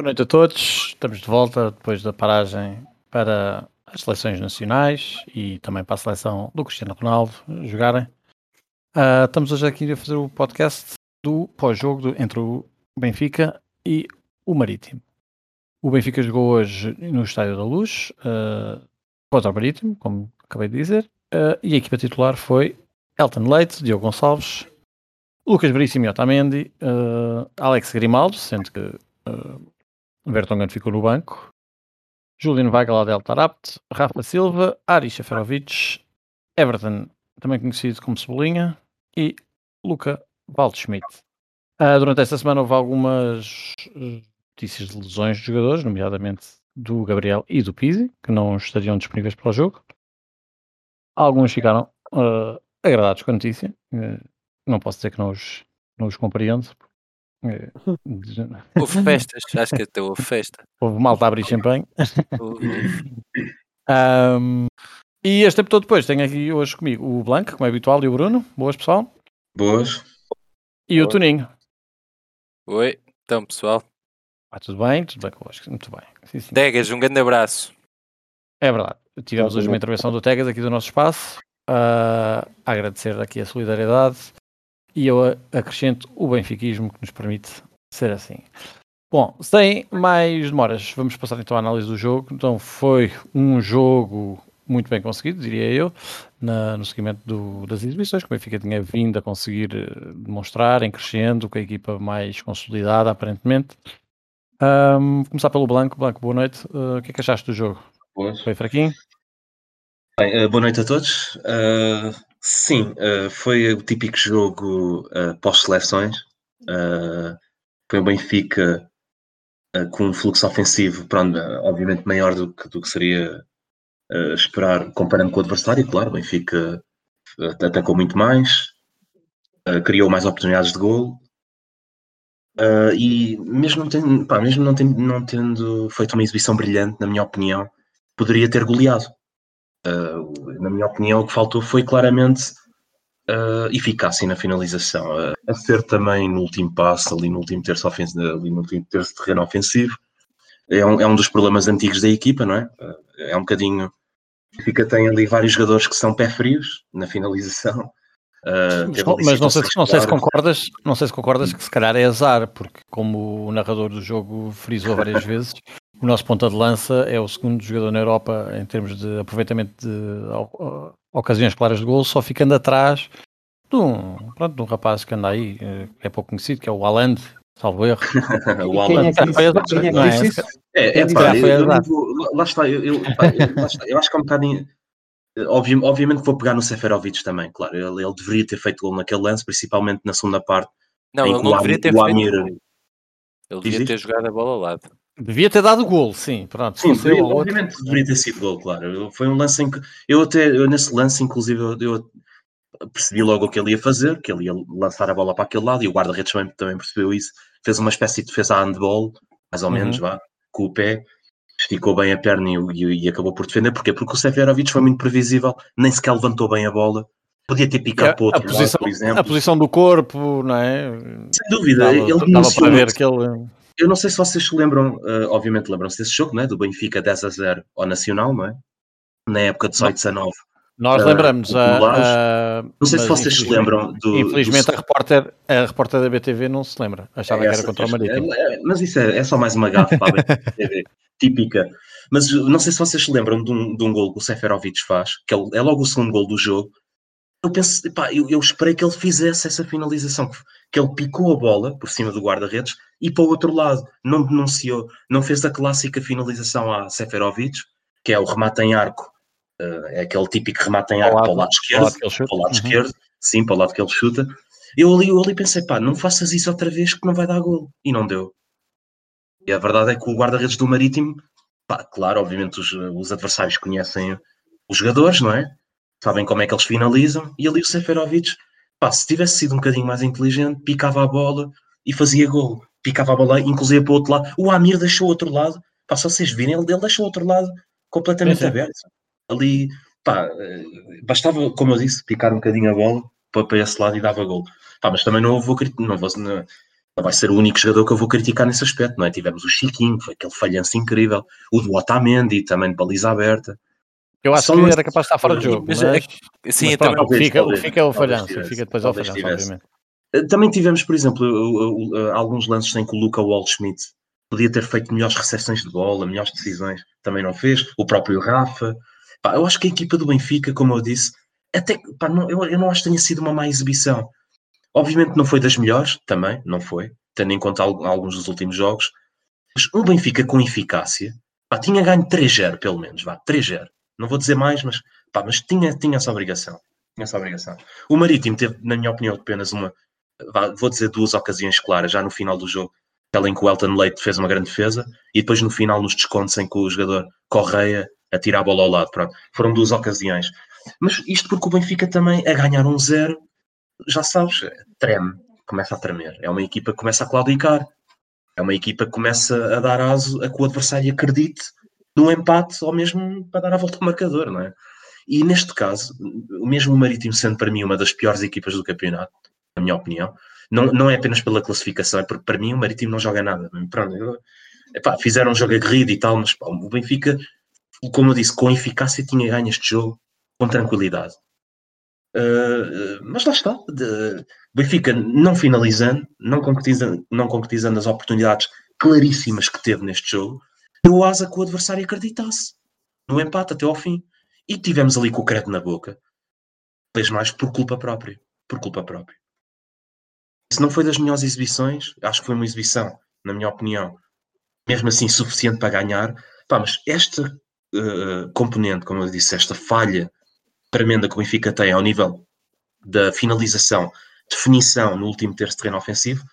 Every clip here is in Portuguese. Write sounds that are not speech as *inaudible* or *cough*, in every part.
Boa noite a todos. Estamos de volta depois da paragem para as seleções nacionais e também para a seleção do Cristiano Ronaldo jogarem. Uh, estamos hoje aqui a fazer o podcast do pós-jogo entre o Benfica e o Marítimo. O Benfica jogou hoje no Estádio da Luz uh, contra o Marítimo, como acabei de dizer, uh, e a equipa titular foi Elton Leite, Diogo Gonçalves, Lucas Veríssimo e Otamendi, uh, Alex Grimaldo, sendo que Vertonghen ficou no banco, Julian Weigel, Adel Tarapt, Rafa Silva, Ari Shaferovic, Everton, também conhecido como Cebolinha, e Luca Waldschmidt. Uh, durante esta semana houve algumas notícias de lesões de jogadores, nomeadamente do Gabriel e do Pizzi, que não estariam disponíveis para o jogo. Alguns ficaram uh, agradados com a notícia. Uh, não posso dizer que não os, não os compreendo, *laughs* Houve festas, acho que até houve festa. Houve malta a abrir champanhe. um, e este tempo todo depois tenho aqui hoje comigo o Blanco, como é habitual, e o Bruno. Boas, pessoal. Boas. E Boas. o Toninho. Oi, então pessoal. Ah, tudo bem? Tudo bem convosco? Muito bem. Sim, sim. Tegas, um grande abraço. É verdade. Tivemos hoje uma intervenção do Tegas aqui do nosso espaço. Uh, a agradecer aqui a solidariedade e eu acrescento o benfiquismo que nos permite ser assim. Bom, sem mais demoras, vamos passar então à análise do jogo. Então foi um jogo muito bem conseguido, diria eu, na, no seguimento do, das exibições, que o Benfica tinha vindo a conseguir eh, demonstrar, em crescendo, com a equipa mais consolidada, aparentemente. Um, começar pelo Blanco. Blanco, boa noite. Uh, o que é que achaste do jogo? Boas. Foi fraquinho? Bem, uh, boa noite a todos. Uh, Sim, uh, foi o típico jogo uh, pós-seleções. Uh, foi o Benfica com um fluxo ofensivo, pronto, obviamente maior do que, do que seria esperar comparando com o adversário. Claro, o Benfica atacou muito mais, criou mais oportunidades de gol. e mesmo, não tendo, pá, mesmo não, tendo, não tendo feito uma exibição brilhante, na minha opinião, poderia ter goleado. Uh, na minha opinião, o que faltou foi claramente uh, eficácia na finalização, uh, a ser também no último passo, ali no último terço, ofensivo, ali no último terço terreno ofensivo. É um, é um dos problemas antigos da equipa, não é? é um bocadinho. Fica tem ali vários jogadores que são pé frios na finalização. Mas não sei, não sei se concordas, não sei se concordas que se calhar é azar, porque como o narrador do jogo frisou várias *laughs* vezes, o nosso ponta de lança é o segundo jogador na Europa em termos de aproveitamento de ocasiões claras de gol, só ficando atrás de um, pronto, de um rapaz que anda aí, eh, que é pouco conhecido, que é o Aland, salvo erro. *laughs* o Aland. É, é, é, pá, eu, lá está, eu, eu, lá está, eu acho que é um bocadinho. Obvi, obviamente vou pegar no Seferovic também, claro. Ele, ele, deveria ter feito gol naquele lance, principalmente na segunda parte. Não, ele não deveria ter feito. Ele devia ter jogado a bola ao lado. Devia ter dado gol, sim, pronto. Sim, deveria, obviamente outro... deveria ter sido gol, claro. Foi um lance em que eu até, eu, nesse lance, inclusive, eu, eu, percebi logo o que ele ia fazer, que ele ia lançar a bola para aquele lado, e o guarda-redes também, também, percebeu isso. Fez uma espécie de defesa a handball, mais ou uhum. menos, vá, com o pé, esticou bem a perna e, e, e acabou por defender. Porquê? Porque o Seferovic foi muito previsível, nem sequer levantou bem a bola. Podia ter picado é, para outro a posição, lado, por exemplo. A posição do corpo, não é? Sem dúvida. Dava, ele dava para ver que ele eu não sei se vocês se lembram, uh, obviamente lembram-se desse jogo, né? do Benfica 10 a 0 ao Nacional, não é? Na época de 18 19. Nós uh, lembramos. Uh, não sei se vocês se lembram do. Infelizmente do... A, repórter, a repórter da BTV não se lembra. Achava é que era contra o Marítimo. É, é, mas isso é, é, só mais uma gafa para a BTV, *laughs* típica. Mas não sei se vocês se lembram de um, de um gol que o Seferovic faz, que é, é logo o segundo gol do jogo, eu penso, pá, eu, eu, esperei que ele fizesse essa finalização, que ele picou a bola por cima do guarda-redes e para o outro lado não denunciou, não fez a clássica finalização a Seferovic, que é o remate em arco, uh, é aquele típico remate em arco para o lado esquerdo, para o lado uhum. esquerdo, sim, para o lado que ele chuta. Eu ali, eu ali pensei, pá, não faças isso outra vez que não vai dar gol. E não deu. E a verdade é que o guarda-redes do Marítimo, pá, claro, obviamente os, os adversários conhecem os jogadores, não é? sabem como é que eles finalizam, e ali o Seferovic, pá, se tivesse sido um bocadinho mais inteligente, picava a bola e fazia gol, picava a bola, inclusive para o outro lado, o Amir deixou o outro lado, pá, se vocês virem, ele, ele deixou o outro lado completamente aberto, ali, pá, eh, bastava, como eu disse, picar um bocadinho a bola para, para esse lado e dava gol, pá, mas também não vou, não vou, não, Não vai ser o único jogador que eu vou criticar nesse aspecto, não é? Tivemos o Chiquinho, foi aquele falhanço incrível, o do Otamendi, também de baliza aberta. Eu acho que era capaz de estar fora de jogo, mas, mas, é sim, mas pronto, também, fica, talvez, fica o falhanço, fica depois ao falhanço, obviamente. Eh, também tivemos, por exemplo, alguns lances em que o Luca Waldschmidt podia ter feito melhores recepções de bola, melhores decisões, também não fez. O próprio Rafa. Pá, eu acho que a equipa do Benfica, como eu disse, até pá, não, eu, eu, não acho que tenha sido uma má exibição. Obviamente não foi das melhores, também, não foi, tendo em conta alguns dos últimos jogos. Mas um Benfica com eficácia, pá, tinha ganho 3-0, pelo menos, vá, 3-0. Não vou dizer mais, mas, pá, mas tinha, tinha essa obrigação. Tinha essa obrigação. O Marítimo teve, na minha opinião, apenas uma, vou dizer duas ocasiões claras, já no final do jogo, aquela em que o Elton Leite fez uma grande defesa, e depois no final nos descontos em que o jogador Correia atira a bola ao lado. Pronto, foram duas ocasiões. Mas isto porque o Benfica também, a ganhar um zero, já sabes, treme, começa a tremer. É uma equipa que começa a claudicar. É uma equipa que começa a dar aso a que o adversário acredite no empate ou mesmo para dar a volta ao marcador, não é? E neste caso, o mesmo Marítimo sendo para mim uma das piores equipas do campeonato, na minha opinião. Não, não é apenas pela classificação, é porque para mim o Marítimo não joga nada. Pronto, eu, epá, fizeram um jogo aguerrido e tal, mas pá, o Benfica, como eu disse, com eficácia tinha ganho este jogo com tranquilidade. Uh, mas lá está. De, Benfica não finalizando, não concretizando, não concretizando as oportunidades claríssimas que teve neste jogo, deu asa que o adversário acreditasse no empate até ao fim. E tivemos ali com o crédito na boca, vez mais por culpa própria. Por culpa própria se não foi das melhores exibições, acho que foi uma exibição, na minha opinião, mesmo assim suficiente para ganhar. Pá, mas esta uh, componente, como eu disse, esta falha tremenda que o Benfica tem ao nível da finalização, definição no último terço de terreno ofensivo,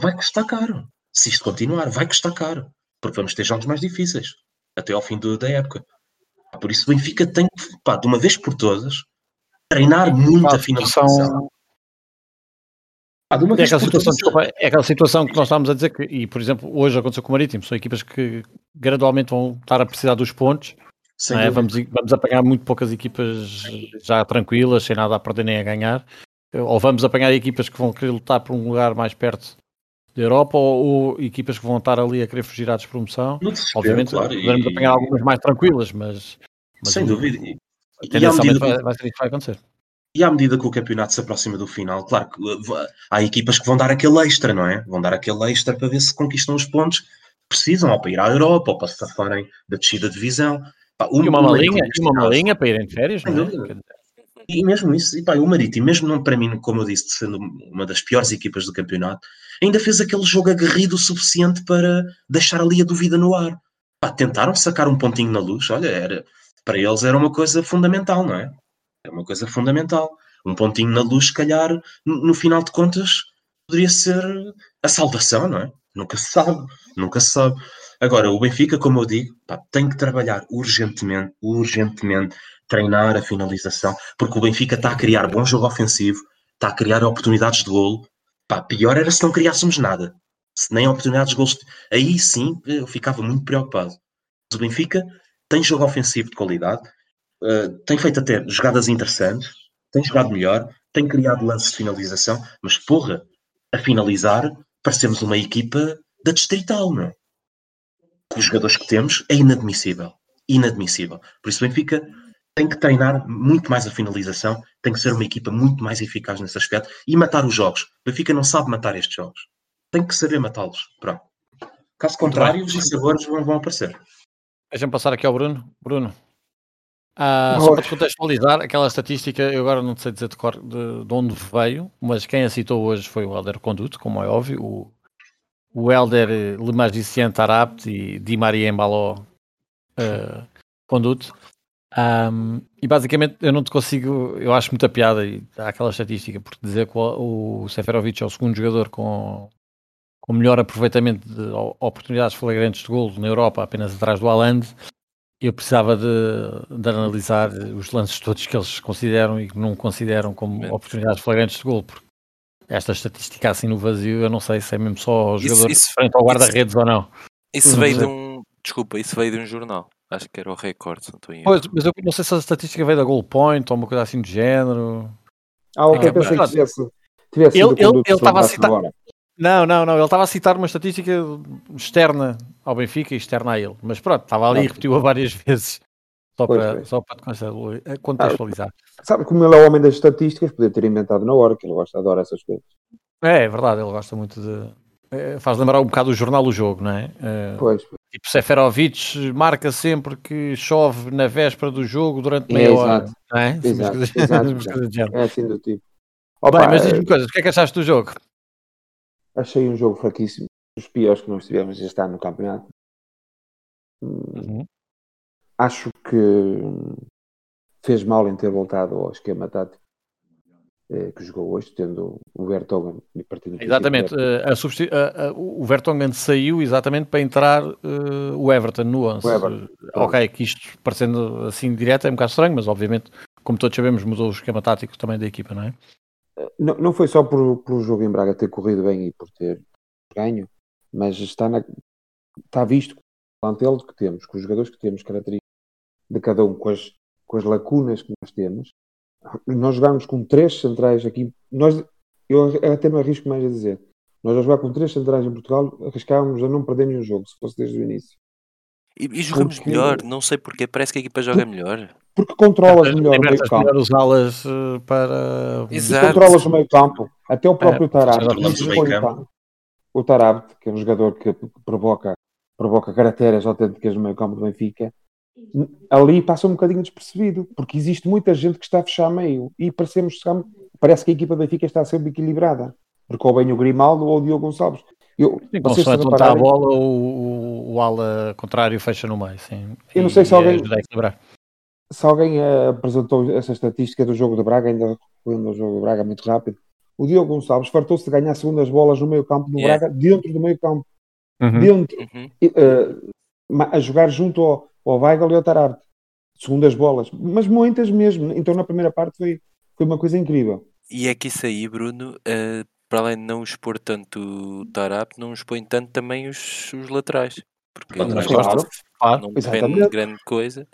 vai custar caro. Se isto continuar, vai custar caro. Porque vamos ter jogos mais difíceis até ao fim do, da época. Por isso o Benfica tem que, pá, de uma vez por todas, treinar muito a finalização. Ah, é, aquela situação, desculpa, é aquela situação que nós estávamos a dizer que, e por exemplo, hoje aconteceu com o Marítimo, são equipas que gradualmente vão estar a precisar dos pontos. É? Vamos, vamos apanhar muito poucas equipas já tranquilas, sem nada a perder nem a ganhar. Ou vamos apanhar equipas que vão querer lutar por um lugar mais perto da Europa, ou, ou equipas que vão estar ali a querer fugir à despromoção. Obviamente, claro, vamos e... apanhar algumas mais tranquilas, mas, mas sem dúvida. E, tendencialmente vai, vai ser isso que vai acontecer. E à medida que o campeonato se aproxima do final, claro que uh, há equipas que vão dar aquele extra, não é? Vão dar aquele extra para ver se conquistam os pontos que precisam, ou para ir à Europa, ou para se safarem da descida de divisão. Pá, e uma malinha, e uma malinha para irem de férias, não é? E mesmo isso, e pá, o Marítimo, mesmo não para mim, como eu disse, sendo uma das piores equipas do campeonato, ainda fez aquele jogo aguerrido o suficiente para deixar ali a dúvida no ar. Pá, tentaram sacar um pontinho na luz, olha, era, para eles era uma coisa fundamental, não é? É uma coisa fundamental. Um pontinho na luz, se calhar, no, final de contas, poderia ser a salvação, não é? Nunca se sabe, nunca se sabe. Agora, o Benfica, como eu digo, pá, tem que trabalhar urgentemente, urgentemente, treinar a finalização, porque o Benfica está a criar bom jogo ofensivo, está a criar oportunidades de golo. Pá, pior era se não criássemos nada. Se nem oportunidades de golos. Aí sim eu ficava muito preocupado. O Benfica tem jogo ofensivo de qualidade, uh, tem feito até jogadas interessantes, tem jogado melhor, tem criado lances de finalização, mas porra, a finalizar, parecemos uma equipa da Distrital, não é? Com os jogadores que temos, é inadmissível. Inadmissível. Por isso o Benfica tem que treinar muito mais a finalização, tem que ser uma equipa muito mais eficaz nesse aspecto e matar os jogos. O Benfica não sabe matar estes jogos. Tem que saber matá-los. Pronto. Caso contrário, os sabores vão, vão aparecer. Deixa-me passar aqui ao Bruno. Bruno, ah, só para te contextualizar, aquela estatística, eu agora não sei dizer de, cor, de, de, onde veio, mas quem a citou hoje foi o Helder Conduto, como é óbvio, o, o Helder Le Magicien Tarapt e Di Maria Embaló uh, Conduto. Um, e basicamente eu não te consigo, eu acho muita piada e aquela estatística, porque dizer que o, o Seferovic é o segundo jogador com, com melhor aproveitamento de oportunidades flagrantes de golo na Europa, apenas atrás do Haaland, eu precisava de, de, analisar os lances todos que eles consideram e que não consideram como é. oportunidades flagrantes de gol, porque esta estatística assim no vazio, eu não sei se é mesmo só o jogador isso, frente ao guarda-redes ou não. Isso veio de um. Desculpa, isso veio de um jornal. Acho que era o Record, se não estou em Pois, mas eu não sei se a estatística veio da Goal Point ou uma coisa assim do género. Ah, ok, é, pensei que tivesse, tivesse ele, ele, ele estava a citar. Agora. Não, não, não. Ele estava a citar uma estatística externa ao Benfica e externa a ele. Mas pronto, estava ali e repetiu-a várias *laughs* vezes. Só para, só para contextualizar. Ah, sabe como ele é o homem das estatísticas, podia ter inventado na hora, que ele gosta, adora essas coisas. É, é verdade, ele gosta muito de. É, faz lembrar um bocado o jornal O Jogo, não é? é pois. Tipo, Seferovic marca sempre que chove na véspera do jogo durante meia é, hora. Não é? Exato, *laughs* exato, exato. É assim do tipo. Opa, Bem, mas diz-me coisas, o que é que achaste do jogo? Achei um jogo fraquíssimo. Os piores que nós tivemos este ano no campeonato. Uhum. Acho que fez mal em ter voltado ao esquema tático eh, que jogou hoje, tendo o Vertonghen partindo Exatamente, uh, a a, a, o Vertonghen saiu exatamente para entrar uh, o Everton no 11. Everton. ok, que isto parecendo assim direto é um bocado estranho, mas obviamente, como todos sabemos, mudou o esquema tático também da equipa, não é? Não, não foi só por, por o jogo em Braga ter corrido bem e por ter ganho, mas está, na, está visto com o plantel que temos, com os jogadores que temos, características de cada um, com as, com as lacunas que nós temos, nós jogámos com três centrais aqui. Nós, eu até me arrisco mais a dizer. Nós a jogar com três centrais em Portugal, arriscávamos a não perder nenhum jogo, se fosse desde o início. E, e jogamos porque... melhor, não sei porquê, parece que a equipa joga melhor. Porque controlas melhor o meio campo. alas uh, para. Exato. controlas o meio campo. Até o próprio é, Tarab. O Tarab, que é um jogador que provoca, provoca caracteres autênticas no meio campo do Benfica, ali passa um bocadinho despercebido, porque existe muita gente que está a fechar meio e parecemos, parece que a equipa da Benfica está a ser equilibrada, porque ou bem o Grimaldo ou o Diogo Gonçalves. Eu, sim, vocês se repararem... a bola, o, o, ala contrário fecha no meio. Sim. Eu não sei se alguém, se alguém uh, apresentou essa estatística do jogo de Braga, ainda recorrendo ao jogo de Braga muito rápido. O Diogo Gonçalves fartou-se de ganhar segundas bolas no meio campo do yeah. Braga, dentro do meio campo. Uhum. Dentro, uhum. Uh, a jogar junto ao, ao Weigl e ao Tararte. Segundas bolas, mas muitas mesmo. Então na primeira parte foi, foi uma coisa incrível. E é que isso aí, Bruno, uh, para além de não expor tanto o Tarap, não expõe tanto também os, os laterais. Porque claro, claro, não depende de grande coisa.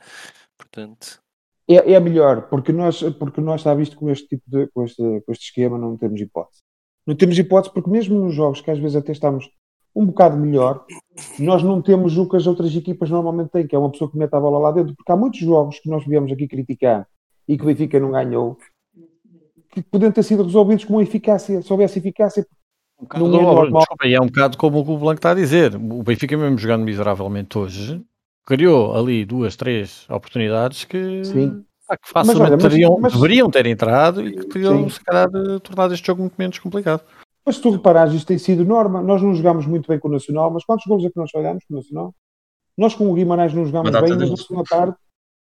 Portanto... É, é melhor, porque nós, porque nós está visto com este tipo de com este, com este esquema, não temos hipótese. Não temos hipótese porque mesmo nos jogos que às vezes até estamos um bocado melhor, nós não temos o que as outras equipas normalmente têm, que é uma pessoa que mete a bola lá dentro, porque há muitos jogos que nós viemos aqui criticar e que o Benfica não ganhou, que podiam ter sido resolvidos com eficácia, se houvesse eficácia. Um não é, normal. Desculpa, é um bocado como o Blanco está a dizer. O Benfica, mesmo jogando miseravelmente hoje, criou ali duas, três oportunidades que, Sim. Ah, que facilmente mas, olha, mas, teriam, mas, deveriam ter entrado e que teriam, se calhar, tornado este jogo muito menos complicado. Mas se tu reparares, isto tem sido norma. Nós não jogamos muito bem com o Nacional, mas quantos golos é que nós falhamos com o Nacional? Nós com o Guimarães não jogamos bem, mas na segunda parte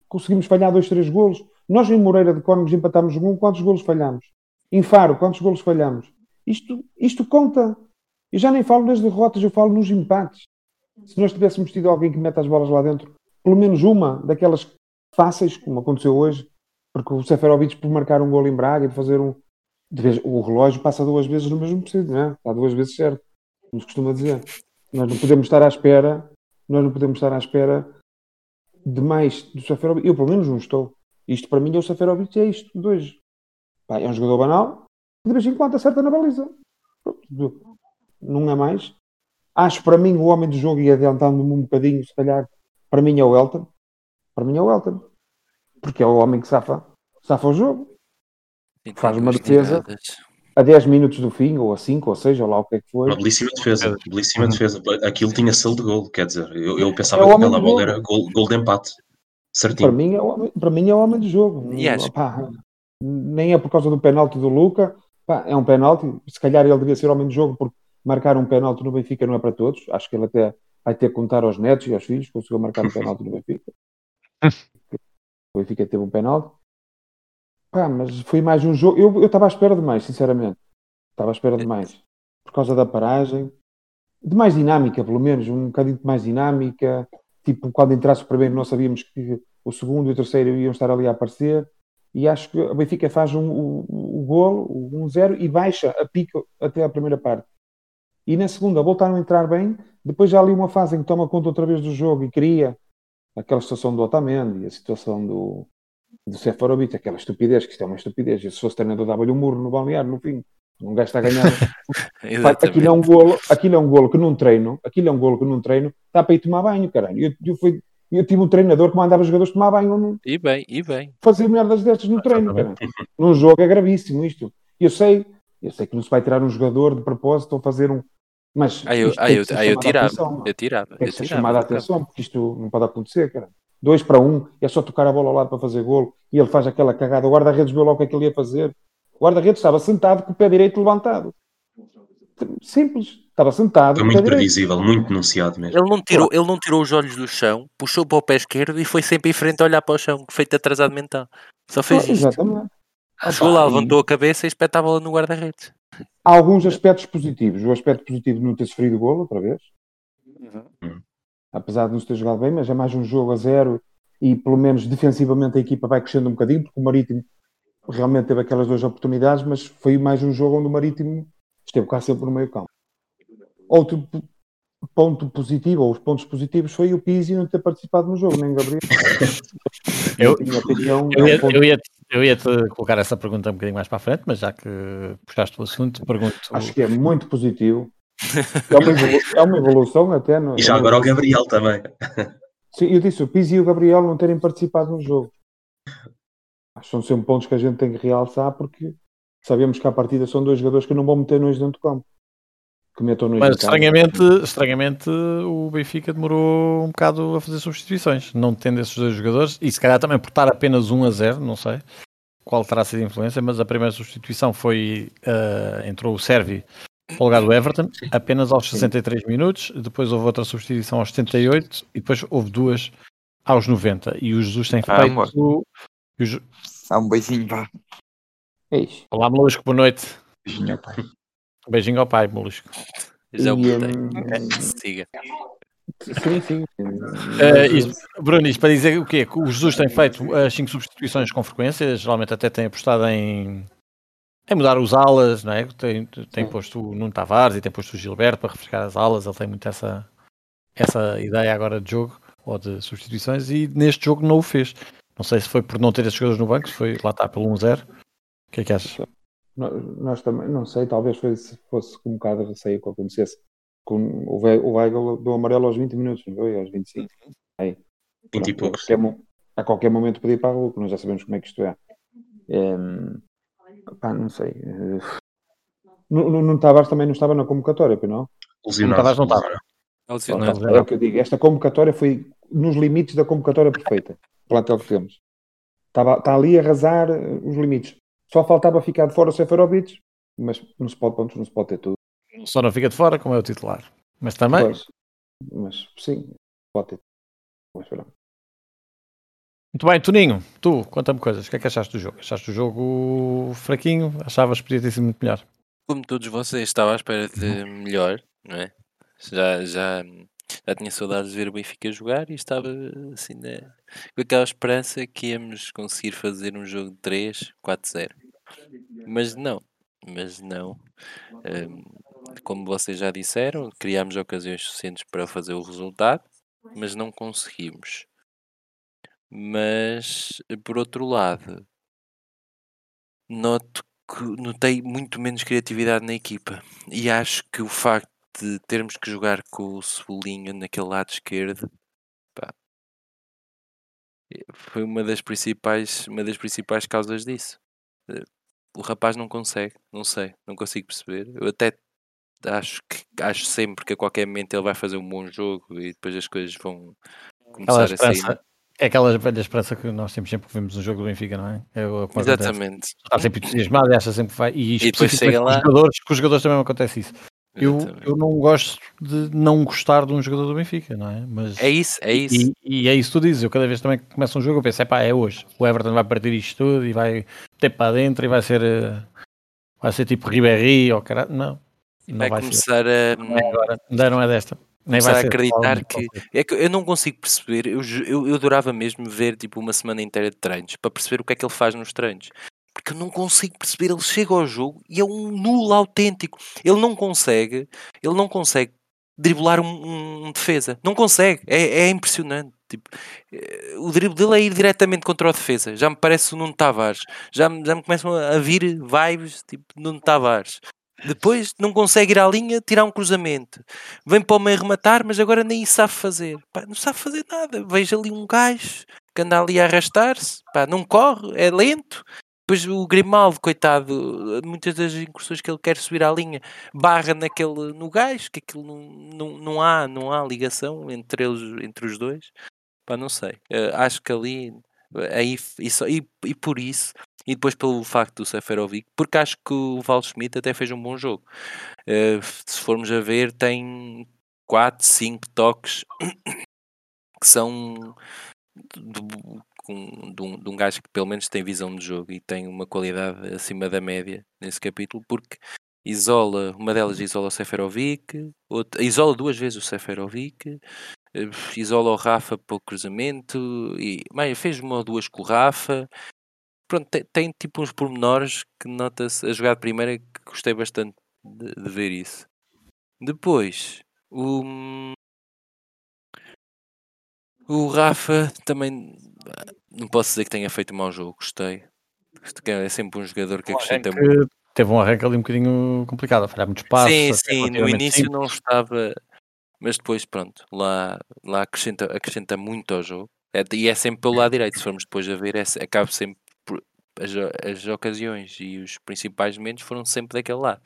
conseguimos falhar dois, três golos. Nós em Moreira de Cónegos empatámos um, quantos golos falhamos? Em Faro, quantos golos falhamos? Isto, isto conta. Eu já nem falo nas derrotas, eu falo nos empates. Se nós tivéssemos tido alguém que mete as bolas lá dentro, pelo menos uma daquelas fáceis, como aconteceu hoje, porque o Seferovic por marcar um gol em Braga e fazer um, vez, o relógio passa duas vezes no mesmo preciso, não é? Está duas vezes certo, como se costuma dizer. Nós não podemos estar à espera, nós não podemos estar à espera de mais do Saferovic. Eu, pelo menos, não estou. Isto para mim é o Saferovic, é isto hoje. Pá, é um jogador banal, de vez em quando acerta na baliza. Não é mais. Acho para mim o homem do jogo, e adiantando-me um bocadinho, se calhar, para mim é o Elton. Para mim é o Elton. Porque é o homem que safa, safa o jogo faz uma defesa a 10 minutos do fim, ou a 5, ou seja, ou lá o que é que foi. Uma belíssima defesa, belíssima uhum. defesa. Aquilo tinha selo de gol, quer dizer, eu, eu pensava é que aquela bola era gol, gol de empate. Certinho. Para mim, é o homem, para mim é o homem do jogo. Yes. Pá, nem é por causa do penalti do Luca, pá, é um penalti. Se calhar ele devia ser homem do jogo, porque marcar um penalti no Benfica não é para todos. Acho que ele até vai ter que contar aos netos e aos filhos, conseguiu marcar um penalti no Benfica. *laughs* O Benfica teve um penalti. Pá, mas foi mais um jogo. Eu estava à espera de mais, sinceramente. Estava à espera de mais. Por causa da paragem. De mais dinâmica, pelo menos. Um bocadinho de mais dinâmica. Tipo, quando entrasse o primeiro, nós sabíamos que o segundo e o terceiro iam estar ali a aparecer. E acho que o Benfica faz um, o, o golo, o 1-0, e baixa a pica até a primeira parte. E na segunda voltaram a entrar bem. Depois já ali uma fase em que toma conta outra vez do jogo e cria aquela situação do Otamendi, a situação do, do Seferovic, aquela estupidez, que isto é uma estupidez. E se fosse treinador, dava-lhe um murro no balneário, no fim. Um gajo está a ganhar. *laughs* aquilo, é um golo, aquilo é um golo que num treino, aquilo é um golo que num treino está para ir tomar banho, caralho. Eu, eu, fui, eu tive um treinador que mandava os jogadores tomar banho. Num, e bem, e bem. Fazer merdas destas no treino, caralho. Num jogo é gravíssimo isto. Eu sei, eu sei que não se vai tirar um jogador de propósito ou fazer um. Mas. Aí eu, aí eu, aí eu tirava. Atenção, eu tirava. Tem que ser chamada a atenção, porque isto não pode acontecer, cara. Dois para um, é só tocar a bola ao lado para fazer golo e ele faz aquela cagada. O guarda-redes viu logo o que é que ele ia fazer. O guarda-redes estava sentado com o pé direito levantado. Simples. Estava sentado. Foi muito previsível, muito denunciado mesmo. Ele não, tirou, ele não tirou os olhos do chão, puxou para o pé esquerdo e foi sempre em frente a olhar para o chão, feito atrasado mental. Só fez oh, isso. Exatamente. Chegou lá, levantou a cabeça e espetava-la no guarda-redes. Há alguns aspectos positivos. O aspecto positivo de não ter sofrido golo outra vez. Uhum. Apesar de não se ter jogado bem, mas é mais um jogo a zero e pelo menos defensivamente a equipa vai crescendo um bocadinho, porque o Marítimo realmente teve aquelas duas oportunidades, mas foi mais um jogo onde o Marítimo esteve cá sempre no meio campo. Outro ponto positivo, ou os pontos positivos, foi o Pizzi não ter participado no jogo, nem Gabriel. *laughs* eu, opinião, eu, ia, é um eu, ia, eu ia te colocar essa pergunta um bocadinho mais para a frente, mas já que puxaste o assunto, pergunto. Acho que é muito positivo. É uma, evolução, é uma evolução até. No, e já agora o Gabriel também. Sim, eu disse, o Pizzi e o Gabriel não terem participado no jogo. Acho que são sempre pontos que a gente tem que realçar porque sabemos que à partida são dois jogadores que não vão meter nojo dentro do campo. Que metam nojo Mas estranhamente, estranhamente o Benfica demorou um bocado a fazer substituições, não tendo esses dois jogadores, e se calhar também por estar apenas 1 a 0, não sei qual terá sido a influência, mas a primeira substituição foi uh, entrou o Servi para o lugar do Everton, apenas aos 63 minutos, depois houve outra substituição aos 78 e depois houve duas aos 90. E o Jesus tem ah, feito. O... Dá um beijinho, pá. Eixe. Olá, Molusco, boa noite. Beijinho ao pai. Beijinho ao pai, Molusco. Já o um... Siga. Sim, sim. Uh, isto, Bruno, isto para dizer o quê? Que o Jesus tem feito as 5 substituições com frequência, geralmente até tem apostado em é mudar os alas, não é? Tem, tem posto o Nuno Tavares e tem posto o Gilberto para refrescar as alas, ele tem muito essa, essa ideia agora de jogo ou de substituições e neste jogo não o fez. Não sei se foi por não ter esses jogadores no banco, se foi lá está pelo 1-0. O que é que achas? Nós, também, não sei, talvez fosse, fosse um bocado de receio que acontecesse. Com o, o Weigl do amarelo aos 20 minutos, não foi? Aos 25. Aí. 20 e poucos. A qualquer, a qualquer momento podia ir para a rua, nós já sabemos como é que isto é. é Pá, não sei. Nuno Tavares também não estava na convocatória, não? Nuno Tavares não estava. É o que eu digo. Esta convocatória foi nos limites da convocatória perfeita. *laughs* O plantel que temos. Estava, está ali a arrasar os limites. Só faltava ficar de fora o Seferovic, mas não se pode, pontos, não se pode ter tudo. Só não fica de fora como é o titular. Mas também. Pois, mas sim, pode ter. Mas. Muito bem, Toninho, tu, conta-me coisas. O que é que achaste do jogo? Achaste o jogo fraquinho? Achavas que podia ter sido muito melhor? Como todos vocês, estava à espera de melhor, não é? Já, já, já tinha saudades de ver o Benfica jogar e estava assim né, com aquela esperança que íamos conseguir fazer um jogo de 3, 4-0. Mas não, mas não. Um, como vocês já disseram, criámos ocasiões suficientes para fazer o resultado, mas não conseguimos. Mas, por outro lado, noto que notei muito menos criatividade na equipa. E acho que o facto de termos que jogar com o Cebolinha naquele lado esquerdo pá, foi uma das principais, uma das principais causas disso. Eh, o rapaz não consegue, não sei, não consigo perceber. Eu até acho que acho sempre que a qualquer momento ele vai fazer um bom jogo e depois as coisas vão começar a sair. É aquela velha esperança que nós temos sempre que vimos um jogo do Benfica, não é? é Exatamente. Está sempre entusiasmado e acha sempre que vai. E, e depois chega lá. Com os, jogadores, com os jogadores também acontece isso. Eu, eu não gosto de não gostar de um jogador do Benfica, não é? Mas, é isso, é isso. E, e é isso que tu dizes. Eu cada vez também que começa um jogo, eu penso, é pá, é hoje. O Everton vai partir isto tudo e vai ter para dentro e vai ser. Eh, vai ser tipo Ribéry ou caralho. Não. Não vai, vai começar ser. a. Não é agora. Ainda não é desta. Nem vai a acreditar que. É que eu não consigo perceber. Eu, eu, eu adorava mesmo ver tipo uma semana inteira de treinos para perceber o que é que ele faz nos treinos. Eu não consigo perceber. Ele chega ao jogo e é um nulo autêntico. Ele não consegue. Ele não consegue driblar um, um defesa. Não consegue. É, é impressionante. Tipo, eh, o drible dele é ir diretamente contra o defesa. Já me parece o Nuno Tavares. Já, já me começam a vir vibes tipo Nuno Tavares. Depois não consegue ir à linha, tirar um cruzamento. Vem para o meio rematar, mas agora nem sabe fazer. Pá, não sabe fazer nada. Veja ali um gajo que anda ali a arrastar-se. Não corre, é lento. Depois o Grimaldo, coitado, muitas das incursões que ele quer subir à linha, barra naquele, no gajo, que aquilo não, não, não, há, não há ligação entre eles, entre os dois. Pá, não sei. Uh, acho que ali, aí, isso, e, e por isso, e depois pelo facto do Seferovic, porque acho que o Val Schmidt até fez um bom jogo. Uh, se formos a ver, tem 4, 5 toques *coughs* que são com, de, um, de um gajo que pelo menos tem visão de jogo e tem uma qualidade acima da média nesse capítulo, porque isola, uma delas isola o Seferovic, outra, isola duas vezes o Seferovic, eh, isola o Rafa para o cruzamento, e mais, fez uma ou duas com o Rafa. Pronto, tem, tem tipo uns pormenores que nota-se a jogada primeira que gostei bastante de, de ver isso. Depois, o, o Rafa também não posso dizer que tenha feito um mau jogo, gostei. É sempre um jogador que acrescenta muito. Teve um arranque ali um bocadinho complicado, a falhar muito espaço. Sim, sim, no início simples. não estava, mas depois, pronto, lá, lá acrescenta, acrescenta muito ao jogo. É, e é sempre pelo lado direito, se formos depois a ver, é, acaba sempre por, as, as ocasiões e os principais momentos foram sempre daquele lado.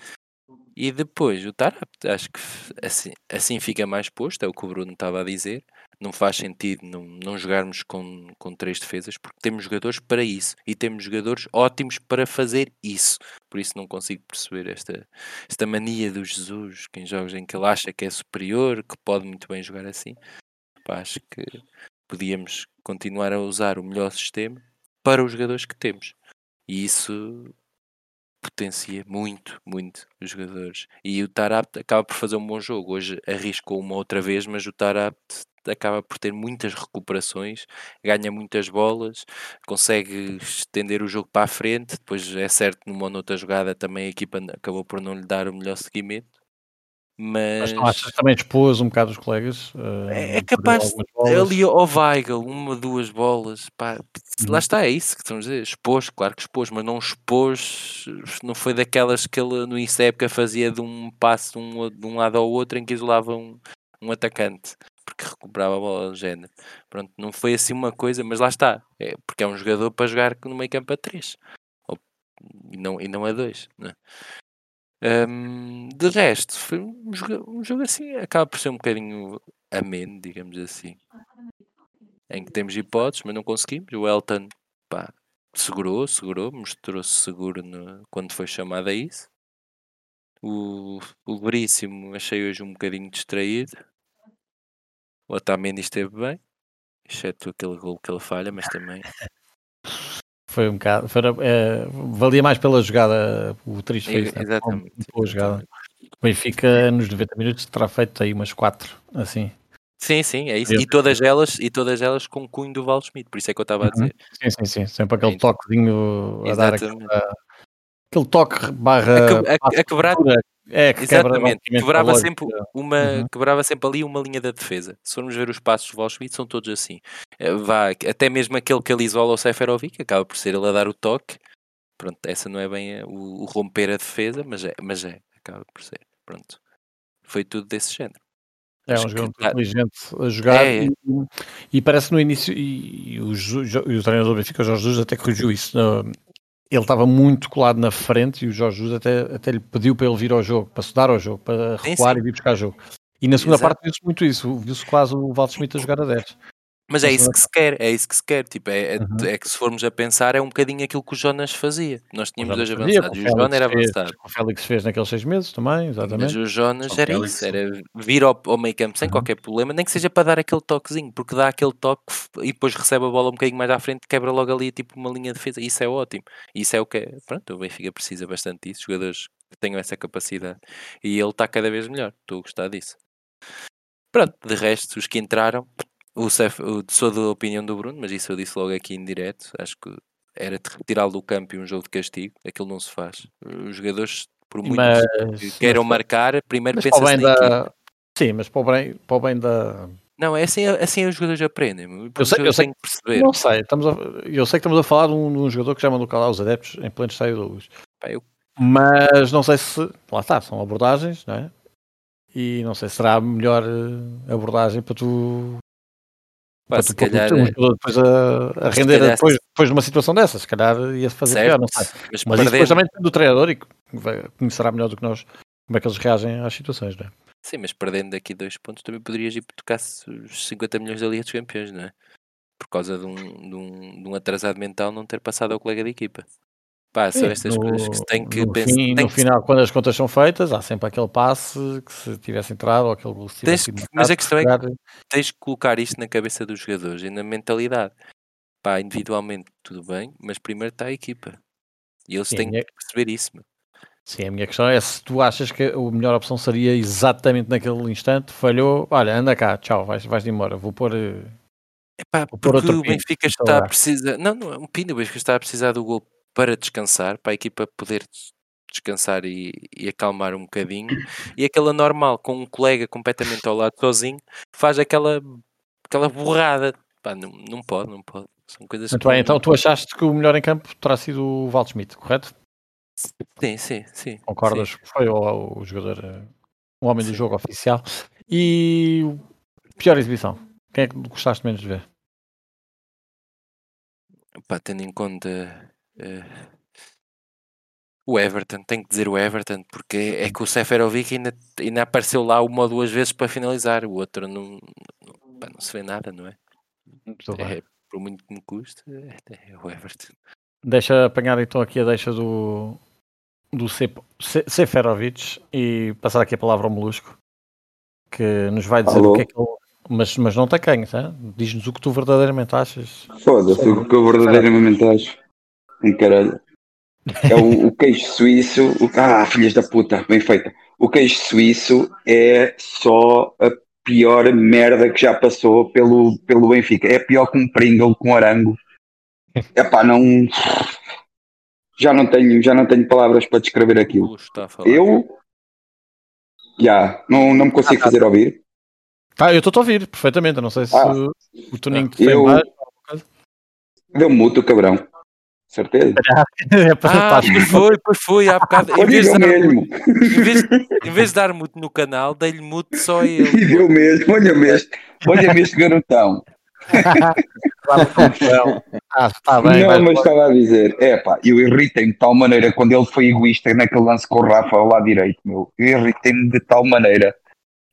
E depois o Tarap, acho que assim, assim fica mais posto, é o que o Bruno estava a dizer não faz sentido não, não jogarmos com, com três defesas, porque temos jogadores para isso e temos jogadores ótimos para fazer isso. Por isso não consigo perceber esta, esta mania do Jesus, que em jogos em que ele acha que é superior, que pode muito bem jogar assim. Pá, acho que podíamos continuar a usar o melhor sistema para os jogadores que temos. E isso potencia muito, muito os jogadores. E o Tarapt acaba por fazer um bom jogo. Hoje arriscou uma outra vez, mas o Tarapt acaba por ter muitas recuperações, ganha muitas bolas, consegue estender o jogo para a frente. Depois é certo, numa ou noutra jogada também a equipa acabou por não lhe dar o melhor seguimento. Mas, mas não também expôs um bocado os colegas? Uh, é, é capaz ali ao Weigl, uma, duas bolas, pá, lá uhum. está, é isso que estamos a dizer, expôs, claro que expôs, mas não expôs, não foi daquelas que ele no início da época fazia de um passo de um, de um lado ao outro em que isolava um, um atacante porque recuperava a bola do género. Pronto, não foi assim uma coisa, mas lá está. É, porque é um jogador para jogar no meio campo a 3 e, não, e não a 2. Né? Um, de resto, foi um jogo, um jogo assim, acaba por ser um bocadinho ameno, digamos assim. Em que temos hipóteses, mas não conseguimos. O Elton pá, segurou, segurou, mostrou-se seguro no, quando foi chamado a isso. O, o Veríssimo achei hoje um bocadinho distraído. O Otamendi esteve bem, exceto aquele gol que ele falha, mas também. Foi um bocado. Foi, é, valia mais pela jogada, o triste fez. Né? Exatamente. Boa jogada. O Benfica, nos 90 minutos, terá feito aí umas 4, assim. Sim, sim, é isso. E todas elas, e todas elas com o cunho do Val Schmidt, por isso é que eu estava a uhum. dizer. Sim, sim, sim. Sempre aquele toquezinho a Exatamente. dar aquela, aquele toque barra. A, a, a quebrar. É, que Exatamente. Quebrava sempre, uma, uhum. quebrava sempre ali uma linha da defesa. Se formos ver os passos do Volschmidt, são todos assim. Eh, vá, até mesmo aquele que ele isola o Seferovic, acaba por ser ele a dar o toque. Pronto, essa não é bem o, o, romper a defesa, mas é, mas é, acaba por ser. Pronto. Foi tudo desse género. É um jogo tá... inteligente a jogar é, é. E, e, parece no início, e, e, o, e o treinador do Benfica, o Jorge Jesus, até corrigiu isso ele estava muito colado na frente e o Jorge Jesus até, até lhe pediu para ele vir ao jogo, para se dar ao jogo, para recuar sim, sim. e vir buscar jogo. E na segunda Exato. parte viu-se muito isso, viu-se quase o Walter Smith a jogar a 10. Mas é isso que se quer, é isso que se quer. Tipo, é, é, uhum. é, que se formos a pensar, é um bocadinho aquilo que o Jonas fazia. Nós tínhamos dois avançados e o Jonas era avançado. O Félix fez naqueles seis meses também, exatamente. Mas o Jonas era Félix. isso, era vir ao, ao meio campo sem uhum. qualquer problema, nem que seja para dar aquele toquezinho, porque dá aquele toque e depois recebe a bola um bocadinho mais à frente, quebra logo ali tipo uma linha de defesa. Isso é ótimo. Isso é o que é. Pronto, o Benfica precisa bastante disso, jogadores que tenham essa capacidade. E ele está cada vez melhor. Estou a gostar disso. Pronto, de resto, os que entraram, o Cef, o, sou da opinião do Bruno, mas isso eu disse logo aqui em direto. Acho que era retirá-lo do campo e um jogo de castigo. Aquilo não se faz. Os jogadores, por muito mas, que queiram mas, marcar, primeiro pensam da... Sim, mas para o bem, para o bem da, Não, é assim, assim os jogadores aprendem. Eu sei, eu sei que perceber. Não sei, estamos a, eu sei que estamos a falar de um, de um jogador que já mandou calar os adeptos em pleno estádio da luz. Eu... Mas não sei se. Lá está, são abordagens, não é? E não sei se será a melhor eh, abordagem para tu. Pá, tu calhar, jogador depois a, a render depois, depois de uma situação dessas. Se calhar ia fazer certo, pior, não sei. Mas, mas depois também depende do treinador e conhecerá melhor do que nós como é que eles reagem às situações, não é? Sim, mas perdendo daqui dois pontos também poderias ir tocar os 50 milhões da Liga dos Campeões, não é? Por causa de um, de um, de um atrasado mental não ter passado ao colega de equipa. Pá, são estas no, coisas que se tem que no pensar. Fim, no que... final, quando as contas são feitas, há sempre aquele passe que se tivesse entrado ou aquele se tivesse tens, Mas a questão é que tens que colocar isto na cabeça dos jogadores e na mentalidade. Pá, individualmente tudo bem, mas primeiro está a equipa. E eles Sim, têm é... que perceber isso. Meu. Sim, a minha questão é se tu achas que a melhor opção seria exatamente naquele instante, falhou, olha, anda cá, tchau, vais, vais embora, vou pôr. Eh, Epá, outro o Benfica está a precisar. Não, não, um pino, o Benfica está a precisar do gol para descansar, para a equipa poder descansar e, e, acalmar um bocadinho. E aquela normal, com um colega completamente ao lado sozinho, faz aquela, aquela borrada. Pá, não, não pode, não pode. São coisas Muito bem, então tu achaste que o melhor em campo terá sido o Waldschmidt, correto? Sim, sim, sim. Concordas sim. que foi o, o jogador, eh, o homem sim. do jogo oficial. E pior exibição? Quem é que gostaste menos de ver? Pá, tendo em conta uh, o Everton, tenho que dizer o Everton, porque é que o Seferovic ainda, ainda apareceu lá uma ou duas vezes para finalizar, o outro não, não, pá, não se vê nada, não é? é por muito que me custe, é, é o Everton. Deixa apanhar então aqui a deixa do, do Seferovic e passar aqui a palavra ao Molusco, que nos vai dizer Alô? o que é que ele. Mas, mas não tem quem, tá? diz-nos o que tu verdadeiramente achas. Foda-se, o que eu verdadeiramente acho. Em caralho. É o, o queijo suíço. O, ah, filhas da puta, bem feita. O queijo suíço é só a pior merda que já passou pelo, pelo Benfica. É pior que um Pringle com arango. É pá, não já não tenho, já não tenho palavras para descrever aquilo. Eu já não, não me consigo ah, fazer ouvir. Tá, eu estou a ouvir perfeitamente. não sei se ah, o Toninho te eu... mais. Deu muto, cabrão. Certeza? *laughs* é para ah, pois foi, pois foi, há bocado. Em vez, de dar mesmo. em, vez, em vez de dar mute no canal, dei-lhe mute só ele. E deu mesmo, olha-me este, olha este garotão ah, está bem, não, mas estava a dizer, é pá, eu irritei-me de tal maneira quando ele foi egoísta naquele lance com o Rafa ao lado direito, meu. Eu irritei-me de tal maneira.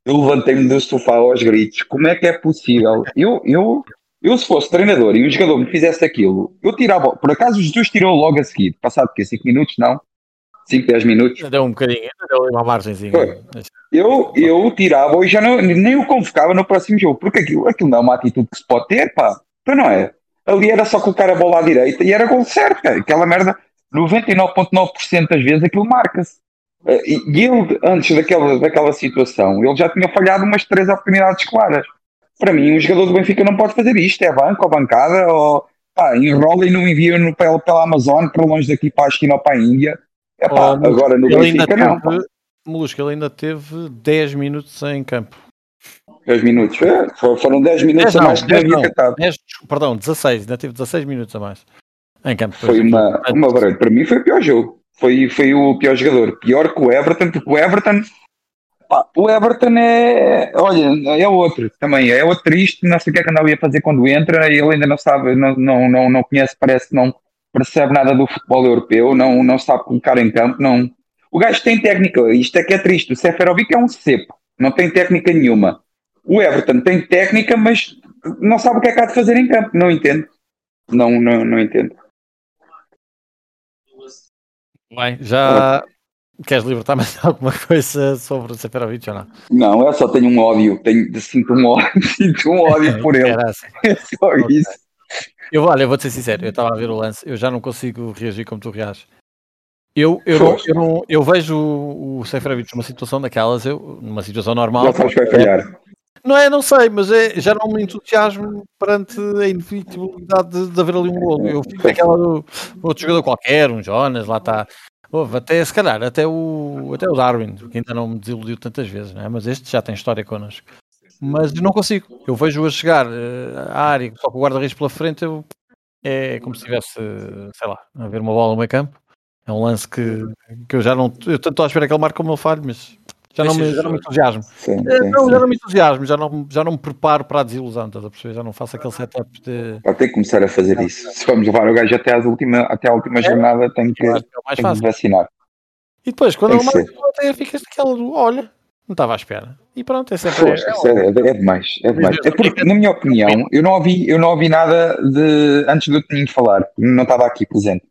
Eu levantei-me do sofá aos gritos. Como é que é possível? Eu, eu, eu se fosse treinador e o jogador me fizesse aquilo, eu tirava. Por acaso Jesus tirou logo a seguir, passado que 5 minutos, não? 5, 10 minutos. Deu um bocadinho, deu uma margenzinha. Eu, eu tirava e já não, nem o convocava no próximo jogo, porque aquilo, aquilo não é uma atitude que se pode ter, pá. Então não é. Ali era só colocar a bola à direita e era gol certo, cara. Aquela merda, 99,9% das vezes aquilo marca-se. Eh, e ele, antes daquela, daquela situação, ele já tinha falhado umas três oportunidades claras. Para mim, um jogador do Benfica não pode fazer isto. É banco ou bancada, ou pá, enrola e não envia no, pela, pela Amazon para longe daqui para a Esquina ou para a Índia Epá, oh, agora no Benfica não. Teve, Molusco, ele ainda teve 10 minutos em campo. 10 minutos, é, foram 10 minutos 10 a mais que não havia catado. 10, perdão, 16, ainda teve 16 minutos a mais em campo. Foi uma, uma barreira. Para mim foi o pior jogo. Foi, foi o pior jogador. Pior que o Everton, porque o Everton, pá, o Everton é, olha, é outro também, é outro triste, não sei o que é que andava a fazer quando entra, ele ainda não sabe, não, não, não, não conhece, parece que não, percebe nada do futebol europeu, não, não sabe colocar em campo, não. O gajo tem técnica, isto é que é triste. O Seferovic é um cepo, não tem técnica nenhuma. O Everton tem técnica, mas não sabe o que é que há de fazer em campo, não entende. Não, não, não entendo. Bem, já queres libertar mais *laughs* alguma coisa sobre o Seferovic ou não? Não, eu só tenho um ódio, tenho, sinto um ódio, *laughs* sinto um ódio por ele. Assim. *laughs* É só okay. isso. Eu, olha, eu vou-te ser sincero, eu estava a ver o lance, eu já não consigo reagir como tu reages. Eu, eu, não, eu, não, eu vejo o, o Seferovic numa situação daquelas, eu, numa situação normal. Já sabes que vai falhar. Não é, não sei, mas é, já não me entusiasmo perante a inevitabilidade de, de haver ali um gol. Eu fico naquela do outro jogador qualquer, um Jonas, lá está. Até se calhar, até o, até o Darwin, que ainda não me desiludiu tantas vezes, não é? mas este já tem história connosco. mas eu não consigo. Eu vejo-o a chegar eh, à área, só com o guarda-redes pela frente, eu, é como se estivesse, sei lá, a ver uma bola no meio campo. É um lance que, que eu já não. Eu tanto estou à espera que ele marque como ele falhe, mas já não, me, já não me entusiasmo. Sim, É, sim, não, sim. já não me entusiasmo, já não, já não me preparo para a desilusão, estás a perceber? Já não faço aquele setup de. Pá, tem que começar a fazer isso. Se vamos levar o gajo até, às última, até a última jornada, tem que, Eu acho que é o mais tem que vacinar. E depois, quando Tem que marca, até ficas daquela do olha, não estava à espera. E pronto, é sempre. Poxa, sério, é, é demais, é demais. É porque, na minha opinião, eu não ouvi, eu não ouvi nada de antes do Toninho falar, não estava aqui presente.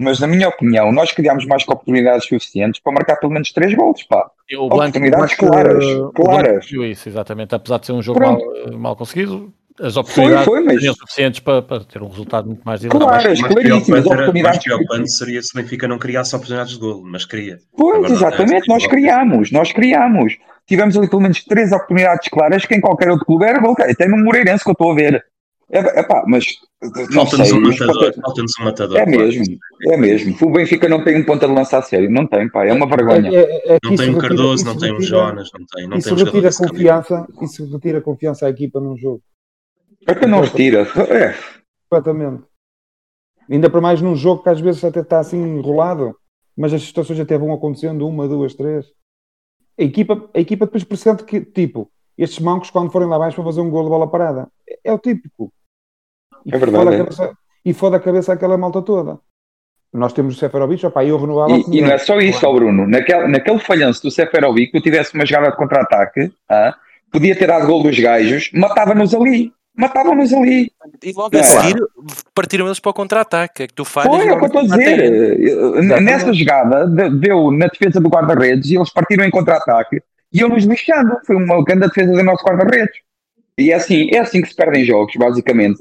Mas na minha opinião, nós criámos mais que oportunidades suficientes para marcar pelo menos três gols, pá. O Oportunidades Blanco, claras, uh, o claras. Viu isso, exatamente. Apesar de ser um jogo mal, mal conseguido, as oportunidades foi, mas- seriam suficientes para, para ter um resultado muito mais direto. Claras, mais claríssimas, oportunidades. Mais preocupante seria se o Benfica não criasse oportunidades de golo, mas queria. Pois, É verdade, exatamente, é, nós criámos, nós criámos. Tivemos ali pelo menos três oportunidades claras que em qualquer outro clube era gol. Até no Moreirense que eu estou a ver. É, pá, mas Falta-nos um matador. Falta-nos um matador. É mesmo, é mesmo. O Benfica não tem um ponta de lança a sério. Não tem, pá, é uma vergonha. É- é- é Não tem um retira- Cardoso, não tem um Jonas, não tem. Não Isso tem retira confiança, isso retira confiança à equipa num jogo. É que não retira. É, Completamente. Ainda para mais num jogo que às vezes até está assim enrolado, mas as situações até vão acontecendo, uma, duas, três. A equipa, a equipa depois pressente que, tipo, estes mancos quando forem lá abaixo para fazer um gol de bola parada. É, é o típico. E É verdade, Fode a é. cabeça, e fode a cabeça aquela malta toda. Nós temos o Seferovic, opá, eu renovava E, e não é só isso, ó Bruno. Naquele, naquele falhanço do Seferovic, que eu tivesse uma jogada de contra-ataque, ah, podia ter dado gol dos gajos, matava-nos ali. Matava-nos ali. E logo Não a é? seguir partiram eles para o contra-ataque. É que tu falhas. Foi, é o que eu estou a dizer. Nessa jogada, de- deu na defesa do guarda-redes e eles partiram em contra-ataque e eu nos lixando. Foi uma grande defesa do nosso guarda-redes. E é assim, é assim que se perdem jogos, basicamente.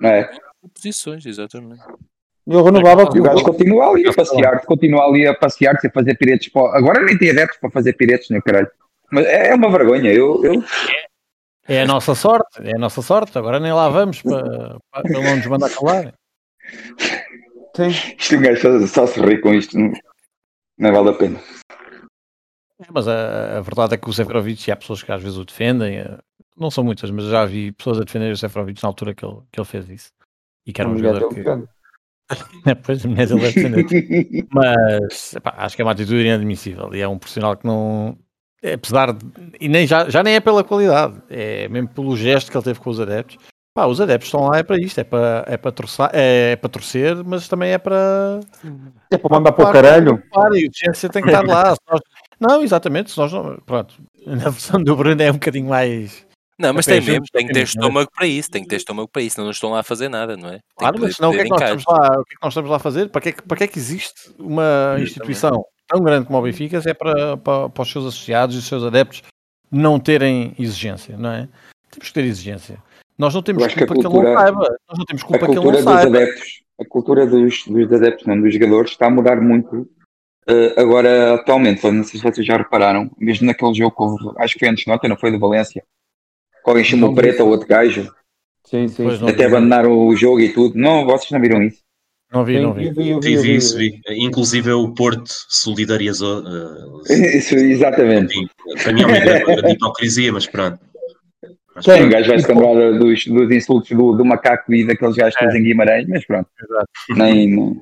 Não é? Posições, exatamente. Eu renovava E o gajo continua ali a passear, continua ali a passear-se, a fazer piretes. Para... Agora nem tem adeptos para fazer piretes, meu caralho. Mas é uma vergonha. Eu, eu... É a nossa sorte, é a nossa sorte. Agora nem lá vamos para, para não nos mandar calar. Sim. Isto um gajo só, só se ri com isto. Não, não vale a pena. É, Mas a, a verdade é que o Seferovic, e há pessoas que às vezes o defendem, eh, não são muitas, mas já vi pessoas a defender o Seferovic na altura que ele, que ele fez isso. E que era um jogador que. *laughs* É, pois, a mulher dele é *laughs* defender. Mas epá, acho que é uma atitude inadmissível e é um profissional que não. é, Apesar de. E nem, já, já nem é pela qualidade, é mesmo pelo gesto que ele teve com os adeptos. Pá, os adeptos estão lá é para isto, é para, é para, torçar, é, para torcer, mas também é para. É para mandar para o caralho. Claro, e a urgência tem que estar lá. *laughs* Nós- Não, exatamente, se nós não. Pronto, na versão do Bruno é um bocadinho mais. Não, mas tem mesmo, tem que ter estômago para isso, tem que ter estômago para isso, senão não estão lá a fazer nada, não é? Tem Claro, mas senão o que, é que nós estamos lá, o que é que nós estamos lá a fazer? Para que é que, para que, é que existe uma instituição tão grande como o Benfica? Se é para, para, para os seus associados e os seus adeptos não terem exigência, não é? Temos que ter exigência. Nós não temos acho que a culpa que, ele não cultura- saiba. Nós não temos A culpa que ele cultura não dos saiba. adeptos, a cultura dos, dos adeptos, não dos jogadores, está a mudar muito. eh, agora, atualmente, não sei se vocês já repararam, mesmo naquele jogo que houve, acho que foi antes de ontem, não foi do Valência, alguém chamou Não preto ao outro gajo, Sim, sim. Pois não. até abandonaram o jogo e tudo. Não, vocês não viram isso? Não vi, Sim, não vi. eu vi, eu vi, Vi, eu vi, vi eu isso, vi. vi. Inclusive o Porto solidarizou. eh, *laughs* Isso, exatamente. para mim é uma ideia *laughs* de hipocrisia, mas pronto. Mas pronto. gajo vai se lembrar dos, dos insultos do, do macaco e daqueles gajos todos em Guimarães, mas pronto. Exato. Nem, nem,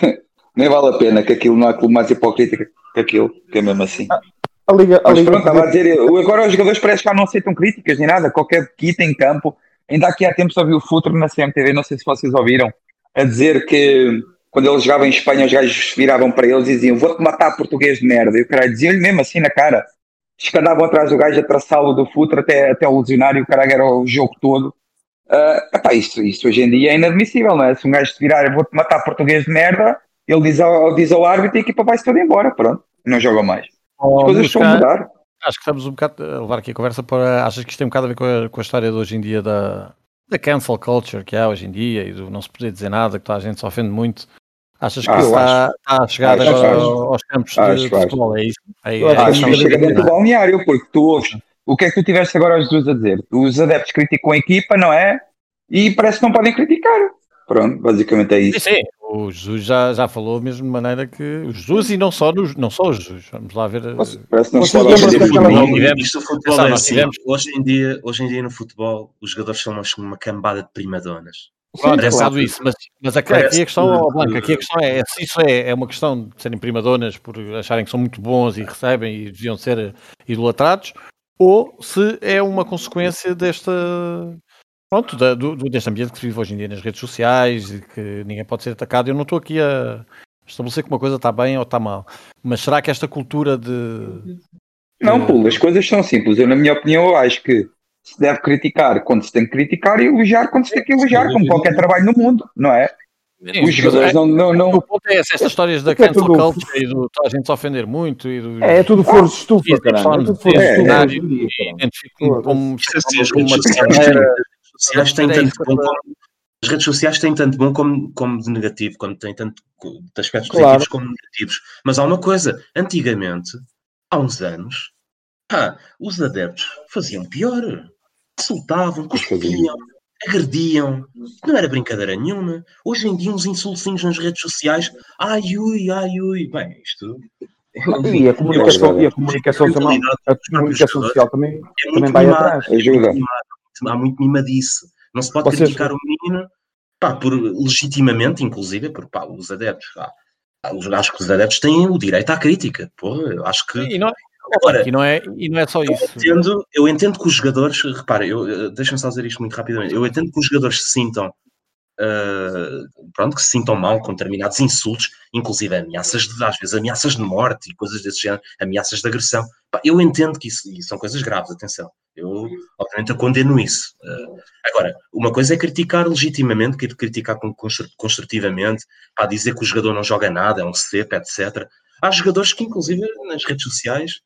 *laughs* nem vale a pena, que aquilo não há clube mais hipócrita que aquilo, que é mesmo assim. A Liga, a Liga pronto, a dizer, agora os jogadores parece que já não aceitam críticas nem nada, qualquer kit em campo. Ainda aqui há tempos ouvi o Futuro na CMTV, não sei se vocês ouviram, a dizer que quando ele jogava em Espanha os gajos viravam para eles e diziam vou-te matar português de merda. E o caralho diziam-lhe mesmo assim na cara. Escandavam atrás do gajo a traçá-lo do Futuro até, até o lesionário, e o caralho era o jogo todo. Ah, epá, isto, isto hoje em dia é inadmissível, não é? Se um gajo te virar vou-te matar português de merda, ele diz ao, diz ao árbitro e a equipa vai-se toda embora, pronto, não joga mais. As Oh, coisas mas, estão a mudar. Acho que estamos um bocado a levar aqui a conversa para. Achas que isto tem um bocado a ver com a, com a história de hoje em dia da, da cancel culture que há hoje em dia e do não se poder dizer nada, que toda a gente se ofende muito. Achas que Ah, está, está a chegar Acho, agora acho. aos campos de, Acho, de futebol? É isso? É, é acho questão que chega dentro do é? balneário, porque tu ouves. O que é que tu tiveste agora aos dois a dizer? Os adeptos criticam a equipa, não é? E parece que não podem criticar. Pronto, basicamente é isso. Sim, sim. O Jesus já, já falou mesmo de maneira que. O Jesus e não só, nos, não só o Jesus. Vamos lá ver. Parece que não Vocês hoje em dia daquela- futebol. tivemos- Isto futebol é assim. tivemos- Hoje em, dia, hoje em dia no futebol os jogadores são uma, uma cambada de primadonas. É bocado que- isso, mas, mas aqui, aqui a questão, que- ó, Blanca, aqui a questão é, é se isso é, é uma questão de serem primadonas por acharem que são muito bons e recebem e deviam ser idolatrados, ou se é uma consequência desta pronto, da- do, deste ambiente que se vive hoje em dia nas redes sociais e que ninguém pode ser atacado. Eu não estou aqui a estabelecer que uma coisa está bem ou está mal, mas será que esta cultura de Não, Pulo, as coisas são simples. Eu, na minha opinião, acho que se deve criticar quando se tem que criticar e elogiar quando se tem que elogiar, como qualquer trabalho no mundo, não é? Sim, Os jogadores não, não, O não, ponto é esse, estas histórias da É é cancel tudo- culture e do a gente se ofender muito e do É, é tudo força de estufa, caralho. É tudo força de é, estufa é. dia, caralho. identifico-me Foda-se. como, Isto é sociais têm- É tanto bom como, as redes sociais têm tanto bom como, como de negativo, como têm tanto de aspectos Claro. positivos como negativos. Mas há uma coisa, antigamente, há uns anos, ah, os adeptos faziam pior. Insultavam, cuspiam, agrediam. Não era brincadeira nenhuma. Hoje em dia, uns insultinhos nas redes sociais. Ai, ui, ai, ui. Bem, isto. E a comunicação, e a comunicação, também, a comunicação social também, É também muito vai atrás. ajuda. Há muito mimadice. Não se pode Vocês- criticar o menino, pá, por, legitimamente, inclusive, por pá, os adeptos. Pá, os- acho que os adeptos têm o direito à crítica. Pô, eu acho que. e não, Agora, e não é e não é só eu isso entendo, eu entendo que os jogadores, repara, eu, eh, deixa-me só dizer isto muito rapidamente. Eu entendo que os jogadores se sintam, ah, pronto, que se sintam mal com determinados insultos, inclusive ameaças de, às vezes ameaças de morte e coisas desse género, ameaças de agressão. Pá, eu entendo que isso, e são coisas graves, atenção. Eu, obviamente, eu condeno isso. Ah, agora, uma coisa é criticar legitimamente, criticar construtivamente, para dizer que o jogador não joga nada, é um cepo, etc. Há jogadores que, inclusive, nas redes sociais,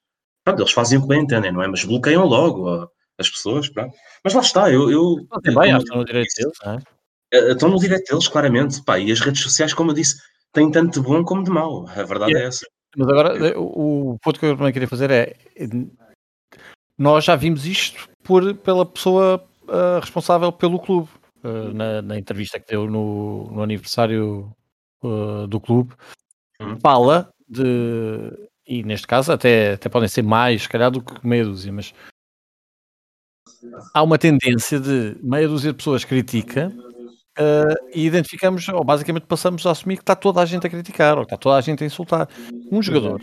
pronto, eles fazem o que bem entendem, não é? Mas bloqueiam logo ó, as pessoas, pronto. Mas lá está, eu... eu também acho que no direito deles não é? Eh, estão no direito deles, claramente. Pá, e as redes sociais, como eu disse, têm tanto de bom como de mau. A verdade é essa. mas agora eh, o, ponto que eu também queria fazer é eh, nós já vimos isto por, pela pessoa ah, responsável pelo clube ah, na, na entrevista que deu no, no aniversário ah, do clube Uhum. fala de e neste caso até, até podem ser mais se calhar do que meia dúzia mas há uma tendência de meia dúzia de pessoas critica ah, e identificamos, ou basicamente passamos a assumir que está toda a gente a criticar, ou que está toda a gente a insultar. Um jogador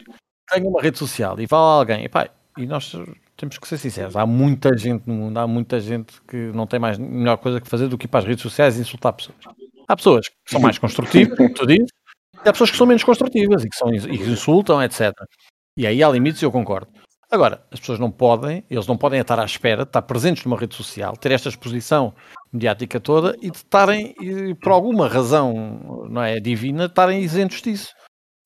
tem uma rede social e fala a alguém, epá, e nós temos que ser sinceros, há muita gente no mundo, há muita gente que não tem mais melhor coisa que fazer do que ir para as redes sociais e insultar pessoas. Há pessoas que são mais construtivas, como tu dizes, e há pessoas que são menos construtivas e que, são, e que insultam, etc. E aí há limites e eu concordo. Agora, as pessoas não podem, eles não podem estar à espera de estar presentes numa rede social, ter esta exposição mediática toda e de estarem, e por alguma razão não é divina, estarem isentos disso.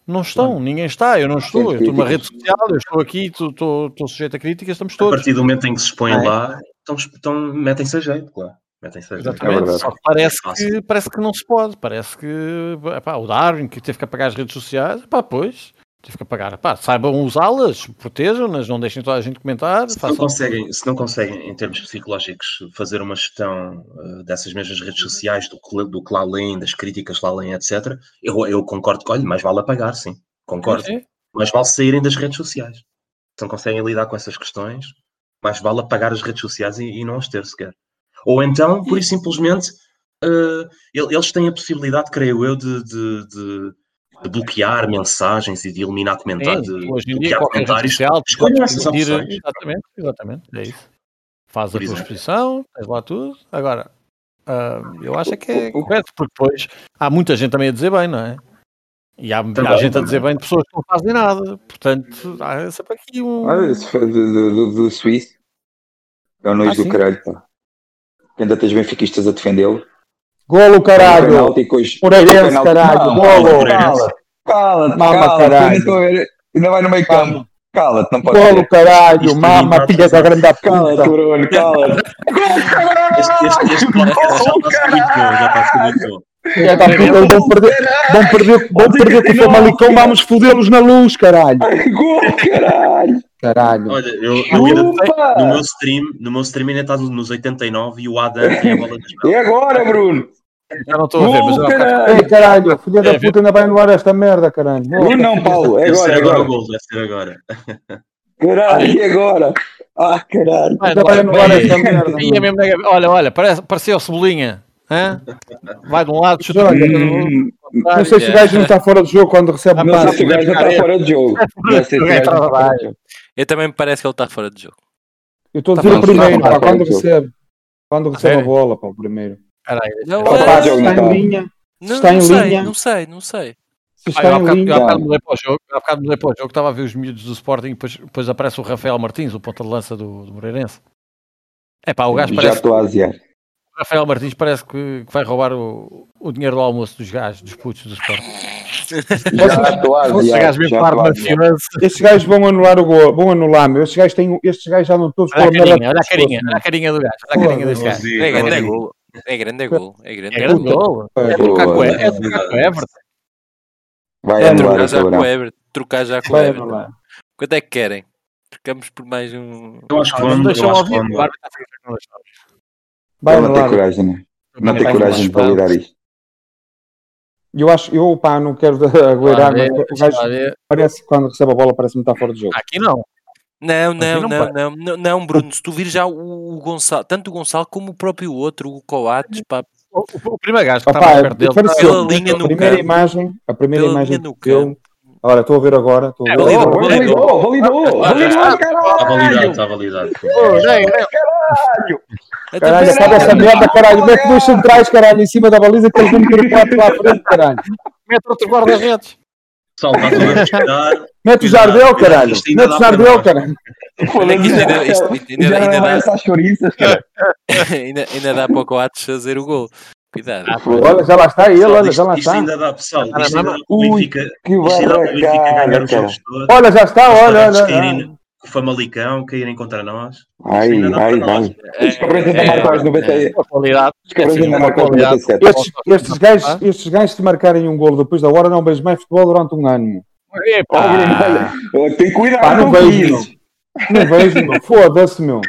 Não estão, ninguém está, eu não estou, eu estou numa rede social, eu estou aqui, estou, estou, estou sujeito a críticas, estamos A todos. partir do momento em que se expõem é? lá, então, então metem-se a jeito, claro. Metem-se a jeito. Exatamente, verdade. só que parece Fácil. que, parece que não se pode, parece que epá, o Darwin que teve que apagar as redes sociais, epá, pois, teve que apagar, epá, saibam usá-las, protejam-nas, não deixem toda a gente comentar, Se não, conseguem, se não conseguem, em termos psicológicos, fazer uma gestão eh, dessas mesmas redes sociais, do, que- do que lá além, das críticas lá além, etc., eu, eu concordo que, olha, mais vale apagar, sim. Concordo. Sim. Mais vale saírem das redes sociais. Se não conseguem lidar com essas questões, mais vale apagar as redes sociais e, e não as ter sequer. Ou então, por isso simplesmente, el- eles têm a possibilidade, creio eu, de, de- de- de bloquear mensagens e de eliminar comentários. Sim, de hoje em dia bloquear qualquer rede comentários. social opções. exatamente, exatamente, é isso. Faz a tua exposição, tens lá tudo. Agora, ah, eu acho é que é correto, porque depois há muita gente também a dizer bem, não é? E há, há Também, gente a também. dizer bem de pessoas que não fazem nada. Portanto, há sempre aqui um. Olha, esse foi do, do, do, do Suíço. É o nojo Ah, do sim. caralho, pá. Que Ainda tens benfiquistas a defendê-lo. Golo, caralho! Penalti com os- Moreirense, caralho! Não, Golo! Moreirense. Cala-te, Mama, cala-te, caralho. Ainda vai no meio campo. Cala-te, não pode Golo, caralho! Mama, filha da grande Cala-te, puta! Bruno, cala-te. *laughs* Este, este, este a ser muito bom. É puta, eles vão perder, vão perder, vão perder com o Famalicão, vamos fodê-los na luz, caralho! Gol, caralho. Caralho! Olha, eu, eu ainda, no meu stream, no meu stream ainda está nos 89 e o Adam tem a bola nas mãos. É agora, Bruno. Já não estou a ver, mas bocado- caralho! Ei, caralho, filha da É, puta ainda vai anular esta merda, caralho. Não, não, Paulo, é Deve ser agora, é agora o agora. gol, deve ser agora. Caralho, e agora? Ah, caralho. Vai, Ainda vai anular vai. esta merda. Ia mesmo Olha, olha, parece, pareceu Cebolinha. Hã? Vai de um lado, chuta. Hum, Não sei se o gajo não está fora do jogo quando recebe Ah, o Não passe. se o gajo já está fora de jogo. *laughs* Não sei se o gajo já está fora de jogo. Eu também me parece que ele está fora de jogo. Eu estou a Tá dizer o primeiro, tá pá, quando recebe. Quando recebe a bola, pá, o primeiro. Caralho. Não, jogo, está não em linha, não, está em não sei, linha. não sei, não sei. eu há em bocado, eu há linha. bocado mudei para o jogo, há bocado mudei para o jogo, estava a ver os miúdos do Sporting, depois, depois aparece o Rafael Martins, o ponta de lança do, do Moreirense. É pá, o gajo Já parece, estou a aziar. o Rafael Martins parece que, que vai roubar o, o dinheiro do almoço dos gajos, dos putos do Sporting. *laughs* Já estou a Esse aziar. gajo mesmo já par estou a aziar. mafioso. Estes gajos vão anular o gol, vão anular, meu. Estes gajos, têm, estes gajos já não todos Olha a carinha, olha a carinha, olha a carinha do gajo, olha a carinha deste gajo. É grande gol. É grande é gol. É grande É é gol. É trocar com o Boa. é trocar com o Everton. Vai É, anular Trocar já com o. Everton. Trocar já com o Everton. anular. Quanto é que querem? Trocamos por mais um. Eu acho que eu deixam acho que ouvir, vão. o árbitro está a ficar com nós. Vai Ele não tem anular. coragem, né? Não tem coragem de anular. validar isto. Eu acho, eu pá, não quero *laughs* agueirar, mas o gajo parece que quando recebe a bola parece-me estar fora de jogo. Aqui não. Não, não, não não, não, não, não, Bruno. Se tu vires já o, Gonçalo, tanto o Gonçalo como o próprio outro, o Coates, pá, O, o- primeiro gajo que Opa, mais perto dele. pareceu- pela linha a primeira campo. imagem, a primeira Pela imagem que eu, olha, estou a ver agora, estou a É, ver validou, agora. Validou, validou, validou, caralho! está validado. Caralho! Caralho, acaba essa merda, caralho. Mete dois centrais, caralho, em cima da baliza que eles vão meter quatro lá à frente, caralho. Mete outro guarda-redes. Pessoal, está tudo a respirar. Mete o Jardel, caralho. Mete o Jardel, caralho. Olha é que isto ainda, dá, essas chouriças, cara. ainda, ainda dá para o Coates fazer o gol. Cuidado. Olha, já lá está ele, Pessoal, olha, isto, já lá isto está. ainda dá, pessoal, isto Ah, ainda dá para o Ui, Benfica, Que isto ainda dá para o Benfica ganhar os jogos todos. Olha, já está, olha, olha. O Famalicão, caírem contra nós. Ai, dá ai, ai. Os cabrões ainda É, marcam aos 90. Com a qualidade. Os cabrões ainda Sim, marcam aos qualidade. 97. Estes, estes, gajos, estes gajos, se marcarem um golo depois da hora, não vejo mais futebol durante um ano. Ó, Bruno, olha, Tem Pá, cuidado não com vejo, isso. Não vejo, meu. Foda-se, meu.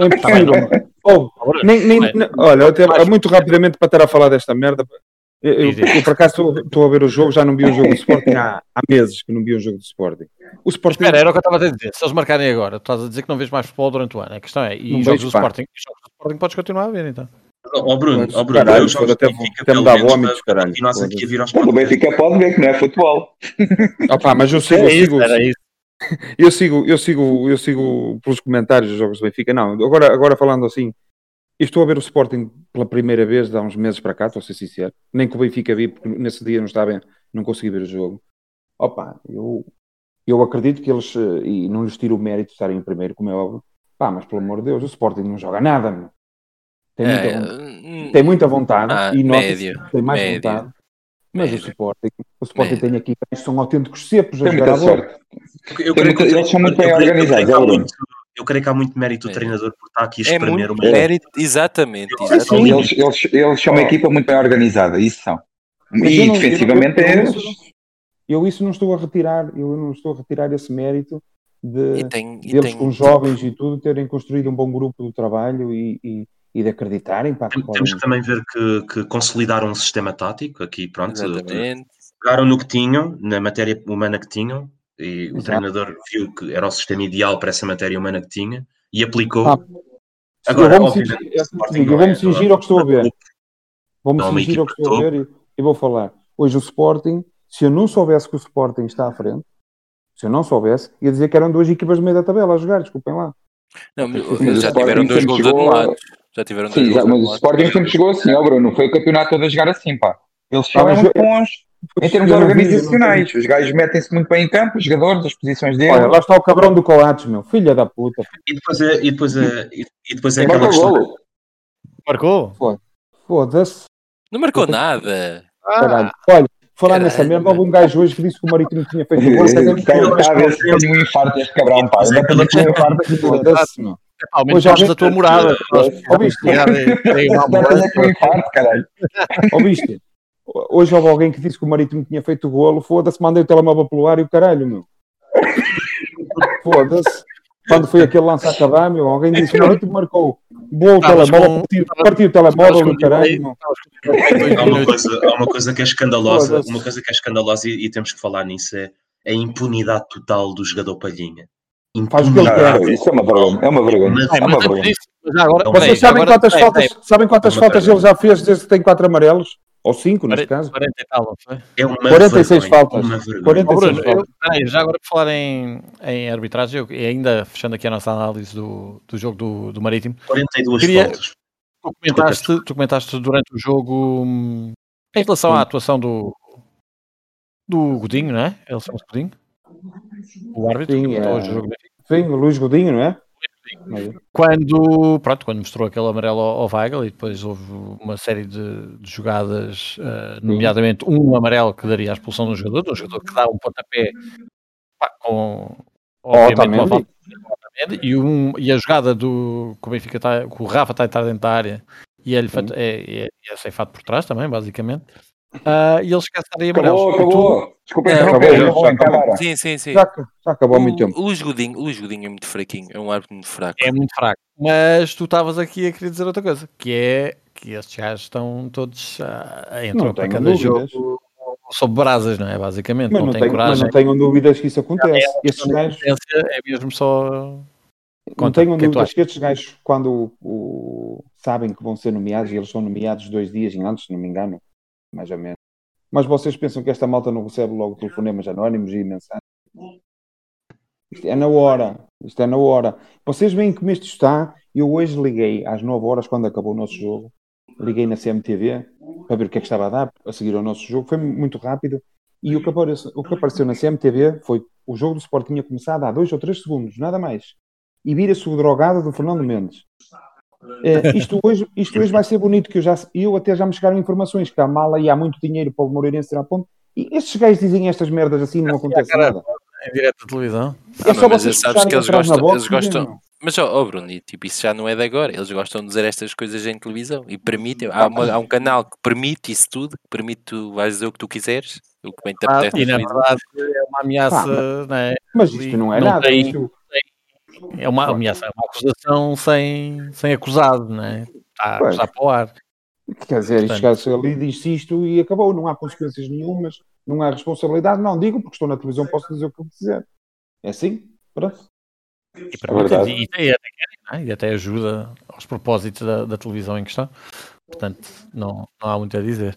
É impossível. Oh, nem, nem, olha, até- muito rapidamente para estar a falar desta merda. Eu, eu- eu, por acaso estou- a ver o jogo, já não vi o jogo do Sporting há, há meses que não vi o jogo do Sporting. O Sporting Espera, era o que eu estava a dizer. Se eles marcarem agora, tu estás a dizer que não vês mais futebol durante o ano. A questão é, e Não jogos vejo, do. Sporting, jogos do Sporting podes continuar a ver então. Ó Bruno, ó Bruno, Caralho, eu jogos até- até me dá vómitos, caralho. continuasse aqui a vir aos o. Benfica pode ver que não é futebol. Opa, mas eu sigo, eu sigo, era isso. *laughs* eu sigo, eu sigo, eu sigo pelos comentários dos jogos do Benfica. Não, agora, agora falando assim, eu estou a ver o Sporting pela primeira vez há uns meses para cá, estou a ser sincero. Nem que o Benfica vi, porque nesse dia não estava, não consegui ver o jogo. Opa, eu, eu acredito que eles, eh, e não lhes tiro o mérito de estarem em primeiro, como é óbvio. Pá, mas pelo amor de Deus, o Sporting não joga nada, meu. Tem muita, É, vontade, hum, tem muita vontade Ah, e nota médio, tem mais médio, vontade. Mas médio. o Sporting, o Sporting Médio. tem aqui são autênticos cepos a Tem jogar a bola. Eu Tem creio que- eles são muito bem eu eu organizados, é, Eu creio que há muito mérito do É. treinador por estar aqui a É espremer uma mérito, exatamente. Sim, exatamente. Eles, eles, eles são uma equipa muito bem organizada, isso são. Mas E eu não- defensivamente eu- eu- é eu- eles. Eu isso não estou a retirar, eu não estou a retirar esse mérito de E tem, e deles tem, com jovens e tudo terem construído um bom grupo de trabalho e, e, e de acreditarem para que Tem-. Temos que também ver que, que consolidaram um sistema tático aqui, pronto. exatamente. Pegaram no que tinham, na matéria humana que tinham, e o Exato. treinador viu que era o sistema ideal para essa matéria humana que tinha e aplicou. Ah, Agora, eu vou-me o Sporting eu não vou-me é cingir ao que estou a ver. Vou-me é cingir ao que estou a ver e, e vou falar. Hoje o Sporting, se eu não soubesse que o Sporting está à frente, se eu não soubesse, ia dizer que eram duas equipas no meio da tabela a jogar, desculpem lá. Não, o já tiveram dois gols anulados. Já tiveram dois Sim, gols mas o. Sporting sempre chegou assim, ó Bruno. Foi o campeonato todo a jogar assim, pá. Eles muito eu- bons em termos organizacionais. Os gajos metem-se muito bem em campo, os jogadores, as posições deles. Olha, lá está o cabrão do Coates, meu. Filha da puta. E depois é, e depois é, e depois é aquela questão. golo. Marcou? Foda-se. Não marcou nada. Caralho. Olha, falar nessa merda, houve um gajo hoje que disse que o Marítimo tinha feito o gol. Está a ver se tem um infarto este cabrão, pá. Ainda tem um infarto. Foda-se, meu. Ao menos alguém- da tua morada. Ouviste? Um. Ouviste? Hoje houve alguém que disse que o Marítimo tinha feito o golo. Foda-se, mandei o telemóvel pelo ar e o caralho, meu. *laughs* Foda-se. Quando foi aquele lance a acabar, meu, alguém disse que o Marítimo marcou. Boa o telemóvel, com- partiu, o telemóvel e caralho, há, uma coisa, há uma coisa que é escandalosa, uma coisa que é escandalosa e, e temos que falar nisso é a impunidade total do jogador Palhinha. Faz o que ele quer. Isso é uma vergonha. É uma vergonha. É uma vergonha. Agora, Vocês sabem agora, quantas faltas, sabem quantas faltas ele já fez desde que tem quatro amarelos? Ou 5, neste caso. 40 e tal, foi? É uma 46 vergonha, faltas. Uma 46 Bruno, faltas. Eu, já agora por falar em, em arbitragem, eu, e ainda fechando aqui a nossa análise do, do jogo do, do Marítimo. 42 queria, faltas. Tu comentaste, tu comentaste durante o jogo hum, em relação à atuação do, do Godinho, não é? Ele chama-se Godinho? O árbitro Sim, que é... o jogo Sim, o Luís Godinho, não é? Quando, pronto, quando mostrou aquele amarelo ao, Weigl e depois houve uma série de, de jogadas, uh, nomeadamente um amarelo que daria a expulsão um jogador, um jogador que dá um pontapé pá, com obviamente uma falta e, um, e a jogada do que o Benfica tá, que o Rafa está a entrar dentro da área e ele é, é, é ceifado por trás também, basicamente. Uh, e eles esquecem Acabou, acabou. Desculpa, é, acabou, acabou, Sim, sim, sim. Já, já acabou há muito tempo. O Luís Godinho, o Luís Godinho é muito fraquinho, é um árbitro muito fraco. É muito fraco. Mas tu estavas aqui a querer dizer outra coisa, que é que estes gajos estão todos a entrar para cada jogo sob brasas, não é? Basicamente, mas não, não tem coragem. Mas não tenham dúvidas que isso acontece. É, estes gajos... é mesmo só. Conta, não tenham é dúvidas que estes gajos, quando o, sabem que vão ser nomeados, e eles são nomeados dois dias antes, se não me engano, mais ou menos mas vocês pensam que esta malta não recebe logo telefonemas anónimos e mensagens? Isto é na hora. Isto é na hora. Vocês veem como isto está. Eu hoje liguei às 9 horas, quando acabou o nosso jogo. Liguei na CMTV para ver o que é que estava a dar a seguir ao nosso jogo. Foi muito rápido. E o que apareceu, o que apareceu na CMTV foi o jogo do Sport tinha começado há 2 ou 3 segundos, nada mais. E vira-se o drogado do Fernando Mendes. É, *laughs* isto, hoje, isto hoje vai ser bonito, que eu, já, eu até já me chegaram informações que há mala e há muito dinheiro para o Moreirense tirar ponto. E estes gajos dizem estas merdas assim, não acontece nada. Em direto da televisão. É ah, só mas vocês sabes que eles gostam, box, eles gostam. Mas, ó oh, Bruno, tipo, isso já não é de agora. Eles gostam de dizer estas coisas em televisão e permitem. Há, uma, há um canal que permite isso tudo, que permite tu vais dizer o que tu quiseres, o que bem te apetece. Ah, e na verdade é uma ameaça, ah, mas, mas isto não é não nada. Tem, isto, é uma ameaça, é uma acusação sem, sem acusado, não é? Está, pois. para o ar. Quer dizer, chegar-se ali, diz isto e acabou, não há consequências nenhumas, não há responsabilidade. Não digo, porque estou na televisão, posso dizer o que eu quiser. É assim? Pronto. E, é e, e, até, e, até, ajuda aos propósitos da, da, televisão em questão. Portanto, não, não há muito a dizer.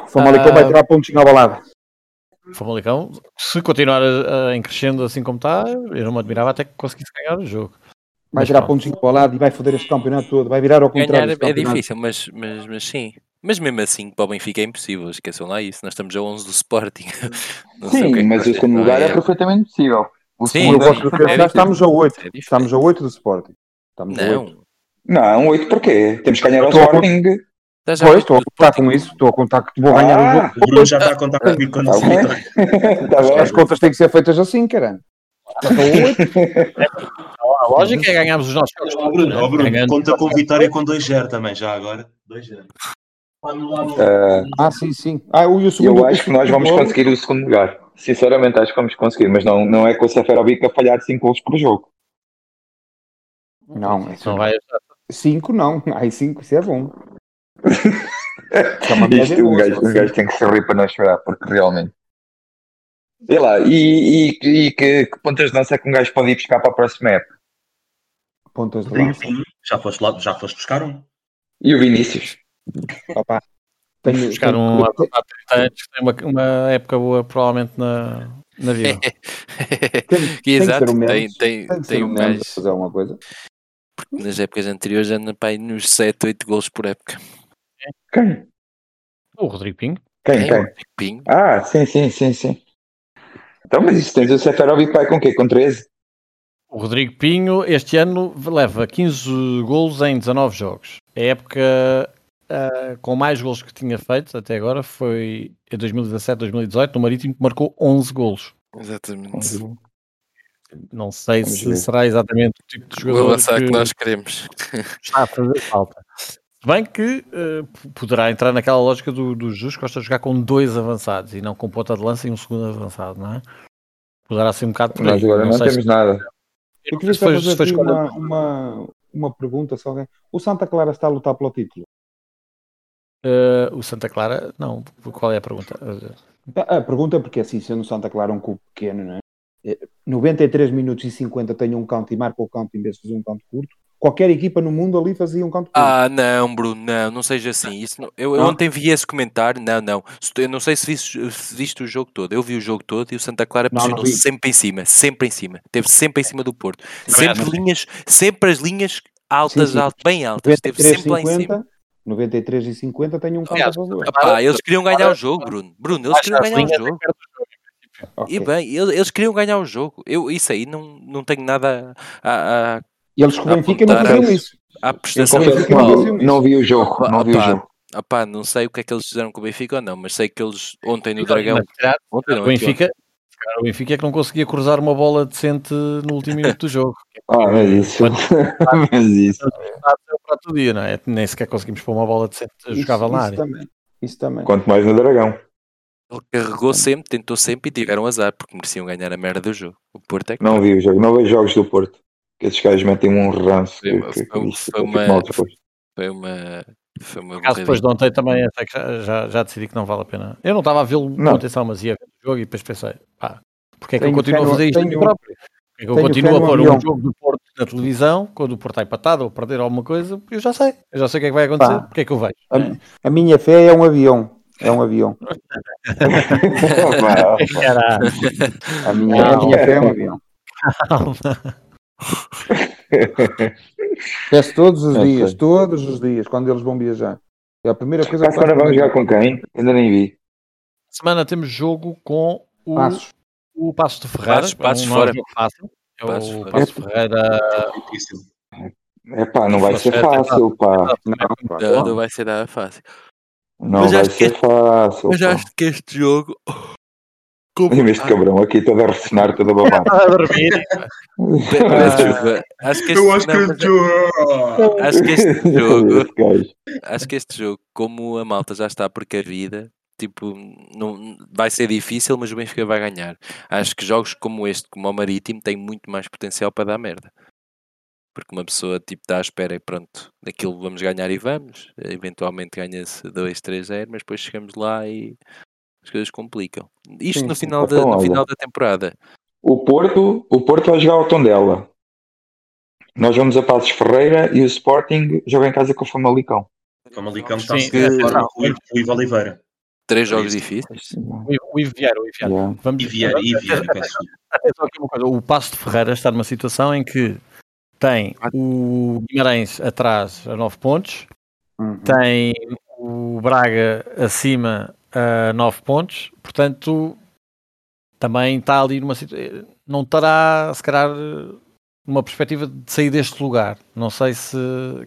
O Famalicão uh, vai tirar pontos na balada. Famalicão, se continuar a, em crescendo assim como está, eu não me admirava até que conseguisse ganhar o jogo. Vai tirar pontos para o lado e vai foder este campeonato todo, vai virar ao contrário. Ganhar é difícil, mas, mas, mas sim. Mas mesmo assim, para o Benfica é impossível, esqueçam lá isso. Nós estamos a 11 do Sporting. *laughs* sim, é mas o segundo lugar é, é perfeitamente possível. O sim, segundo é estamos a 8. É estamos a 8 do Sporting. Estamos não. A 8. Não, 8 porquê? Temos que ganhar o Sporting. Pois, estou a contar com isso, estou a contar que vou ganhar ah, o jogo. O Bruno já está a contar comigo quando tá *laughs* tá As contas têm que ser feitas assim, caramba. *laughs* A lógica é ganharmos os nossos jogos. Oh, Bruno, oh, Bruno conta com vitória com 2-0 também, já agora. 2-0. Uh, ah, sim, sim. Ah, eu, eu acho que nós vamos conseguir o segundo lugar. Sinceramente, acho que vamos conseguir, mas não, não é com o Seferovic a falhar 5 gols por jogo. Não, isso não vai. 5 não, *laughs* aí 5 isso é bom. *laughs* Isto, um, gajo, um gajo tem que se rir para não chorar, porque realmente. Sei lá, e, e, e que, que, pontas de lança é que um gajo pode ir buscar para a próxima época? Pontas de lança? Já foste, lá, já foste buscar um? E o Vinícius? *laughs* Opa. Tenho, buscar um há 30 anos, tem uma, uma época boa, provavelmente na, na vida. *laughs* tem, Exato, tem, tem, tem, tem, tem um gajo. fazer alguma coisa. Porque nas épocas anteriores anda para aí nos 7, 8 gols por época. Quem? O Rodrigo Pinho. Quem? Quem? Pinho. Ah, sim, sim, sim, sim. Então, mas isso tens o Seferovic vai com o quê? Com 13? O Rodrigo Pinho este ano leva 15 golos em 19 jogos. A época uh, com mais golos que tinha feito até agora foi em 2017-2018 no Marítimo que marcou 11 golos. Exatamente. Não sei Vamos se ver. será exatamente o tipo de jogador que, que nós queremos. Está a fazer falta. Bem que uh, poderá entrar naquela lógica do, do Jus gosta de jogar com dois avançados e não com ponta de lança e um segundo avançado, não é? Poderá ser um bocado por aí. Nós agora não, não temos se... nada. Eu queria só fazer aqui uma, uma, uma pergunta, se alguém... O Santa Clara está a lutar pelo título? Uh, o Santa Clara, não. Qual é a pergunta? A, a pergunta é porque assim, sendo o Santa Clara um clube pequeno, não é? 93 minutos e 50 tem um count e marca o count em vez de fazer um count curto. Qualquer equipa no mundo ali fazia um curto. Ah, não, Bruno, não, não seja assim. Isso não, eu, eu ontem vi esse comentário. Não, não. Eu não sei se viste, se viste o jogo todo. Eu vi o jogo todo e o Santa Clara pressionou sempre em cima, sempre em cima. Teve sempre em cima do Porto. Sempre linhas, sempre as linhas altas, sim, sim. Altas, bem altas. 93, Teve sempre 50, lá em cima. 93 e 50 tem um count a favor. Ah, eles queriam ganhar o jogo, Bruno. Bruno, eles queriam ganhar o jogo. Okay. E bem, eles, queriam ganhar o jogo. Eu, isso aí não, não tenho nada a. a e eles com o Benfica não fizeram isso. A prestação não, não vi o jogo. Não vi o jogo. Opá, não sei o que é que eles fizeram com o Benfica ou não, mas sei que eles ontem no Dragão. Ontem, não, o Benfica, o Benfica é que não conseguia cruzar uma bola decente no último minuto do jogo. Ah, mas isso. mas *laughs* isso. Para todo dia, não é? Nem sequer conseguimos pôr uma bola decente jogava isso, na área. Também. Isso também. Quanto mais no Dragão. Ele carregou sempre, tentou sempre e tiveram azar porque mereciam ganhar a merda do jogo. O Porto é que não vi o jogo, não vejo jogos do Porto. Que esses gajos metem um ranço. Foi, que, foi, que, foi, uma, foi uma. Foi uma Caso depois de ontem também já, já, já, decidi que não vale a pena. Eu não estava a vê-lo com atenção, mas ia ver o jogo e depois pensei, pá, porque é que tenho eu continuo a fazer isto tenho, próprio? Porque é que eu continuo a pôr um jogo do Porto na televisão, quando o Porto está empatado ou perder alguma coisa, eu já sei, eu já sei o que é que vai acontecer, porque é que eu vejo. A, é? a minha fé é um avião. É um avião. *laughs* *laughs* a, minha, a minha fé é um avião. Peço todos os okay. dias, todos os dias, quando eles vão viajar. É a primeira coisa que Agora vamos jogar com quem? Ainda nem vi. Semana temos jogo com o Passos, o Passo de Ferreira. Passos, Passos é um fora. Fácil. É o Passo Ferreira. É pá, não vai ser fácil, pá. Não, não vai ser nada fácil. Não mas vai ser este, fácil. Mas acho que este jogo. Como... E este cabrão aqui todo a ressonar, todo a babar. a dormir. acho que este, Eu acho que este jogo. Acho que este *laughs* jogo. acho que este jogo, como a malta já está precavida, tipo, não, vai ser difícil, mas o Benfica vai ganhar. Acho que jogos como este, como o Marítimo, têm muito mais potencial para dar merda porque uma pessoa tipo está à espera e pronto, daquilo vamos ganhar e vamos, eventualmente ganha-se 2, 3, 0, mas depois chegamos lá e as coisas complicam. Isto sim, no, final, sim, da, no final da temporada. O Porto, o Porto vai jogar ao Tondela. Nós vamos a Passos Ferreira e o Sporting joga em casa com o Famalicão. O Famalicão está sim, é, o Ivo Oliveira. Três jogos difíceis. O Ivo Vieira, o Ivo Vieira. Yeah. Vamos... Ivier, O Passo de Ferreira está numa situação em que tem o Guimarães atrás a 9 pontos, uhum. tem o Braga acima a 9 pontos, portanto também está ali numa situação. Não estará, se calhar, numa perspectiva de sair deste lugar. Não sei se.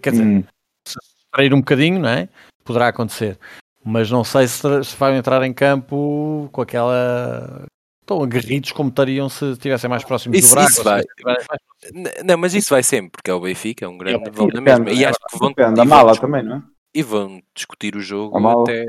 Quer dizer, uhum. se sair um bocadinho, não é? Poderá acontecer. Mas não sei se, se vai entrar em campo com aquela tão aguerridos como estariam se estivessem mais próximos isso, do Braga. Isso vai. Não, mas isso vai sempre, porque é o Benfica, é um grande da mesma. E acho que vão, depende da mala também, não é? E vão discutir o jogo até.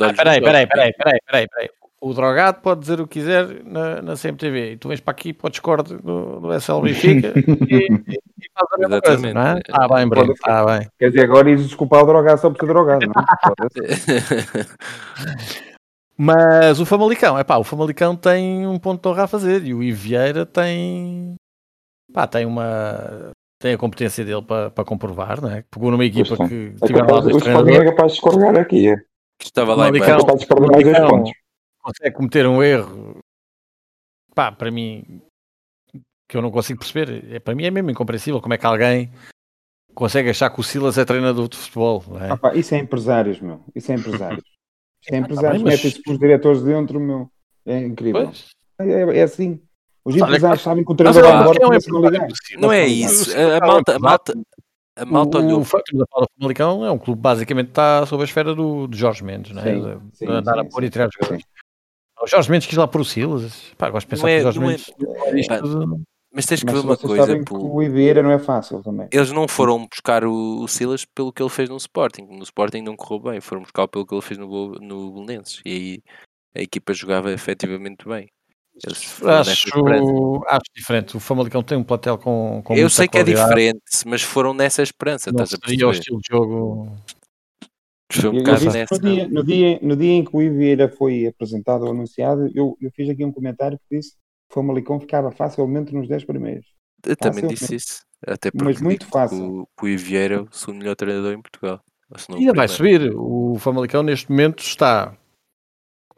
Ah, peraí, peraí, peraí, peraí, peraí, peraí. O drogado pode dizer o que quiser na, na CMTV e tu vens para aqui para o Discord do, do SL Benfica *laughs* e, e, e faz a mesma coisa, não é? Ah, bem, Bruno, ah, bem. Quer dizer, agora ias desculpar o drogado só por ser drogado, não é? *laughs* *laughs* Mas o Famalicão, é pá, o Famalicão tem um ponto de honra a fazer e o Ivieira tem, pá, tem uma, tem a competência dele para, para comprovar, não é? Pegou numa equipa que é tiveram lá dois treinadores. é capaz de escorregar aqui, é. Estava lá Famalicão, em dois pontos. Consegue cometer um erro, pá, para mim, que eu não consigo perceber. É, para mim é mesmo incompreensível como é que alguém consegue achar que o Silas é treinador de futebol. É? Ah, pá, isso é empresários, meu. Isso é empresários. *laughs* Tem empresários, mas... metem-se para os diretores dentro, meu. É incrível. É, é, é, assim. Os empresários sabem que o treinador vai embora não, é não é isso. A malta, a malta, a malta olhou. O da Fala Famalicão é um clube basicamente está sob a esfera do, do Jorge Mendes, não é? Sim, sim, andar a pôr e tirar os jogadores. O Jorge Mendes quis lá por o Silas. Pá, gosto de pensar que o Jorge Mendes. Mas tens que Mas ver uma coisa. Pô, o Ibeira não é fácil também. Eles não foram buscar o, o, Silas pelo que ele fez no Sporting. No Sporting não correu bem. Foram buscar pelo que ele fez no, no Belenenses. E aí a equipa jogava efetivamente bem. Acho, acho diferente. O Famalicão tem um platel com, com Eu sei que é diferente, mas foram nessa esperança. Não estás seria a o estilo de jogo. Um Eu- eu nessa. no, dia, no, dia, no dia em que o Vieira foi apresentado ou anunciado, eu, eu fiz aqui um comentário que disse que o Famalicão ficava facilmente nos 10 primeiros. Eu também disse isso. Até porque Mas muito fácil. o, que o Ivieira é o segundo melhor treinador em Portugal. Ainda vai subir. O Famalicão neste momento está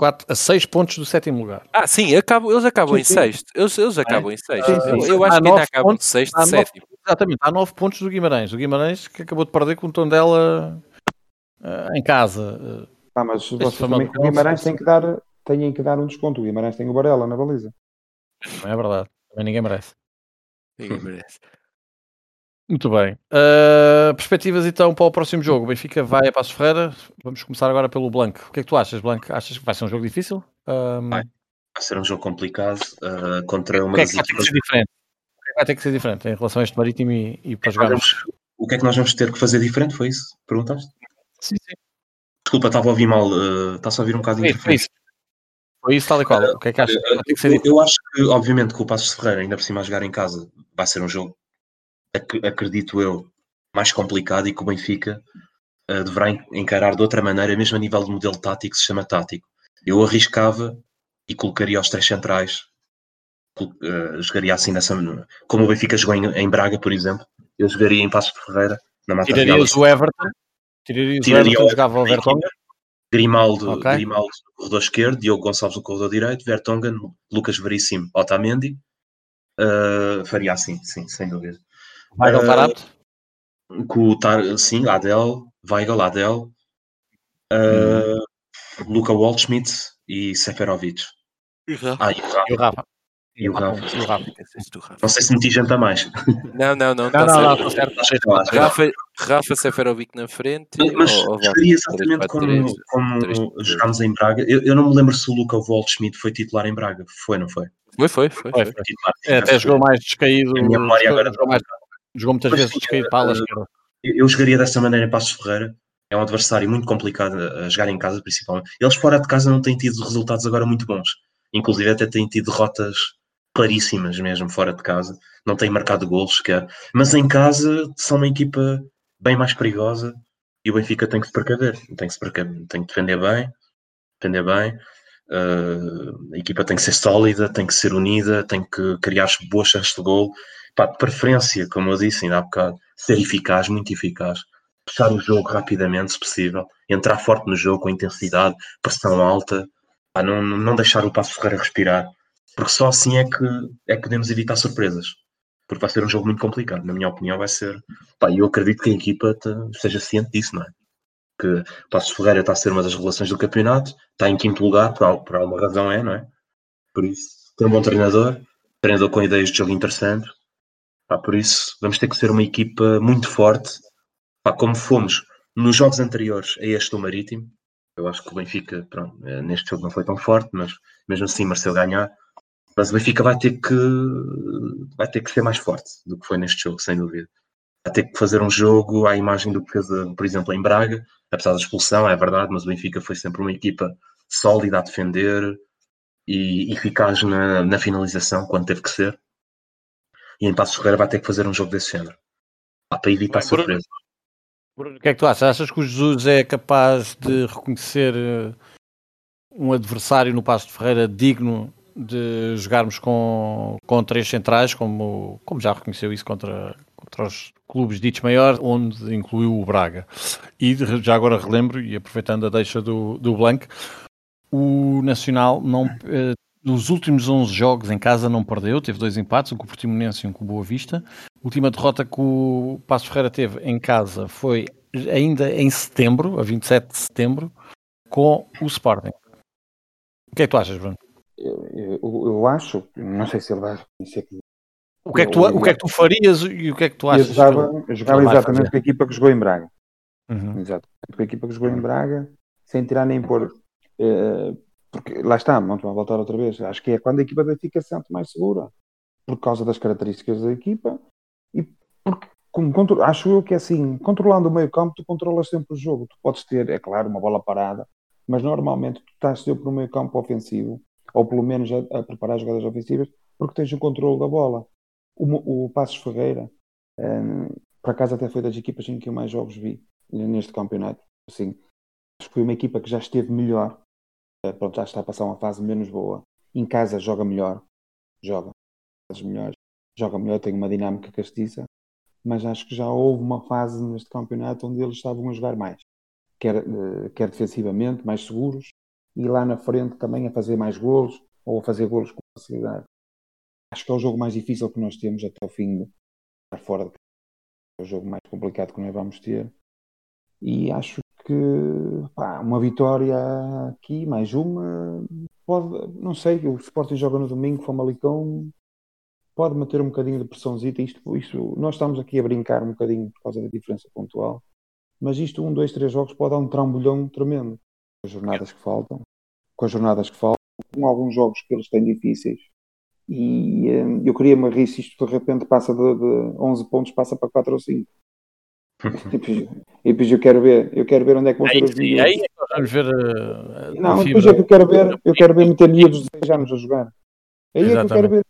4 a 6 pontos do sétimo lugar. Ah, sim, acabam, eles acabam Sim, em sexto. Eles, eles acabam em sexto. Sim, sim, Eu, eu acho Há que ainda acabam de pontos, sexto, há nove- sétimo. Exatamente, há 9 pontos do Guimarães. O Guimarães que acabou de perder com o tom dela eh, em casa. Eh, Ah, mas vocês também o Guimarães têm que, dar, têm que dar um desconto. O Guimarães tem o Varela na baliza. não é verdade. Também ninguém merece. Ninguém merece. Muito bem. Uh, perspectivas então para o próximo jogo. O Benfica vai a Passos Ferreira. Vamos começar agora pelo Blanco. O que é que tu achas, Blanco? Achas que vai ser um jogo difícil? Um, Vai. Vai ser um jogo complicado uh, contra o uma que é das que vai ter que equipas. ser diferente? O é vai ter que ser diferente em relação a este Marítimo e, e para Nós jogarmos? O que é que nós vamos ter que fazer diferente? Foi isso? Perguntaste? Sim, sim. Desculpa, estava a ouvir mal. uh, a ouvir um bocado de Foi, foi isso. Foi isso tal e qual. O que é que achas Eu, acho que, obviamente, que o Passos de Ferreira, ainda por cima a jogar em casa, vai ser um jogo, acredito eu, mais complicado e que o Benfica uh, deverá en- encarar de outra maneira, mesmo a nível de modelo tático, se chama tático. Eu arriscava e colocaria os três centrais, uh, jogaria assim nessa. Como o Benfica jogou em, em Braga, por exemplo, eu jogaria em Passos de Ferreira, na Mata Tirarias o Everton. Tirarias o Tiraria Everton, o jogava o Vertonghen. Grimaldo, Ok. Grimaldo no corredor esquerdo, Diogo Gonçalves no corredor direito, Vertonghen, Lucas Veríssimo, Otamendi. Uh, faria assim, sim, sem dúvida. Weigl Eh, Tarapte. Com o Tar, sim, Adel, Weigl, Adel, uh, Luca Waldschmidt e Seferovic. E o Rafa? Ah, e o Rafa. E o Rafa. E o Rafa. E o Rafa. Do Rafa. Não sei se meti gente a mais. Não, não, não. Não, tá não, não, certo. que não. Rafa, Rafa Seferovic na frente. Mas ou- volta? exatamente 3-4-3, como, como 3-4-3. jogámos em Braga. Eu, eu não me lembro se o Luca Waldschmidt foi titular em Braga. Foi, não foi? Foi, foi, foi. Foi, foi. foi. É, até jogou mais descaído. A minha memória agora- jogou mais- jogou muitas Mas vezes sim, para a ala esquerda. Eu jogaria dessa maneira em Passos Ferreira. É um adversário muito complicado a a jogar em casa, principalmente. Eles fora de casa não têm tido resultados agora muito bons. Inclusive até têm tido derrotas claríssimas mesmo fora de casa. Não têm marcado golos sequer. Mas em casa são uma equipa bem mais perigosa e o Benfica tem que se precaver. Tem que se precaver, tem que defender bem. Defender bem. Uh, a equipa tem que ser sólida, tem que ser unida, tem que criar boas chances de gol. Pá, de preferência, como eu disse ainda há bocado, ser eficaz, muito eficaz. Fechar o jogo rapidamente, se possível. Entrar forte no jogo, com intensidade, pressão alta. Pá, não, não deixar o Passo Ferreira respirar. Porque só assim é que, é que podemos evitar surpresas. Porque vai ser um jogo muito complicado. Na minha opinião, vai ser. Pá, eu acredito que a equipa te- esteja ciente disso, não é? Que o Passo Ferreira está a ser uma das revelações do campeonato, está em quinto lugar, por, por alguma razão é, não é? Por isso, tem um bom treinador, treinador com ideias de jogo interessante. Pá, por isso, vamos ter que ser uma equipa muito forte, Pá, como fomos nos jogos anteriores a este do Marítimo. Eu acho que o Benfica, pronto, eh, neste jogo não foi tão forte, mas mesmo assim mereceu ganhar. Mas o Benfica vai ter que vai ter que ser mais forte do que foi neste jogo, sem dúvida. Vai ter que fazer um jogo à imagem do que fez, eh, por exemplo, em Braga, apesar da expulsão, é verdade, mas o Benfica foi sempre uma equipa sólida a defender e eficaz na, na finalização, quando teve que ser. E em Passos Ferreira vai ter que fazer um jogo desse género. Pá, para evitar Bruno. surpresa. Bruno, o que é que tu achas? Achas que o Jesus é capaz de reconhecer eh, um adversário no Passo de Ferreira digno de jogarmos com, com três centrais, como, como já reconheceu isso contra, contra os clubes ditos maiores, onde incluiu o Braga? E já agora relembro, e aproveitando a deixa do, do Blanc, o Nacional não, eh, nos últimos 11 jogos em casa não perdeu, teve dois empates, um com o Portimonense e um com o Boa Vista. A última derrota que o Passo Ferreira teve em casa foi ainda em setembro, a 27 de setembro, com o Sporting. O que é que tu achas, Bruno? Eu, eu- eu acho, não sei se ele vai reconhecer que O que, é que tu, o que é que tu farias e o que é que tu eu achas? jogava, eu jogava ele vai exatamente com a equipa que jogou em Braga. Uhum. Exato. Com a equipa que jogou em Braga, sem tirar nem pôr. eh, porque lá está, vamos voltar outra vez. Acho que é quando a equipa da fica se sente mais segura. Por causa das características da equipa e porque, como acho eu que é assim, controlando o meio campo, tu controlas sempre o jogo. Tu podes ter, é claro, uma bola parada, mas normalmente tu estás sempre no meio campo ofensivo, ou pelo menos a, a preparar jogadas ofensivas, porque tens o controle da bola. O, o Passos Ferreira, eh, por acaso até foi das equipas em que eu mais jogos vi neste campeonato. Assim, Acho que foi uma equipa que já esteve melhor. Uh, pronto, já está a passar uma fase menos boa. Em casa joga melhor. Joga. Melhores. Joga melhor, tem uma dinâmica castiça. Mas acho que já houve uma fase neste campeonato onde eles estavam a jogar mais. Quer, uh, quer defensivamente, mais seguros. E lá na frente também a fazer mais golos. Ou a fazer golos com facilidade. Acho que é o jogo mais difícil que nós temos até o fim de estar fora de casa. É o jogo mais complicado que nós vamos ter. E acho que pá, uma vitória aqui, mais uma, pode, não sei, o Sporting joga no domingo, Famalicão, pode manter um bocadinho de pressãozita. Isto, isto, nós estamos aqui a brincar um bocadinho por causa da diferença pontual, mas isto, um, dois, três jogos, pode dar um trambolhão tremendo. Com as jornadas que faltam, com as jornadas que faltam, com alguns jogos que eles têm difíceis. E hum, eu queria me rir se isto de repente passa de, de 11 pontos, passa para 4 ou 5. E depois eu quero ver, eu quero ver onde é que vão ser os miúdos. Aí é vamos ver. Uh, não, depois é que eu quero ver, eu quero ver meter miúdos de 6 anos a jogar. Aí é que eu quero ver.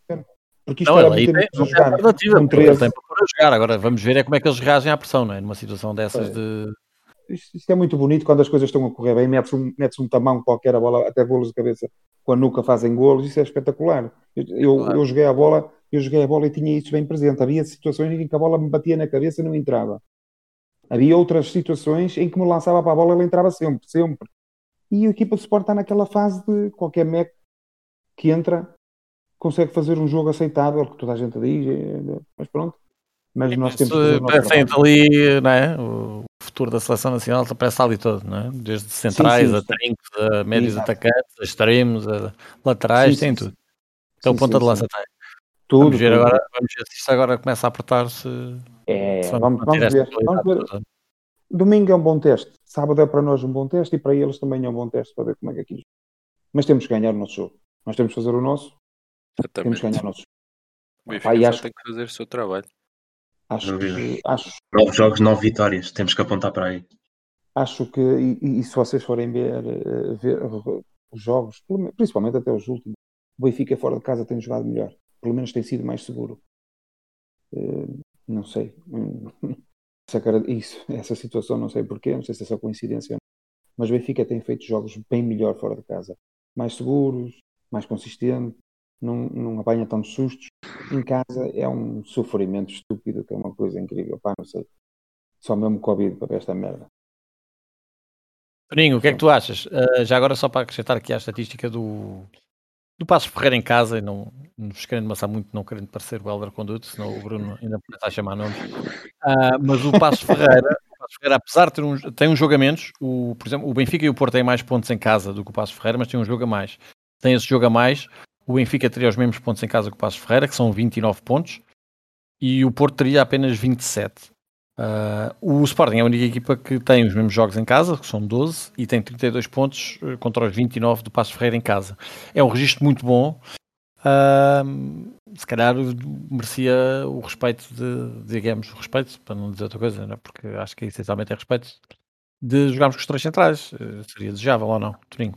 Porque isto não, era meter miúdos a jogar. Com 13. Tem para jogar. Agora vamos ver é como é que eles reagem à pressão, não é? Numa situação dessas é. de. Isto, isto, é muito bonito quando as coisas estão a correr bem, metes um, metes um tamão qualquer, a bola, até bolos de cabeça com a nuca fazem golos, isso é espetacular. Eu, eu, claro. eu, joguei a bola, eu joguei a bola e tinha isso bem presente. Havia situações em que a bola me batia na cabeça e não entrava. Havia outras situações em que me lançava para a bola e ela entrava sempre, sempre. E a equipa de Sport está naquela fase de qualquer Mac que entra consegue fazer um jogo aceitável, que toda a gente diz, mas pronto. Mas nós temos que ali, não é? O futuro da seleção nacional parece ali todo, não é? Desde centrais, sim, sim, a trincos, a médios Exato. atacantes, a extremos, a laterais, sim, tem tudo. Então ponta de lança tem. Tudo, vamos ver, tudo. Agora, vamos ver se isto agora começa a apertar-se. É, vamos, vamos ver. vamos ver. Domingo é um bom teste. Sábado é para nós um bom teste e para eles também é um bom teste para ver como é que aquilo. Mas temos que ganhar o nosso jogo. Nós temos que fazer o nosso. Exatamente. Temos que ganhar o nosso jogo. Pai, acho... tem que fazer o seu trabalho. Acho que, acho, nove jogos, nove vitórias. Temos que apontar para aí. Acho que, e, e se vocês forem ver, eh, ver, os jogos, principalmente até os últimos, o Benfica fora de casa tem jogado melhor. Pelo menos tem sido mais seguro. Uh, não sei. *laughs* Isso, *laughs* essa situação não sei porquê, não sei se é só coincidência. Mas o Benfica tem feito jogos bem melhor fora de casa. Mais seguros, mais consistente, não, não apanha tantos sustos. Em casa é um sofrimento estúpido, que é uma coisa incrível. Pá, não sei. Só mesmo Covid para ver esta merda. Toninho, o que é que tu achas? Uh, já agora, só para acrescentar aqui a estatística do, do Passos Ferreira em casa, e não nos querendo amassar muito, não querendo parecer o Elder Conduto, senão o Bruno *laughs* ainda está a chamar nomes. Uh, mas o Passos Ferreira, o Passos Ferreira, apesar de ter um, tem um jogo a menos, o, por exemplo, o Benfica e o Porto têm mais pontos em casa do que o Passos Ferreira, mas tem um jogo a mais. Tem esse jogo a mais, o Benfica teria os mesmos pontos em casa que o Passos Ferreira, que são 29 pontos, e o Porto teria apenas 27. Uh, o Sporting é a única equipa que tem os mesmos jogos em casa, que são 12, e tem 32 pontos eh, contra os 29 do Passos Ferreira em casa. É um registro muito bom. Uh, se calhar merecia o respeito de, digamos, o respeito, para não dizer outra coisa, né? porque acho que essencialmente é respeito, de jogarmos com os três centrais. Seria desejável ou não, Toninho?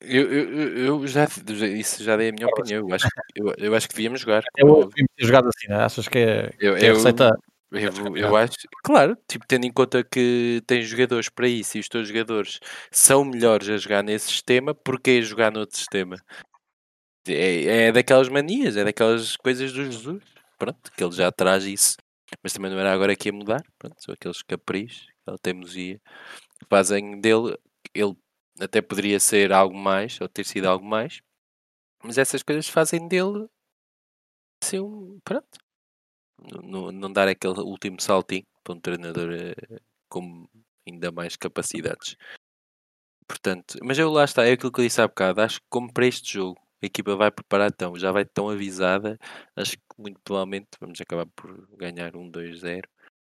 Eu, eu, eu já, isso já dei a minha opinião. Eu acho, eu, eu acho que devíamos jogar. Eu devíamos ter jogado assim, né? achas que é, eu, que é eu, receita? Eu, eu acho, claro, tipo, tendo em conta que tem jogadores para isso e os teus jogadores são melhores a jogar nesse sistema, porquê jogar noutro sistema? É, é daquelas manias, é daquelas coisas do Jesus, pronto, que ele já traz isso, mas também não era agora que ia mudar, pronto, são aqueles caprichos, aquela teimosia que fazem dele, ele até poderia ser algo mais, ou ter sido algo mais, mas essas coisas fazem dele assim, um, pronto, não, não dar aquele último saltinho para um treinador eh, com ainda mais capacidades. Portanto, mas eu lá está, é aquilo que eu disse há bocado. Acho que como para este jogo a equipa vai preparar tão, já vai tão avisada, acho que muito provavelmente vamos acabar por ganhar um 2-0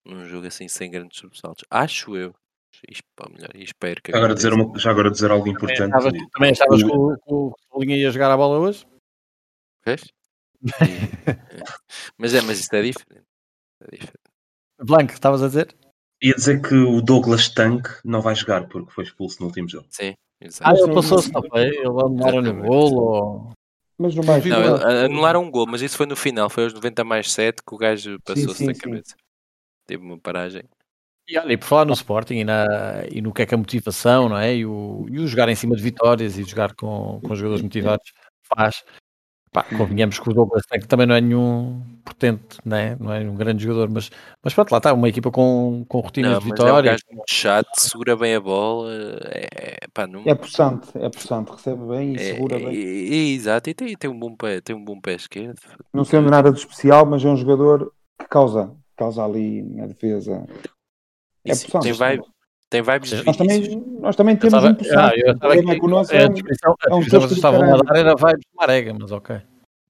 num jogo assim sem grandes sobressaltos. Acho eu. Melhor, espero que agora dizer uma, já agora dizer algo importante. Também estavas com, com o Linha ia jogar a bola hoje? Vês? *laughs* mas é, mas isto é diferente. É diferente. Blanco, estavas a dizer? Ia dizer que o Douglas Tank não vai jogar porque foi expulso no último jogo. Sim, exato. Ah, ele passou-se também. Ele anularam no gol ou. Mas no mais. Não, anularam um gol, mas isso foi no final. Foi aos 90 mais 7 que o gajo passou-se na cabeça. Teve uma paragem. E olha, e por falar no Sporting e, na, e no que é que a motivação, não é? E o, e o jogar em cima de vitórias e jogar com, com jogadores motivados faz. Pá, convenhamos que o Douglas que também não é nenhum potente, né? não é um grande jogador, mas, mas pronto, lá está, uma equipa com, com rotinas Não, de mas é um vitória. gajo muito chato, segura bem a bola, é, pá, não, É possante, é possante, recebe bem e é- segura é- bem. é- exato, e tem, tem um bom pé, tem um bom pé esquerdo. Não sendo nada de especial, mas é um jogador que causa, causa ali na defesa. É Isso, possante. tem vibe, tem vibes de Nós também, nós também temos estava- um ah, eu estava aqui- é que o nosso é, é a um, é um tosco estavam a dar era vibes de Marega, mas ok.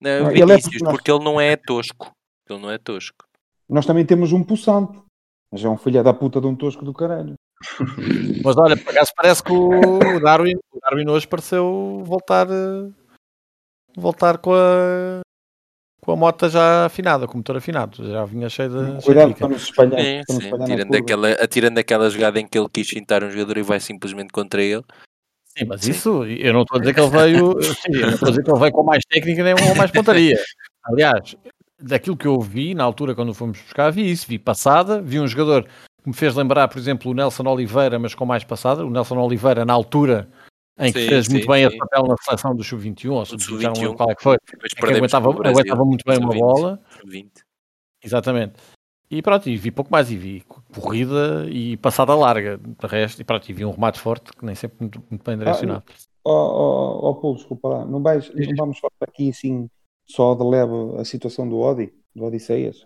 Não, Não, ele é porque nós- porque ele não é tosco. Ele não é tosco. Nós também temos um possante. Mas é um filho da puta de um tosco do caralho. *laughs* Mas olha, por acaso parece que o Darwin, o Darwin hoje pareceu voltar, eh, voltar com a, com a moto já afinada, com o motor afinado. Já vinha cheio de. Cuidado para não se espalhar. Sim, sim. espalhar Tirando aquela, atirando aquela jogada em que ele quis fintar um jogador e vai simplesmente contra ele. Sim, mas Sim. isso eu não estou a dizer que ele veio. *laughs* Sim, eu não estou a dizer que ele veio com mais técnica nem com mais pontaria. Aliás, daquilo que eu vi na altura quando fomos buscar, vi isso, vi passada, vi um jogador que me fez lembrar, por exemplo, o Nelson Oliveira, mas com mais passada. O Nelson Oliveira, na altura em que Sim, fez sim, muito bem sim. esse papel na seleção do Sub-21, ou Do Sub-20, já não lembro Sub-21. qual é que foi. É que aguentava, aguentava muito bem uma Sub-20, bola. Sub-20. Exatamente. E pronto, e vi pouco mais, e vi corrida e passada larga, de resto, e pronto, e vi um remate forte, que nem sempre muito, muito bem direcionado. Ó oh, oh, Paulo, desculpa lá. Não, vais, não vamos falar aqui assim só de leve a situação do Odi, do Odisseias.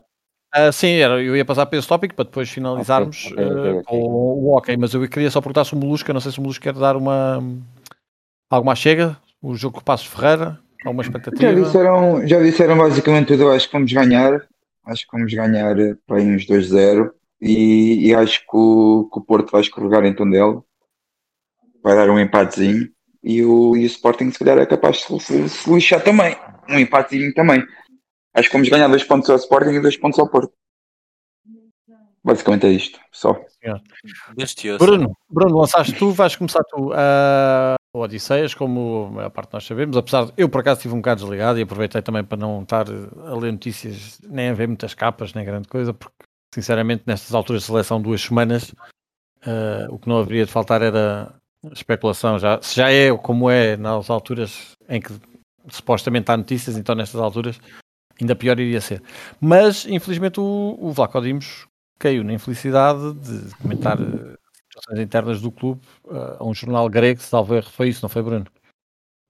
Ah, sim, era, eu ia passar para esse tópico para depois finalizarmos Ok, ok, ok, eh, ok. com o ok, mas eu queria só perguntar se o Molusca, não sei se o Molusca quer dar uma alguma chega, o jogo com o Passos Ferreira, alguma Já expectativa. disseram, já disseram basicamente tudo. Eu acho que vamos ganhar. Acho que vamos ganhar eh, para aí uns 2-0. E, e acho que o, que o Porto vai escorregar em Tondela. Vai dar um empatezinho. E o, e o Sporting, se calhar, é capaz de se, se lixar também. Um empatezinho também. Acho que vamos ganhar dois pontos ao Sporting e dois pontos ao Porto. Basicamente é isto, só. Bruno, Bruno, lançaste tu, vais começar tu a o Odisseias, como a parte nós sabemos, apesar de eu por acaso estive um bocado desligado e aproveitei também para não estar a ler notícias, nem a ver muitas capas, nem grande coisa, porque sinceramente nestas alturas de seleção duas semanas eh, o que não haveria de faltar era especulação, já, se já é como é nas alturas em que supostamente há notícias, então nestas alturas ainda pior iria ser. Mas infelizmente o, o Vlaco Dimos caiu na infelicidade de comentar eh, situações internas do clube eh, a um jornal grego, salvo erro, foi isso, não foi Bruno?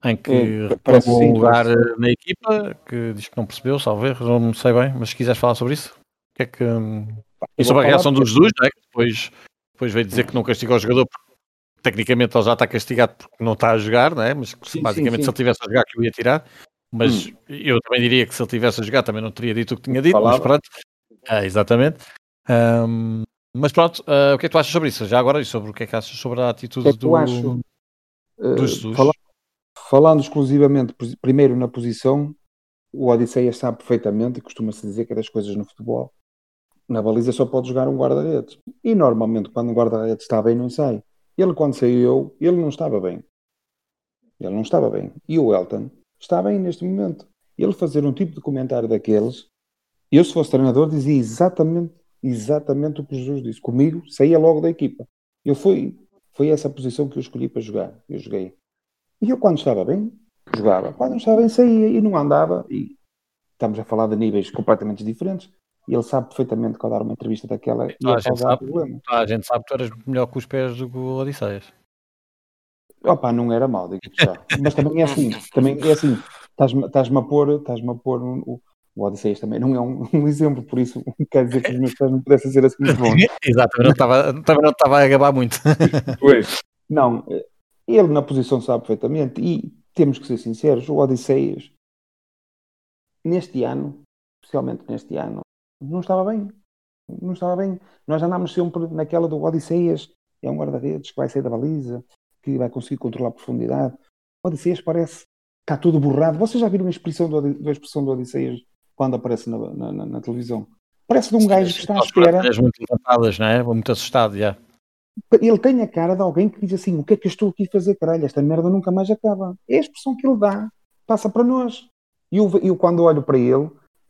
Em que reclamou sim, um lugar parece eh, na equipa, que diz que não percebeu, salvo erro, não sei bem, mas se quiseres falar sobre isso, o que é que... hum, E sobre a reação do Jesus, não é? que depois, depois veio dizer que não castigou o jogador porque tecnicamente ele já está castigado porque não está a jogar, não é? Mas que, Sim, basicamente sim, se sim. ele tivesse a jogar que eu ia tirar. Mas eu também diria que se ele tivesse a jogar também não teria dito o que tinha dito, mas Falava. pronto. Ah, exatamente. Ahm, mas pronto, ah, o que é que tu achas sobre isso? Já agora, e sobre o que é que achas sobre a atitude é que do, acho? do Eh, Jesus? fala- falando exclusivamente, primeiro na posição, o Odisseias sabe perfeitamente, e costuma-se dizer que é das coisas no futebol, na baliza só pode jogar um guarda-redes. E normalmente, quando um guarda-redes está bem, não sai. Ele, quando saiu, ele não estava bem. Ele não estava bem. E o Elton está bem neste momento. Ele fazer um tipo de comentário daqueles, eu, se fosse treinador, dizia exatamente, exatamente o que Jesus disse. Comigo, saía logo da equipa. Eu fui, foi essa a posição que eu escolhi para jogar. Eu joguei. E eu, quando estava bem, jogava. Quando não estava bem, saía e não andava. E estamos a falar de níveis completamente diferentes. E ele sabe perfeitamente que ao dar uma entrevista daquela a ia gente causar sabe. problema. A gente sabe que tu eras melhor com os pés do que o Odisseias. Opa, não era mal, digo já. Mas também é assim, também é assim. Estás-me a pôr, estás-me a pôr um- o, o Odisseias também não é um, *laughs* um exemplo, por isso quer dizer que os meus pés não pudessem ser assim muito bons. *laughs* Exato, não estava, também não estava a gabar muito. *laughs* Não, eh, ele na posição sabe perfeitamente e temos que ser sinceros, o Odisseias neste ano, especialmente neste ano, não estava bem. Não estava bem. Nós andámos sempre naquela do Odisseias, é um guarda-redes que vai sair da baliza, que vai conseguir controlar a profundidade. O Odisseias parece está tudo borrado. Vocês já viram a expressão do, Odi- a expressão do Odisseias quando aparece na, na- na- na televisão? Parece de um gajo que está à espera. As muito levantadas, não é? Muito assustado, já. Ele tem a cara de alguém que diz assim: O que é que eu estou aqui a fazer, caralho? Esta merda nunca mais acaba. É a expressão que ele dá, passa para nós. E eu, eu quando olho para ele,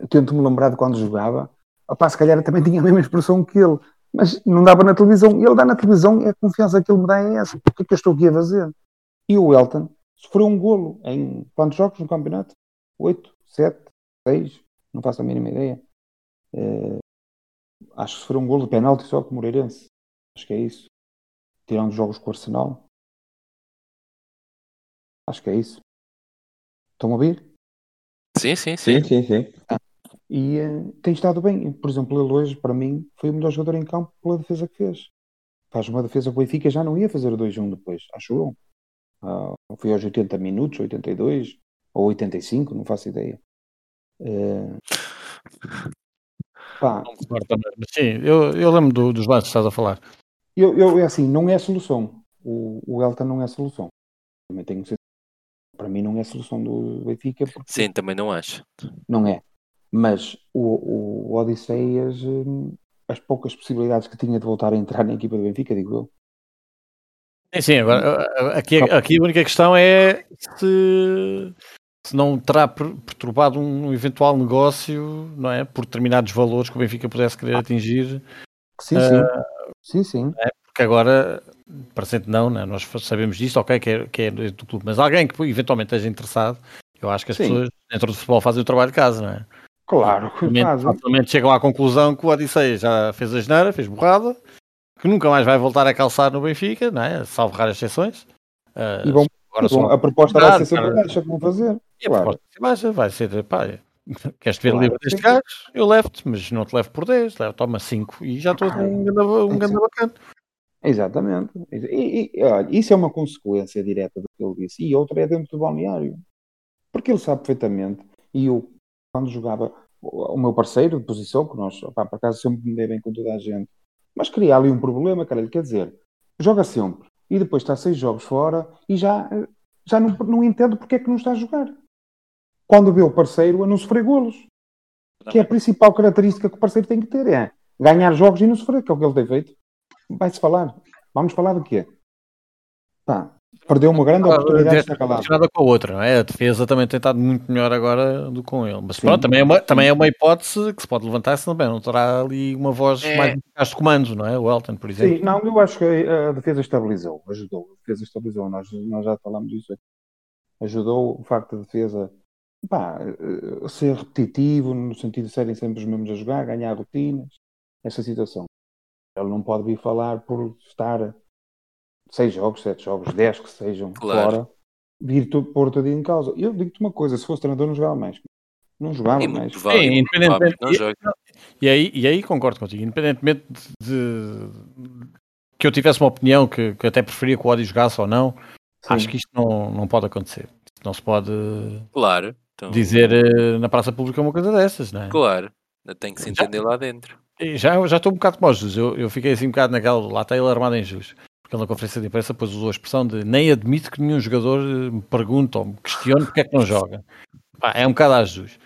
tento-me lembrar de quando jogava, opá, se calhar também tinha a mesma expressão que ele. Mas não dava na televisão. Ele dá na televisão e a confiança que ele me dá é essa. O que é que eu estou aqui a fazer? E o Elton sofreu um golo em quantos jogos no campeonato? Oito, sete, seis, não faço a mínima ideia. Uh, acho que sofreu um golo de penalti só com o Moreirense. Acho que é isso. Tirando jogos com o Arsenal. Acho que é isso. Estão a ouvir? Sim, sim, sim. Sim, sim, sim. Ah, e uh, tem estado bem. Por exemplo, ele hoje, para mim, foi o melhor jogador em campo pela defesa que fez. Faz uma defesa que o Benfica já não ia fazer 2-1 depois, acho eu. Uh, foi aos 80 minutos, 82 ou 85, não faço ideia. Uh, pá. Sim, eu, eu lembro do, dos lances que estás a falar. Eu, eu, é assim, não é a solução. O, o Elton não é a solução. Também tenho que ser para mim não é a solução do Benfica. Sim, também não acho. Não é. Mas o, o Odisseias, hum, as poucas possibilidades que tinha de voltar a entrar na equipa do Benfica, digo eu. Sim, sim, agora aqui, aqui a única questão é se, se não terá perturbado um eventual negócio, não é? Por determinados valores que o Benfica pudesse querer atingir. Sim, sim. Uh, sim, sim. É, porque agora parecendo não, né? nós sabemos disso, ok, que é, que é do clube, mas alguém que eventualmente esteja interessado, eu acho que as Sim. pessoas dentro do futebol fazem o trabalho de casa, não é? Claro, facilmente chegam à conclusão que o Odisseia já fez a geneira, fez borrada, que nunca mais vai voltar a calçar no Benfica, não é? salvo raras exceções. Uh, e bom, agora a proposta vai ser sempre baixa vão fazer. E claro. a proposta vai ser baixa, vai ser, pá, queres ver claro, livre deste gajo? Eu levo-te, mas não te levo por 10, levo, toma 5 e já estou um grande um bacana. Exatamente. E, e, olha, isso é uma consequência direta do que ele disse. E outra é dentro do balneário. Porque ele sabe perfeitamente, e eu, quando jogava, o meu parceiro de posição, que nós, opá, por acaso sempre me dei bem com toda a gente, mas cria ali um problema, cara, quer dizer, joga sempre, e depois está seis jogos fora, e já, já não, não entendo porque é que não está a jogar. Quando vê o parceiro a não sofrer golos. Que é a principal característica que o parceiro tem que ter, é ganhar jogos e não sofrer, que é o que ele tem feito vai-se falar. Vamos falar do quê? Pá, perdeu uma grande oportunidade de. Nada com a outra, não é? A defesa também tem estado muito melhor agora do que com ele. Mas Sim. pronto, também é, uma, também é uma hipótese que se pode levantar se também não terá ali uma voz é. mais eficaz de comando, não é? O Elton, por exemplo. Sim, não, eu acho que a defesa estabilizou, ajudou. A defesa estabilizou, nós, nós já falamos disso aqui. Ajudou o facto da defesa pá, eh, ser repetitivo, no sentido de serem sempre os mesmos a jogar, ganhar rotinas, essa situação. Ele não pode vir falar por estar seis jogos, sete jogos, dez que sejam claro. fora, vir pôr tudo em causa. Eu digo-te uma coisa: se fosse treinador, não jogava mais. Não jogava mais. Sim, independentemente. E, aí, e aí concordo contigo. Independentemente de, que eu tivesse uma opinião que, que até preferia que o Odi jogasse ou não, Sim. acho que isto não, não pode acontecer. Não se pode claro, então... dizer eh, na praça pública uma coisa dessas, não é? Claro, tem que se entender Já... lá dentro. Já, já estou um bocado como o Jus. Eu, eu fiquei assim um bocado naquela. Lá está ele armado em Jus. Porque ele na conferência de imprensa depois usou a expressão de nem admito que nenhum jogador me pergunte ou me questione porque é que não joga. Pá, é um bocado a Jus.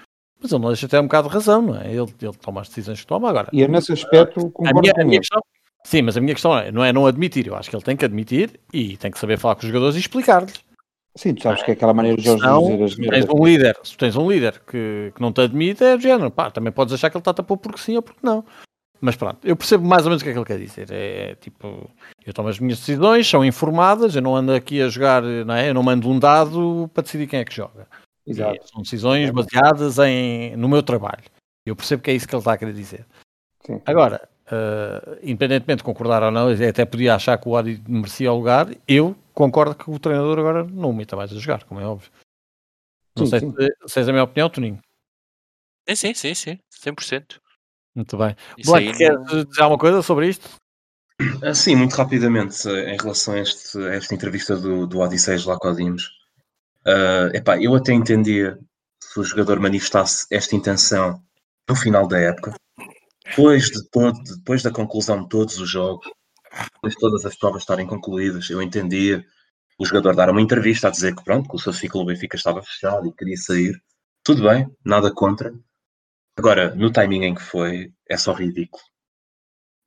Mas ele não deixa até um bocado de razão, não é? Ele, ele toma as decisões que toma agora. E é nesse aspecto concordo a minha, a minha questão, Sim, mas a minha questão é, não é não admitir. Eu acho que ele tem que admitir e tem que saber falar com os jogadores e explicar-lhes. Sim, tu sabes que é aquela maneira de eles dizer as tens um líder, se tens um líder que, que não te admite, é do género. Pá, também podes achar que ele está a tapar porque sim ou porque não. Mas pronto, eu percebo mais ou menos o que é que ele quer dizer. É, é tipo, eu tomo as minhas decisões, são informadas, eu não ando aqui a jogar, não é? Eu não mando um dado para decidir quem é que joga. Exato. E são decisões baseadas em, no meu trabalho. Eu percebo que é isso que ele está a querer dizer. Sim. Agora, uh, independentemente de concordar ou não, até podia achar que o Adi merecia o lugar, eu concordo que o treinador agora não o meta mais a jogar, como é óbvio. Não sim, sei sim. se, se és a minha opinião, Toninho. Sim, sim, sim, sim, 100%. Muito bem. Isso Black, quer dizer alguma coisa sobre isto? Ah, sim, muito rapidamente, em relação a, este, a esta entrevista do, do Odisseus lá com a. Uh, epá, eu até entendia se o jogador manifestasse esta intenção no final da época, depois, de todo, depois da conclusão de todos os jogos, depois de todas as provas estarem concluídas, eu entendia o jogador dar uma entrevista a dizer que pronto, que o seu ciclo no Benfica estava fechado e queria sair. Tudo bem, nada contra. Agora, no timing em que foi, é só ridículo.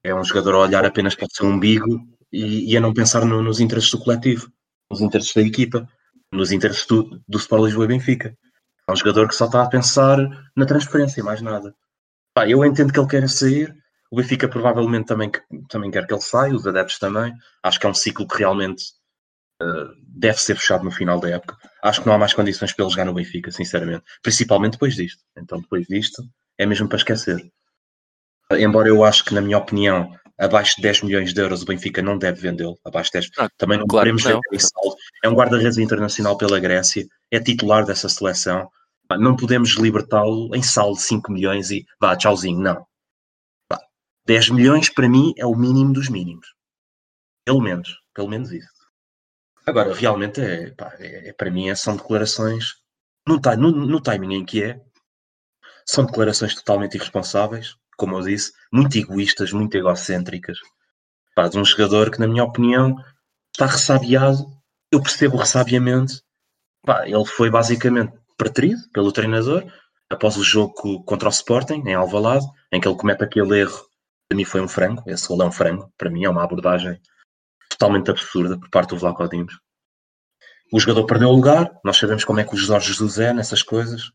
É um jogador a olhar apenas para o seu umbigo e, e a não pensar no, nos interesses do coletivo, nos interesses da equipa, nos interesses do, do Sport Lisboa e Benfica. É um jogador que só está a pensar na transferência e mais nada. Pá, eu entendo que ele quer sair, O Benfica provavelmente também, também quer que ele saia, os adeptos também. Acho que é um ciclo que realmente uh, deve ser fechado no final da época. Acho que não há mais condições para ele jogar no Benfica, sinceramente. Principalmente depois disto. Então, depois disto, é mesmo para esquecer. Embora eu acho que, na minha opinião, abaixo de 10 milhões de euros o Benfica não deve vendê-lo. Abaixo de 10. Ah, também não claro podemos vender saldo. É um guarda-redes internacional pela Grécia, é titular dessa seleção. Não podemos libertá-lo em saldo de 5 milhões e vá, tchauzinho. Não. 10 milhões para mim é o mínimo dos mínimos. Pelo menos, pelo menos isso. Agora, realmente, é, pá, é, é para mim é, são declarações, no, no, no timing em que é, são declarações totalmente irresponsáveis, como eu disse, muito egoístas, muito egocêntricas. Pá, de um jogador que, na minha opinião, está ressabiado. Eu percebo o ressabiamento. Pá, ele foi basicamente preterido pelo treinador após o jogo contra o Sporting, em Alvalade, em que ele comete aquele erro para mim foi um frango, esse gol é um frango, para mim é uma abordagem totalmente absurda por parte do Vlaco Dimos. O jogador perdeu o lugar, nós sabemos como é que o Jorge Jesus é nessas coisas,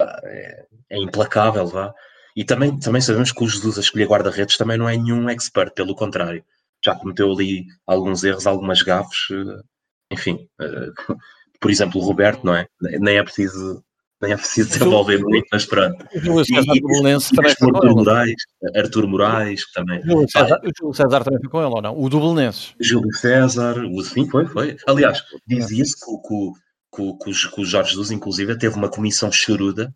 é, é implacável, vá. E também, também sabemos que o Jesus a escolher guarda-redes também não é nenhum expert, pelo contrário. Já cometeu ali alguns erros, algumas gafes, eh, enfim. Eh, por exemplo, o Roberto, não é? Nem é preciso nem é preciso desenvolver muito, mas pronto. O Júlio César e, Belenense também foi Arthur Moraes, Arthur Moraes também. O Júlio, César, também foi com ele ou não? O do Belenenses. Júlio César, o, sim, foi, foi. Aliás, dizia-se que, que, que, que, o Jorge Jesus, inclusive, teve uma comissão choruda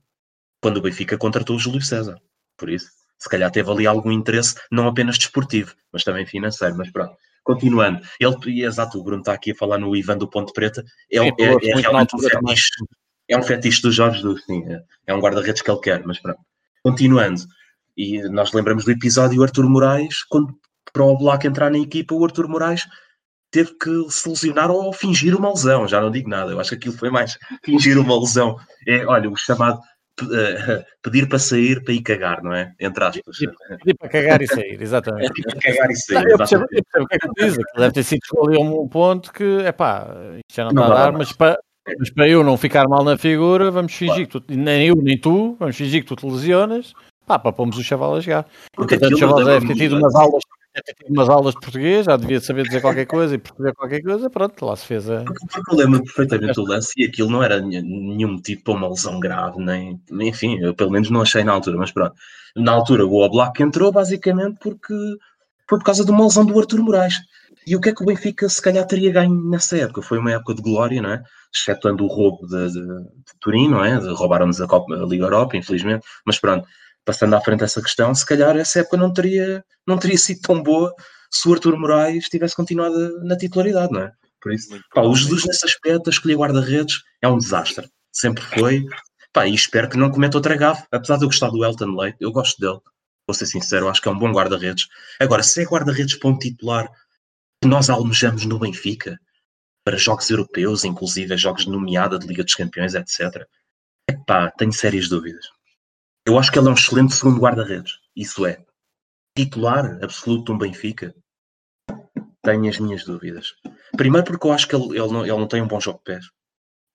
quando o Benfica contratou o Júlio César. Por isso, se calhar teve ali algum interesse, não apenas desportivo, mas também financeiro. Mas pronto, continuando. Ele, exato, o Bruno está aqui a falar no Ivan do Ponte Preta, é, sim, é, é, é realmente um fetiche é um fetiche do Jorge Jesus, sim. É, é um guarda-redes que ele quer, mas pronto. Continuando, e nós lembramos do episódio Arthur Moraes, quando para o Black entrar na equipa, o Arthur Moraes teve que se lesionar ou fingir uma lesão, já não digo nada, eu acho que aquilo foi mais *laughs* fingir uma lesão. É, olha, o chamado *laughs* pedir para sair para ir cagar, não é? Entre aspas. Pedir para cagar e sair, exatamente. *laughs* Pedir para cagar e sair. Eu, percebo, eu percebo o que é que diz, deve ter sido ali um ponto que, é pá, já não, não está a dar, mas para, mas para eu não ficar mal na figura, vamos fingir que tu, nem eu nem tu, vamos fingir que tu te lesionas, pá, para pomos o chaval a jogar. Porque Portanto, o chaval deve ter tido umas aulas, tido umas aulas de português, já devia saber dizer qualquer coisa e perceber qualquer coisa, pronto, lá se fez a. Porque, eu lembro perfeitamente o lance e aquilo não era nenhum motivo para uma lesão grave, nem, enfim, eu pelo menos não achei na altura, mas pronto. Na altura o Oblak entrou basicamente porque foi por causa de uma lesão do Arthur Moraes. E o que é que o Benfica se calhar teria ganho nessa época? Foi uma época de glória, não é? Excetuando o roubo de, de, de Turim, não é? Roubaram-nos a, Copa, a Liga Europa, infelizmente. Mas pronto, passando à frente essa questão, se calhar essa época não teria, não teria sido tão boa se o Arthur Moraes tivesse continuado na titularidade, não é? Por isso, pá, o Jesus nesse aspecto, a escolher guarda-redes, é um desastre. Sempre foi. Pá, e espero que não cometa outra gafe. Apesar de eu gostar do Elton Leite, eu gosto dele. Vou ser sincero, acho que é um bom guarda-redes. Agora, se é guarda-redes para um titular que nós almejamos no Benfica para jogos europeus, inclusive jogos de nomeada de Liga dos Campeões, etc. Epá, tenho sérias dúvidas. Eu acho que ele é um excelente segundo guarda-redes. Isso é. Titular absoluto de um Benfica. Tenho as minhas dúvidas. Primeiro porque eu acho que ele, ele, não, ele não tem um bom jogo de pés.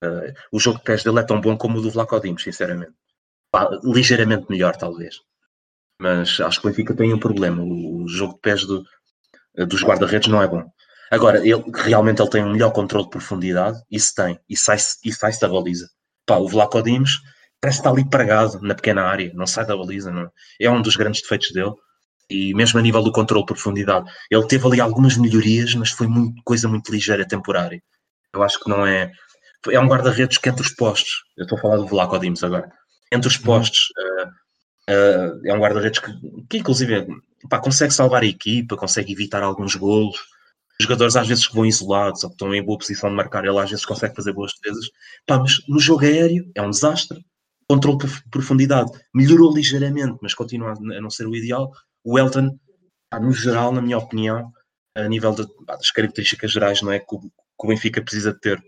Uh, o jogo de pés dele é tão bom como o do Vlaco Dimos, sinceramente. ligeiramente melhor, talvez. Mas acho que o Benfica tem um problema. O, o jogo de pés do, eh, dos guarda-redes não é bom. Agora, ele, realmente ele tem um melhor controle de profundidade, isso tem, e sai-se sai da baliza. Pá, o Vlaco Dimos parece estar ali pregado na pequena área, não sai da baliza, não é? é um dos grandes defeitos dele. E mesmo a nível do controle de profundidade, ele teve ali algumas melhorias, mas foi muito, coisa muito ligeira, temporária. Eu acho que não é. É um guarda-redes que entre os postos, eu estou a falar do Vlaco agora, entre os uhum. postos, uh, uh, é um guarda-redes que, que, inclusive, pá, consegue salvar a equipa, consegue evitar alguns golos. Os jogadores às vezes que vão isolados ou que estão em boa posição de marcar, ele às vezes consegue fazer boas defesas. Pá, mas no jogo aéreo é um desastre. Controle de profundidade melhorou ligeiramente, mas continua a não ser o ideal. O Elton, no geral, na minha opinião, a nível de, das características gerais, não é que o, que o Benfica precisa de ter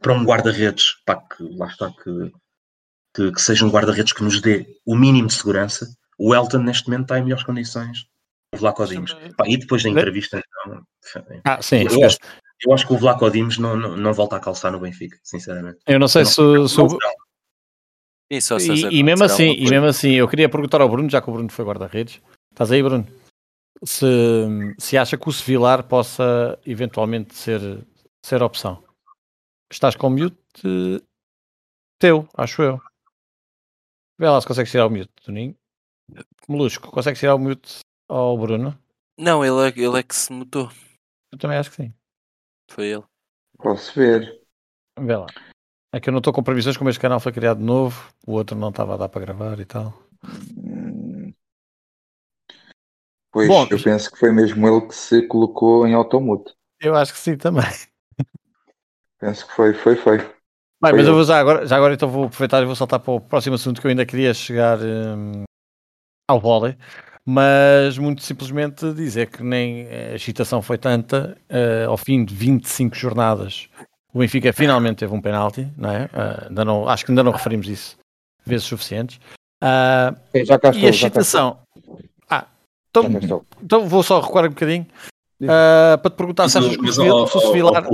para um guarda-redes, que lá está, que, que, que seja um guarda-redes que nos dê o mínimo de segurança, o Elton neste momento está em melhores condições. O Vlaco Dimos. e depois da entrevista, então, ah, sim, eu, acho, eu acho que o Vlaco Dimos não, não, não volta a calçar no Benfica, sinceramente. Eu não sei se, se, o, E, só e, e mesmo assim, e mesmo assim, eu queria perguntar ao Bruno, já que o Bruno foi guarda-redes. Estás aí, Bruno? Se, se acha que o Sevilar possa eventualmente ser, ser opção. Estás com mute teu, acho eu. Vê lá se consegues tirar o mute, Toninho. Molusco, consegues tirar o mute ao Bruno? Não, ele é, ele é que se mutou. Eu também acho que sim. Foi ele. Posso ver. Vê lá. É que eu não estou com previsões como este canal foi criado de novo, o outro não estava a dar para gravar e tal. Hum. Pois, Bom, eu penso que foi mesmo ele que se colocou em automute. Eu acho que sim também. Penso que foi, foi, foi. Bem, Foi mas eu vou já agora, já agora então vou aproveitar e vou saltar para o próximo assunto que eu ainda queria chegar hum, ao vôlei, mas muito simplesmente dizer que nem a excitação foi tanta, eh, ao fim de 25 jornadas, o Benfica finalmente teve um penalti, não é? Eh, ainda não, acho que ainda não referimos isso vezes suficientes. Ok, já cá e a estou, cá estou. excitação. Ah, então, então vou só recuar um bocadinho ah, para te perguntar Mas, se achas que o mas, o Sevilar.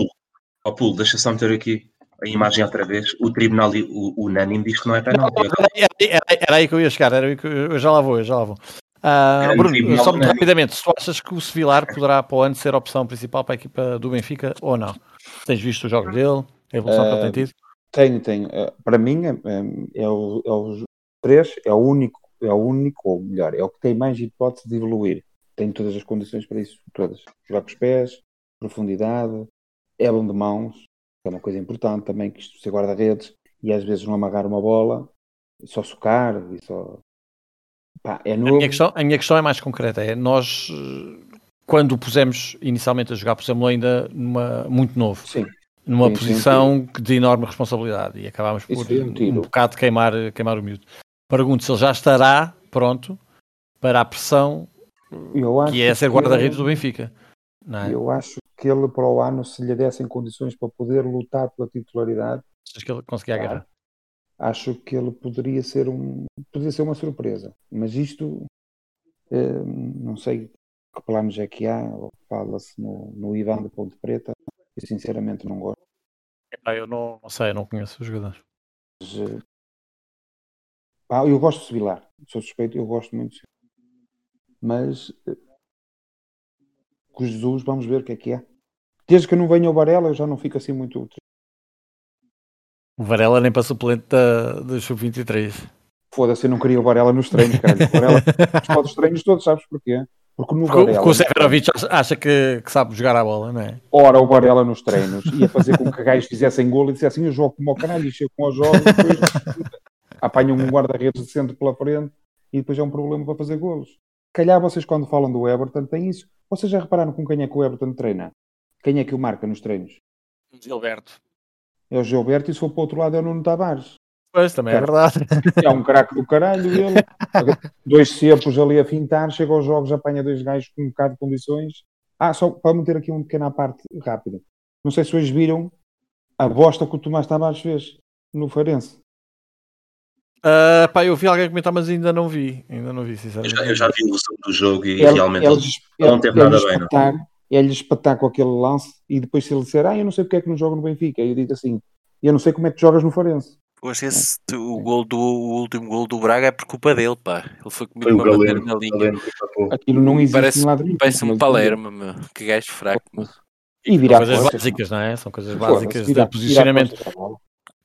ó, Pulo, deixa só meter aqui a imagem outra vez. O tribunal unânime diz que não é penalti. Era, era- era aí que eu ia chegar, era aí que eu, eu já lá vou, eu já lá vou. Ah, Grande Bruno, tribunal, só muito né? rapidamente, se tu achas que o Sevilar poderá para o ano ser a opção principal para a equipa do Benfica ou não? Tens visto o jogo dele, a evolução que ele tem tido? Tenho, tenho. Eh, Para mim, é, é, é o, é os três, é o único, é o único, ou melhor, é o que tem mais hipótese de evoluir. Tem todas as condições para isso, todas. Jogar com os pés, profundidade, é bom de mãos, que é uma coisa importante também, que isto ser guarda-redes, e às vezes não amarrar uma bola, só socar, e só... Pá, é A novo. minha, questão, a minha questão é mais concreta, é nós, eh, quando o pusemos inicialmente a jogar, pusemos-lo ainda numa, muito novo, Sim, numa Sim, sim, posição de enorme responsabilidade e acabámos por um um bocado queimar, queimar o miúdo. Pergunto se ele já estará pronto para a pressão acho que é ser guarda-redes do Benfica. É? Eu acho que ele para o ano, se lhe dessem condições para poder lutar pela titularidade, Achas que ele conseguia agarrar? Acho que ele poderia ser um poderia ser uma surpresa. Mas isto eh, não sei que planos é que há, ou fala-se no, no Ivan de Ponte Preta, eu sinceramente não gosto. Epá, eu não, não sei, não conheço os jogadores. Mas, eh, pá, eu gosto de Sevilar, sou suspeito, eu gosto muito de. Mas eh, com Jesus, vamos ver o que é que é. Desde que não venha o Varela, eu já não fico assim muito O Varela nem para suplente da, da Sub-23. Foda-se, eu não queria o Varela nos treinos, cara. O Varela os treinos todos, sabes porquê? Porque no Varela, porque o Severovic acha- acha que, que sabe jogar a bola, não é? ora o Varela nos treinos, ia fazer com que gajos fizessem golo e dissessem eu jogo como o caralho, e chego com os jogos, depois apanham um guarda-redes de centro pela frente e depois é um problema para fazer golos. Calhar vocês quando falam do Everton têm isso. Vocês já repararam com quem é que o Everton treina? Quem é que o marca nos treinos? Gilberto. É o Gilberto e se for para o outro lado é o Nuno Tavares. Pois, também é verdade. *laughs* É um craque do caralho ele. *laughs* Dois cepos ali a fintar, chega aos jogos, apanha dois gajos com um bocado de condições. Ah, só para meter aqui uma pequena parte rápida. Não sei se hoje viram a bosta que o Tomás Tavares fez no Feirense. Ah, pá, eu vi alguém comentar, mas ainda não vi. Ainda não vi, Eu sinceramente. já, eu já vi o resumo do jogo e Ele, realmente ele, ele não teve nada bem, não. Espetar com aquele lance e depois se ele disser, ah, eu não sei porque é que não joga no Benfica. Aí eu digo assim, eu não sei como é que jogas no acho que esse, o, gol do, o último gol do Braga é por culpa dele, pá. Ele foi comigo uma bater Galeno. na linha. Galeno. Aquilo não existe Parece- lado nenhum. Parece um Palermo, meu. Que gajo fraco, meu. E São virar coisas costas. básicas, não é? São coisas básicas virar- de posicionamento.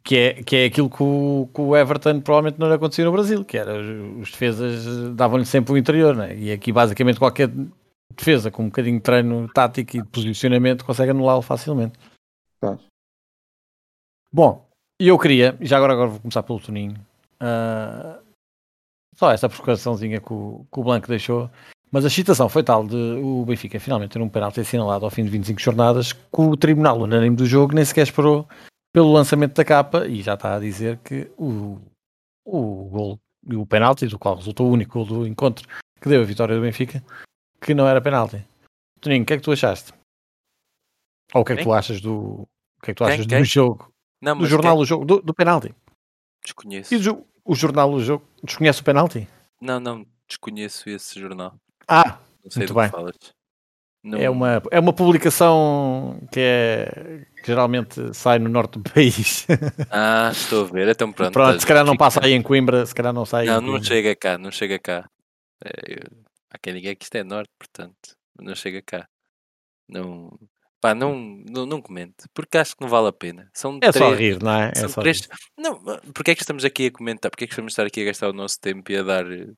Que é, que é aquilo que o, que o Everton provavelmente não lhe acontecia no Brasil, que era os, defesas davam-lhe sempre o interior, né? e aqui basicamente qualquer defesa com um bocadinho de treino tático e de posicionamento consegue anulá-lo facilmente. Bom, e eu queria, e já agora, agora vou começar pelo Toninho, ah, só esta provocaçãozinha que o, que o Blanco deixou, mas a excitação foi tal de o Benfica finalmente ter um penalti assinalado ao fim de 25 jornadas que o tribunal unânime do jogo nem sequer esperou pelo lançamento da capa e já está a dizer que o, o gol e o penalti, do qual resultou o único gol do encontro que deu a vitória do Benfica, que não era penalti. Toninho, o que é que tu achaste? Ou o que é que tu achas do, o que é que tu achas do jogo? Não, Do jornal do jogo, do, do penalti. Desconheço. E do, o jornal do jogo desconhece o penalti? Não, não, desconheço esse jornal. Ah, Não sei Muito do que bem. falas. Não- é uma, é uma publicação que é, que geralmente sai no norte do *laughs* país. Ah, estou a ver, então pronto. Pronto, se calhar não passa aí em Coimbra, se calhar não sai Não, não chega cá, não chega cá. É, eu- há quem diga que isto é norte, portanto, não chega cá. Não, pá, não, não, não comente, porque acho que não vale a pena. São É só três, rir, não é? É são só três. rir. Não, porque é que estamos aqui a comentar? Porque é que estamos a estar aqui a gastar o nosso tempo e a dar eh,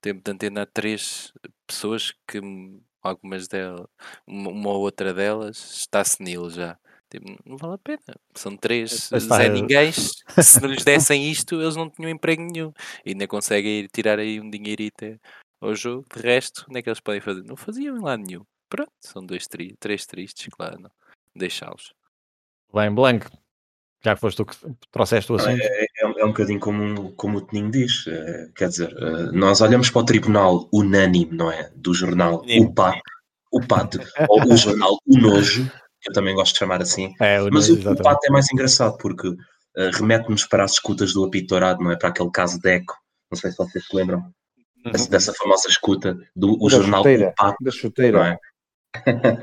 tempo de antena a três pessoas que hum, algumas delas, uma, uma ou outra delas está senil já. Tipo, não vale a pena. São três está, Zé é. Ninguém. *laughs* Se não lhes dessem isto, eles não tinham emprego nenhum. E ainda conseguem ir tirar aí um dinheirito ao jogo. De resto, onde é que eles podem fazer? Não faziam em lado nenhum. Pronto, são dois tri três tristes, claro. Não. Deixá-los. Bem, Blanco, já que foste tu que trouxeste o assunto. É, é um- é um bocadinho como, como o Toninho diz. eh, quer dizer, eh, nós olhamos para o tribunal unânime, não é? Do jornal. O PAT, o PAT ou o jornal O Nojo, que eu também gosto de chamar assim. É, o Mas nojo, o, o exatamente. PAT é mais engraçado porque eh, remete-nos para as escutas do apito não é? Para aquele caso de Eco. Não sei se vocês se lembram dessa, dessa famosa escuta do o Da jornal chuteira. O PAT Da não chuteira. é? *laughs*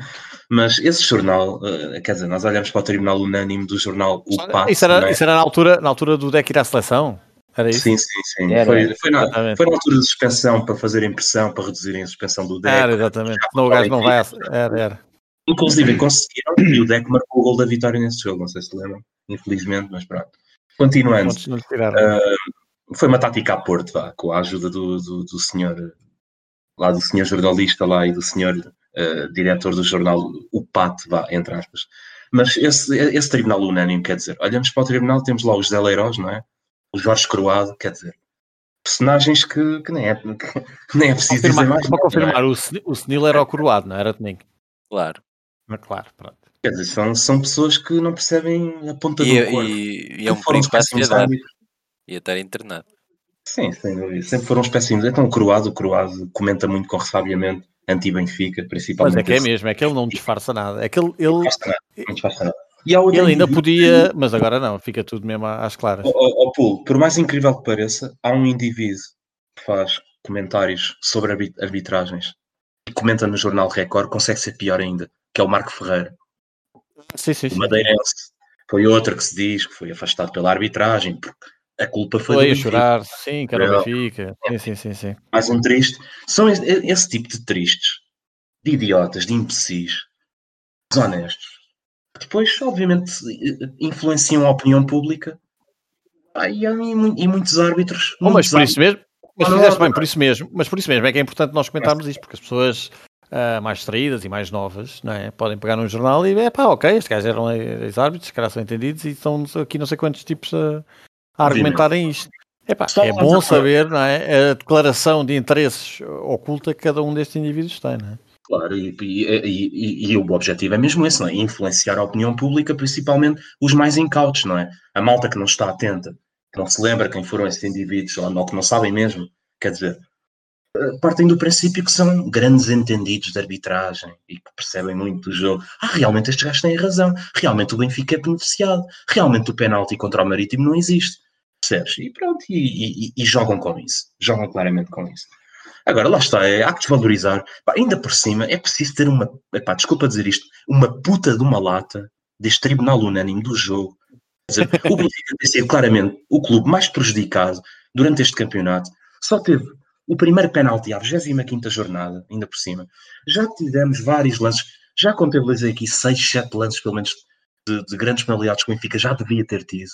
Mas esse jornal, eh, quer dizer, nós olhamos para o tribunal unânime do jornal O Olha, PAT. Isso era, não é? isso era na, altura, na altura do deck ir à seleção? Era isso? Sim, sim, sim. Era. Foi, foi, na, foi na altura de suspensão para fazer impressão, para reduzirem a suspensão do DEC. Era, exatamente. Senão o gajo não vai. A... Era, era. Inclusive conseguiram e o DEC marcou o gol da vitória nesse jogo, não sei se lembram, infelizmente, mas pronto. Continuando, Pontos foi uma tática a Porto, vá, com a ajuda do, do, do senhor, lá do senhor jornalista lá e do senhor ah, diretor do jornal, o PAT, vá, entre aspas. Mas esse, esse tribunal unânime, quer dizer, olhamos para o tribunal, temos lá os Zé Leiroz, não é? O Jorge Croado, quer dizer, personagens que, que, nem, é, que nem é preciso dizer Confirmar, mais. só nada, não é? confirmar, o, Sni- o Senil era o coroado, não era, Toninho? Claro. Mas claro, pronto. Quer dizer, são, são pessoas que não percebem a ponta E, do corpo. e, e é um perigo para a péssimos sociedade. árbitros. Ia estar internado. Sim, sem dúvida. Sempre foram os péssimos. Então, o Croado, o Croado comenta muito com ressabiamente, anti-Benfica, Mas principalmente. é que é esse. mesmo, é que ele não disfarça nada. É que ele, Não ele, faz nada, não disfarça nada. E ele ainda indivíduo- podia, mas agora não, fica tudo mesmo às claras. Ó, ó, ó, Paulo, por mais incrível que pareça, há um indivíduo que faz comentários sobre arbit- arbitragens e comenta no jornal Record, consegue ser pior ainda, que é o Marco Ferreira. Sim, sim, O sim. Madeirense. Foi outro que se diz que foi afastado pela arbitragem, porque a culpa foi, Foi a chorar, sim, que era o. Benfica. Sim, sim, sim, sim. mais um triste. São esse, esse tipo de tristes, de idiotas, de imbecis, desonestos. que Depois, obviamente, influenciam a opinião pública. Ah, e, há- e mu- muitos árbitros. Oh, mas muitos por isso mesmo, mas fizeste bem, por isso mesmo, mas por isso mesmo é que é importante nós comentarmos isto, porque as pessoas ah, mais distraídas e mais novas não é? podem pegar num jornal e é pá, ok, estes gajos eram ex-árbitros, caras são entendidos e estão aqui não sei quantos tipos a, a argumentarem isto. Epá, é bom saber não é? a declaração de interesses oculta que cada um destes indivíduos tem, não é? Claro, e, e- e- e- e o objetivo é mesmo esse, não é? Influenciar a opinião pública, principalmente os mais incautos, não é? A malta que não está atenta, que não se lembra quem foram esses indivíduos, ou não, que não sabem mesmo. Quer dizer, eh, partem do princípio que são grandes entendidos de arbitragem e que percebem muito do jogo. Ah, realmente estes gajos têm razão. Realmente o Benfica é beneficiado. Realmente o penalti contra o Marítimo não existe. Percebes? E pronto, e, e- e jogam com isso. Jogam claramente com isso. Agora, lá está, é, há que desvalorizar. Pá, ainda por cima, é preciso ter uma, epá, desculpa dizer isto, uma puta de uma lata deste tribunal unânime do jogo. Dizer, o Benfica tem sido claramente o clube mais prejudicado durante este campeonato. Só teve o primeiro penalti à 25 jornada, ainda por cima. Já tivemos vários lances, já contabilizei aqui 6, 7 lances, pelo menos, de, de grandes penalidades que o Benfica já devia ter tido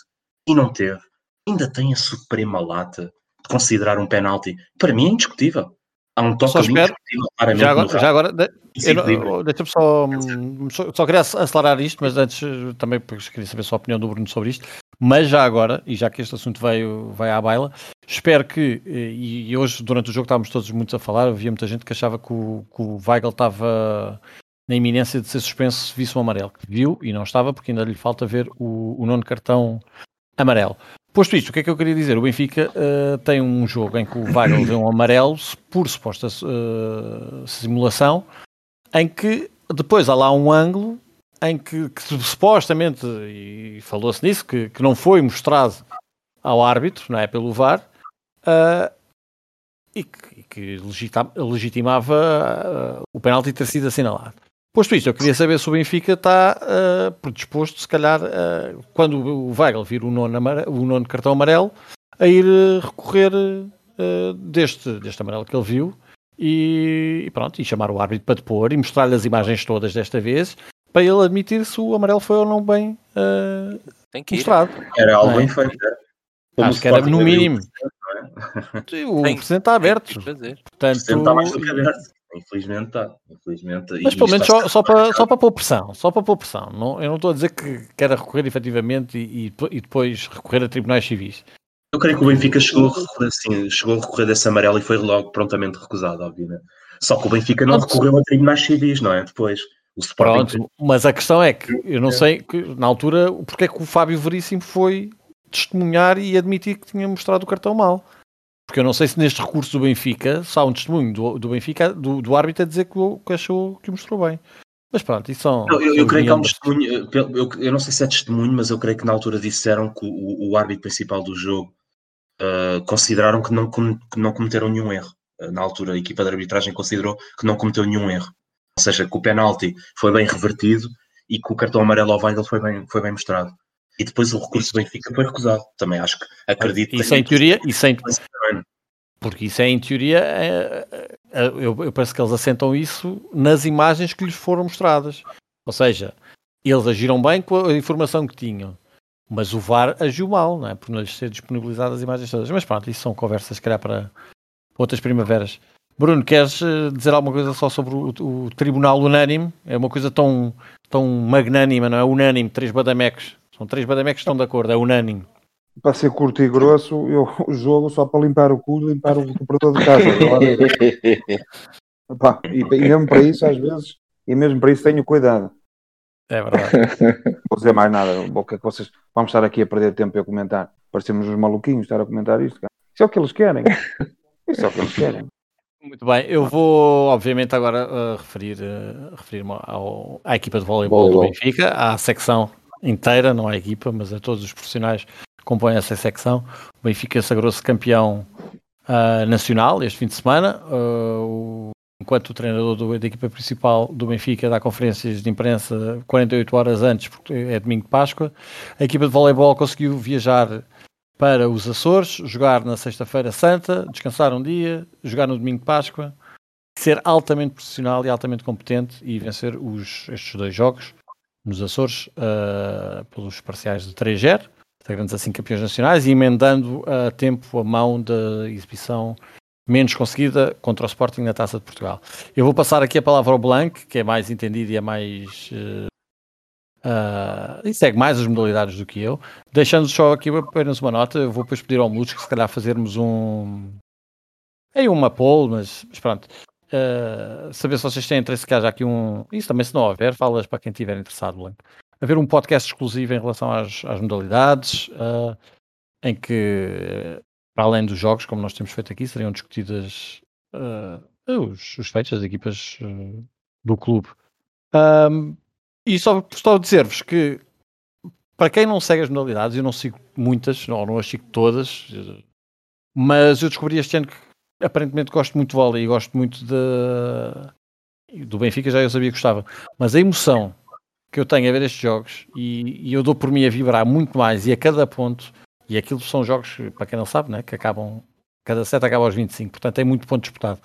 e não teve. Ainda tem a suprema lata de considerar um penalti. Para mim é indiscutível. Há um toque Só espero- indiscutível, Já agora, já agora de- não- deixa-me só, hum, só. Só queria acelerar isto, mas antes eh, também porque queria saber a sua opinião do Bruno sobre isto. Mas já agora, e já que este assunto veio, vai à baila, espero que, eh, e, e hoje durante o jogo estávamos todos muito a falar, havia muita gente que achava que o, que o Weigl estava na iminência de ser suspenso se visse um amarelo, que viu e não estava, porque ainda lhe falta ver o, o nono cartão amarelo. Posto isto, o que é que eu queria dizer? O Benfica eh, tem um jogo em que o Weigl vê um amarelo por suposta eh, simulação, em que depois há lá um ângulo em que, que supostamente, e falou-se nisso, que, que não foi mostrado ao árbitro, não é, pelo VAR, ah, e que, que legitimava o penalti ter sido assinalado. Posto isto, eu queria saber se o Benfica está uh, predisposto, se calhar, uh, quando o Weigl vir o nono, o nono cartão amarelo, a ir uh, recorrer deste, deste amarelo que ele viu e, e, pronto, e chamar o árbitro para depor e mostrar-lhe as imagens todas desta vez para ele admitir se o amarelo foi ou não bem mostrado. Era algo bem feito. Acho que era no mínimo. É? O presente está aberto. Portanto, está mais do que aberto. Infelizmente está. Infelizmente, Mas pelo menos só, só, para, só para pôr pressão. Só para pôr pressão. Não, eu não estou a dizer que quero recorrer efetivamente e, e, depois recorrer a tribunais civis. Eu creio que o Benfica chegou a recorrer, assim, chegou a recorrer desse amarelo e foi logo prontamente recusado, obviamente. Só que o Benfica não recorreu a tribunais civis, não é? Depois. O Sporting... Pronto, mas a questão é que eu não sei que, na altura porque é que o Fábio Veríssimo foi testemunhar e admitir que tinha mostrado o cartão mal. Porque eu não sei se neste recurso do Benfica, só há um testemunho do, do Benfica, do, do árbitro a dizer que, que achou que mostrou bem. Mas pronto, isso são. Eu, eu, eu creio que há um testemunho, eu, eu, não sei se é testemunho, mas eu creio que na altura disseram que o, o árbitro principal do jogo uh, consideraram que não, que não cometeram nenhum erro. Uh, na altura, a equipa de arbitragem considerou que não cometeu nenhum erro. Ou seja, que o penalti foi bem revertido e que o cartão amarelo ao Weigl foi bem, foi bem mostrado. E depois o recurso do Benfica foi recusado. Também acho que acredito. Isso em teoria, isso em, porque isso é em teoria, é, é, é, eu, eu penso que eles assentam isso nas imagens que lhes foram mostradas. Ou seja, eles agiram bem com a informação que tinham, mas o VAR agiu mal, não é? Por não lhes ser disponibilizadas as imagens todas. Mas pronto, isso são conversas, se calhar, para outras primaveras. Bruno, queres eh, dizer alguma coisa só sobre o, o Tribunal Unânime? É uma coisa tão, tão magnânima, não é? Unânime, três badamecos. São três badamecos que estão de acordo, é unânime. Para ser curto e grosso, eu jogo só para limpar o cu, limpar o recuperador de casa. *laughs* Epá, e, e mesmo para isso, às vezes, e mesmo para isso tenho cuidado. É verdade. *laughs* Vou dizer mais nada. O que é que vocês vamos estar aqui a perder tempo a comentar? Parecemos uns maluquinhos estar a comentar isto. Cara. Isso é o que eles querem. Isso é o que eles querem. Muito bem, eu vou obviamente agora uh, referir, uh, referir-me ao, à equipa de voleibol do Benfica, à secção inteira, não à equipa, mas a todos os profissionais que compõem essa secção. O Benfica sagrou-se campeão uh, nacional este fim de semana. O, enquanto o treinador do, da equipa principal do Benfica dá conferências de imprensa 48 horas antes, porque é domingo de Páscoa, a equipa de voleibol conseguiu viajar para os Açores, jogar na sexta-feira santa, descansar um dia, jogar no domingo de Páscoa, ser altamente profissional e altamente competente e vencer os, estes dois jogos nos Açores uh, pelos parciais de 3-0, sagrando assim campeões nacionais e emendando a tempo a mão da exibição menos conseguida contra o Sporting na Taça de Portugal. Eu vou passar aqui a palavra ao Blanc, que é mais entendido e é mais uh, Uh, e segue mais as modalidades do que eu. Deixando só aqui apenas uma nota, eu vou depois pedir ao Lutz que se calhar fazermos um. Aí uma poll, mas, mas pronto. Uh, saber se vocês têm interesse que haja aqui um. Isso também, se não houver, falas para quem estiver interessado, Blanco. Haver um podcast exclusivo em relação às, às modalidades, uh, em que, para além dos jogos, como nós temos feito aqui, seriam discutidas os, os feitos das equipas do clube. Um, e só, só dizer-vos que, para quem não segue as modalidades, eu não sigo muitas, ou não as sigo todas, mas eu descobri este ano que aparentemente gosto muito de vôlei e gosto muito de, do Benfica, já eu sabia que gostava, mas a emoção que eu tenho a ver estes jogos e, e, eu dou por mim a vibrar muito mais e a cada ponto, e aquilo são jogos, para quem não sabe, né, que acabam, cada set acaba aos 25, portanto é muito ponto disputado.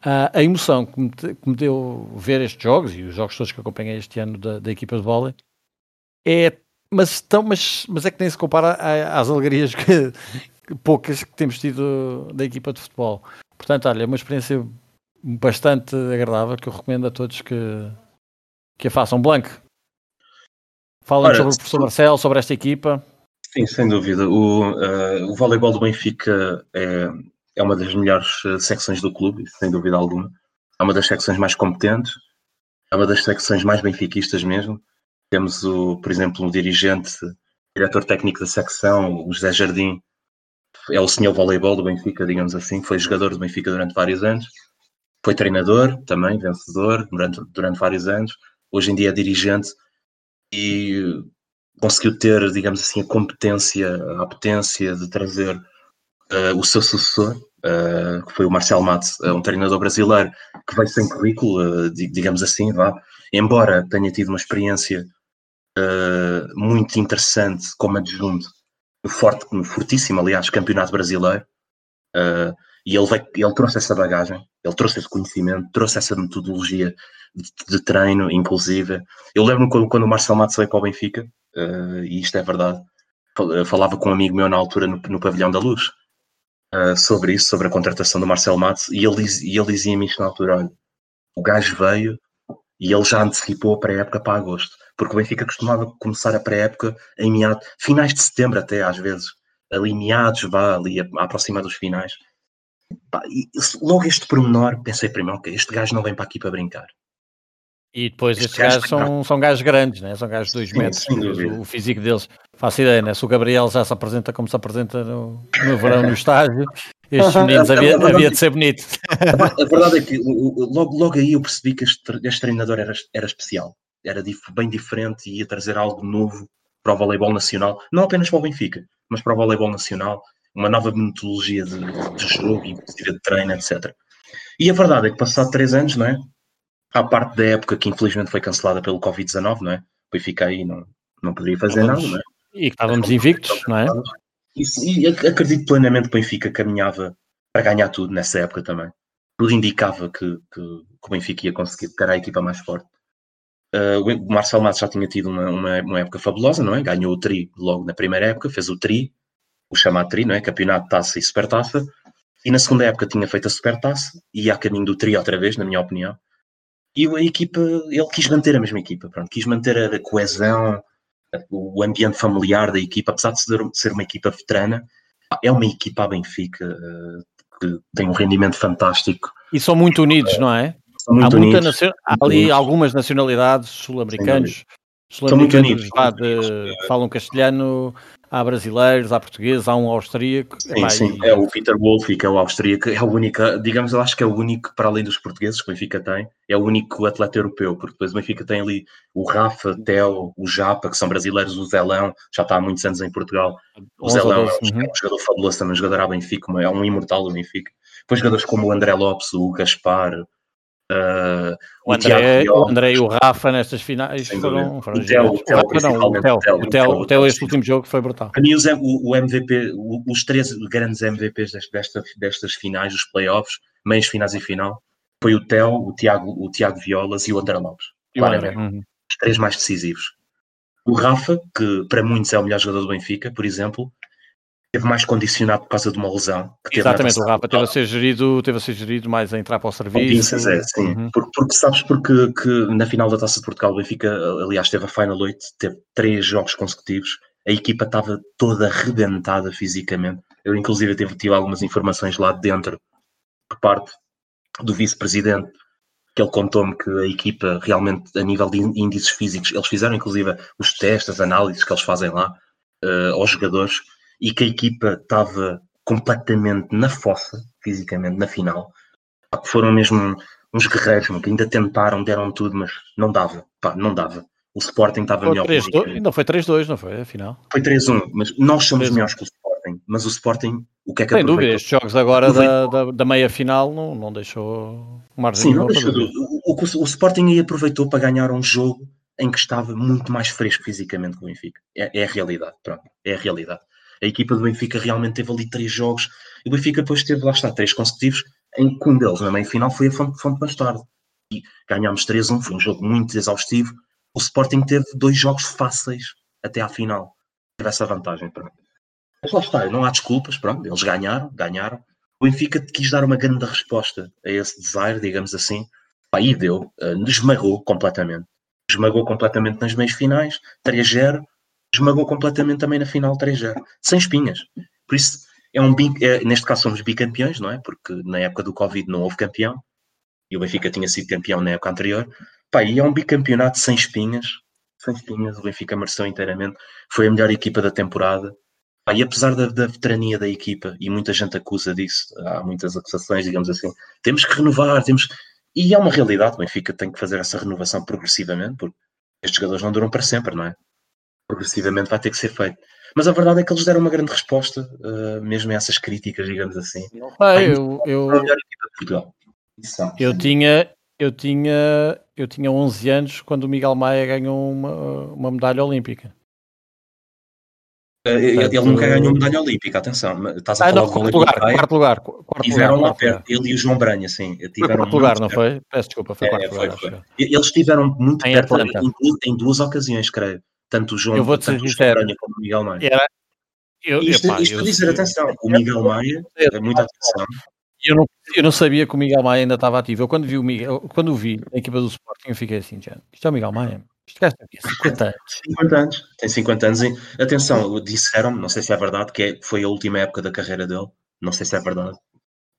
Uh, a emoção que me, que me, deu ver estes jogos e os jogos todos que acompanhei este ano da, da equipa de vôlei é mas, tão, mas, mas é que nem se compara às alegrias que, poucas que temos tido da equipa de futebol. Portanto, olha, é uma experiência bastante agradável que eu recomendo a todos que, que a façam. Blanco, fala sobre o professor Marcelo, sobre esta equipa. Sim, sem dúvida. O, uh, o voleibol do Benfica é, é uma das melhores eh, secções do clube, sem dúvida alguma. É uma das secções mais competentes, é uma das secções mais benfiquistas mesmo. Temos, o, por exemplo, um dirigente, diretor técnico da secção, o José Jardim, é o senhor voleibol do Benfica, digamos assim, foi jogador do Benfica durante vários anos, foi treinador também, vencedor, durante, durante vários anos, hoje em dia é dirigente e conseguiu ter, digamos assim, a competência, a potência de trazer uh, o seu sucessor, uh, que foi o Marcel Matos, uh, um treinador brasileiro que veio sem currículo, digamos assim, vá, embora tenha tido uma experiência uh, muito interessante como adjunto, forte, fortíssimo, aliás, campeonato brasileiro, uh, e ele, veio, ele trouxe essa bagagem, ele trouxe esse conhecimento, trouxe essa metodologia de, de treino, inclusive. Eu lembro-me quando, quando o Marcelo Matos veio para o Benfica, uh, e isto é verdade, falava com um amigo meu na altura no, no Pavilhão da Luz, uh, sobre isso, sobre a contratação do Marcelo Matos, e ele, e ele dizia-me isto na altura, olha, o gajo veio e ele já antecipou a pré-época para agosto, porque o Benfica costumava começar a pré-época em meados, finais de setembro até às vezes, ali meados, vá ali a, a aproximar dos finais, e logo este pormenor, pensei primeiro, ok, este gajo não vem para aqui para brincar. E depois este estes gajos são, são gajos grandes, né? são gajos de 2 metros, o físico deles. Faço ideia, né? se o Gabriel já se apresenta como se apresenta no, no verão no estágio, estes *laughs* meninos havia, havia de ser bonito. A verdade é que logo, logo aí eu percebi que este, este treinador era, era especial, era bem diferente e ia trazer algo novo para o voleibol nacional, não apenas para o Benfica, mas para o voleibol nacional uma nova metodologia de, de jogo, inclusive de treino, etc. E a verdade é que passado três anos, não é? À parte da época que infelizmente foi cancelada pelo Covid-19, não é? O Benfica aí não, não poderia fazer estávamos, nada, não é? E estávamos invictos, não é? E, e acredito plenamente que o Benfica caminhava para ganhar tudo nessa época também. Tudo indicava que, que, que o Benfica ia conseguir, que era a equipa mais forte. Uh, o Marcelo Matos já tinha tido uma, uma, uma, época fabulosa, não é? Ganhou o tri logo na primeira época, fez o tri, o chamado tri, não é? Campeonato, taça e supertaça. E na segunda época tinha feito a supertaça e a caminho do tri outra vez, na minha opinião. E a equipa, ele quis manter a mesma equipa, pronto, quis manter a coesão, o ambiente familiar da equipa, apesar de ser uma equipa veterana, é uma equipa a Benfica eh, que tem um rendimento fantástico. E são muito unidos, não é? São muito há, unidos, há ali unidos. algumas nacionalidades sul-americanos, sul-americanos falam castelhano, há brasileiros, há portugueses, há um austríaco. Sim, Epá, sim, e... é o Peter Wolf, que é o austríaco, é o único, digamos, eu acho que é o único, para além dos portugueses que o Benfica tem, é o único atleta europeu, porque depois o Benfica tem ali o Rafa, Theo, o Japa, que são brasileiros, o Zelão, já está há muitos anos em Portugal. O Zelão é um, uhum. jogador fabuloso também, um jogador à Benfica, é um imortal do Benfica. Depois jogadores como o André Lopes, o Gaspar, Uh, o, André, o, André e o Rafa nestas finais foram, foram o Theo, o o o o Theo, este último jogo foi brutal. Para mim, o, o MVP, os três grandes MVPs destas, destas finais, os playoffs, meias finais e final, foi o Theo, o Tiago, o Tiago Violas e o André Lopes. E o André. Uhum. Os três mais decisivos. O Rafa, que para muitos é o melhor jogador do Benfica, por exemplo, teve mais condicionado por causa de uma lesão. Exatamente, o Rafa teve a, ser gerido, teve a ser gerido mais a entrar para o serviço. Pinças, é, sim. Uhum. Porque, porque, sabes porque que na final da Taça de Portugal o Benfica, aliás, teve a Final 8, teve três jogos consecutivos, a equipa estava toda arrebentada fisicamente. Eu, inclusive, tive, tive algumas informações lá dentro, por parte do vice-presidente, que ele contou-me que a equipa realmente, a nível de índices físicos, eles fizeram inclusive os testes, as análises que eles fazem lá uh, aos jogadores, e que a equipa estava completamente na fossa, fisicamente, na final. Foram mesmo uns guerreiros que ainda tentaram, deram tudo, mas não dava, pá, não dava. O Sporting estava melhor que o Não foi 3-2, não foi? Afinal. Foi 3-1, mas nós somos melhores que o Sporting. Mas o Sporting, o que é que Sem dúvida, estes jogos agora da, da, da, meia final não, não deixou margem Sim, não deixou. O, o, o, Sporting aí aproveitou para ganhar um jogo em que estava muito mais fresco fisicamente que o Benfica. É, é a realidade, pronto, é a realidade a equipa do Benfica realmente teve ali três jogos e o Benfica depois teve, lá está, três consecutivos, em que um deles na meia final foi a Fonte, Fonte Bastardo. E ganhámos 3-1, foi um jogo muito exaustivo. O Sporting teve dois jogos fáceis até à final. Teve essa vantagem. Pronto. Mas lá está, não há desculpas, pronto, eles ganharam, ganharam. O Benfica quis dar uma grande resposta a esse desire, digamos assim. Aí deu, uh, esmagou completamente. Esmagou completamente nas meias finais, 3-0 esmagou completamente também na final 3-0, sem espinhas. Por isso, é um é, neste caso somos bicampeões, não é? Porque na época do Covid não houve campeão e o Benfica tinha sido campeão na época anterior. Pá, e é um bicampeonato sem espinhas, sem espinhas, o Benfica mereceu inteiramente. Foi a melhor equipa da temporada. Pá, e apesar da, da veterania da equipa, e muita gente acusa disso, há muitas acusações, digamos assim, temos que renovar, temos. E é uma realidade, o Benfica tem que fazer essa renovação progressivamente, porque estes jogadores não duram para sempre, não é? Progressivamente vai ter que ser feito. Mas a verdade é que eles deram uma grande resposta, uh, mesmo a essas críticas, digamos assim. Ah, eu, eu, eu tinha, eu tinha, eu tinha 11 anos quando o Miguel Maia ganhou uma, uma medalha olímpica. Uh, ele nunca ganhou medalha olímpica, atenção. Estás a ah, falar não, quarto lugar, quarto lugar, quarto Tiveram lugar, lá perto, ele e o João Branha, sim. Tiveram quarto lugar, não foi? Peço desculpa, foi quarto é, foi, lugar. Foi. Eles estiveram muito em perto em em duas, ocasiões, creio. Tanto o João, eu vou tanto o João Branha como o Miguel Maia. Era, eu, isto, epá, isto eu, dizer, atenção, o Miguel Maia, é muita atenção. Eu não, eu não sabia que o Miguel Maia ainda estava ativo. Eu quando vi o Miguel, quando o vi na equipa do Sporting, eu fiquei assim, já, isto é o Miguel Maia. Este gajo tem 50 anos. 50 anos, tem 50 anos. E, atenção, disseram não sei se é verdade, que é, foi a última época da carreira dele, não sei se é verdade,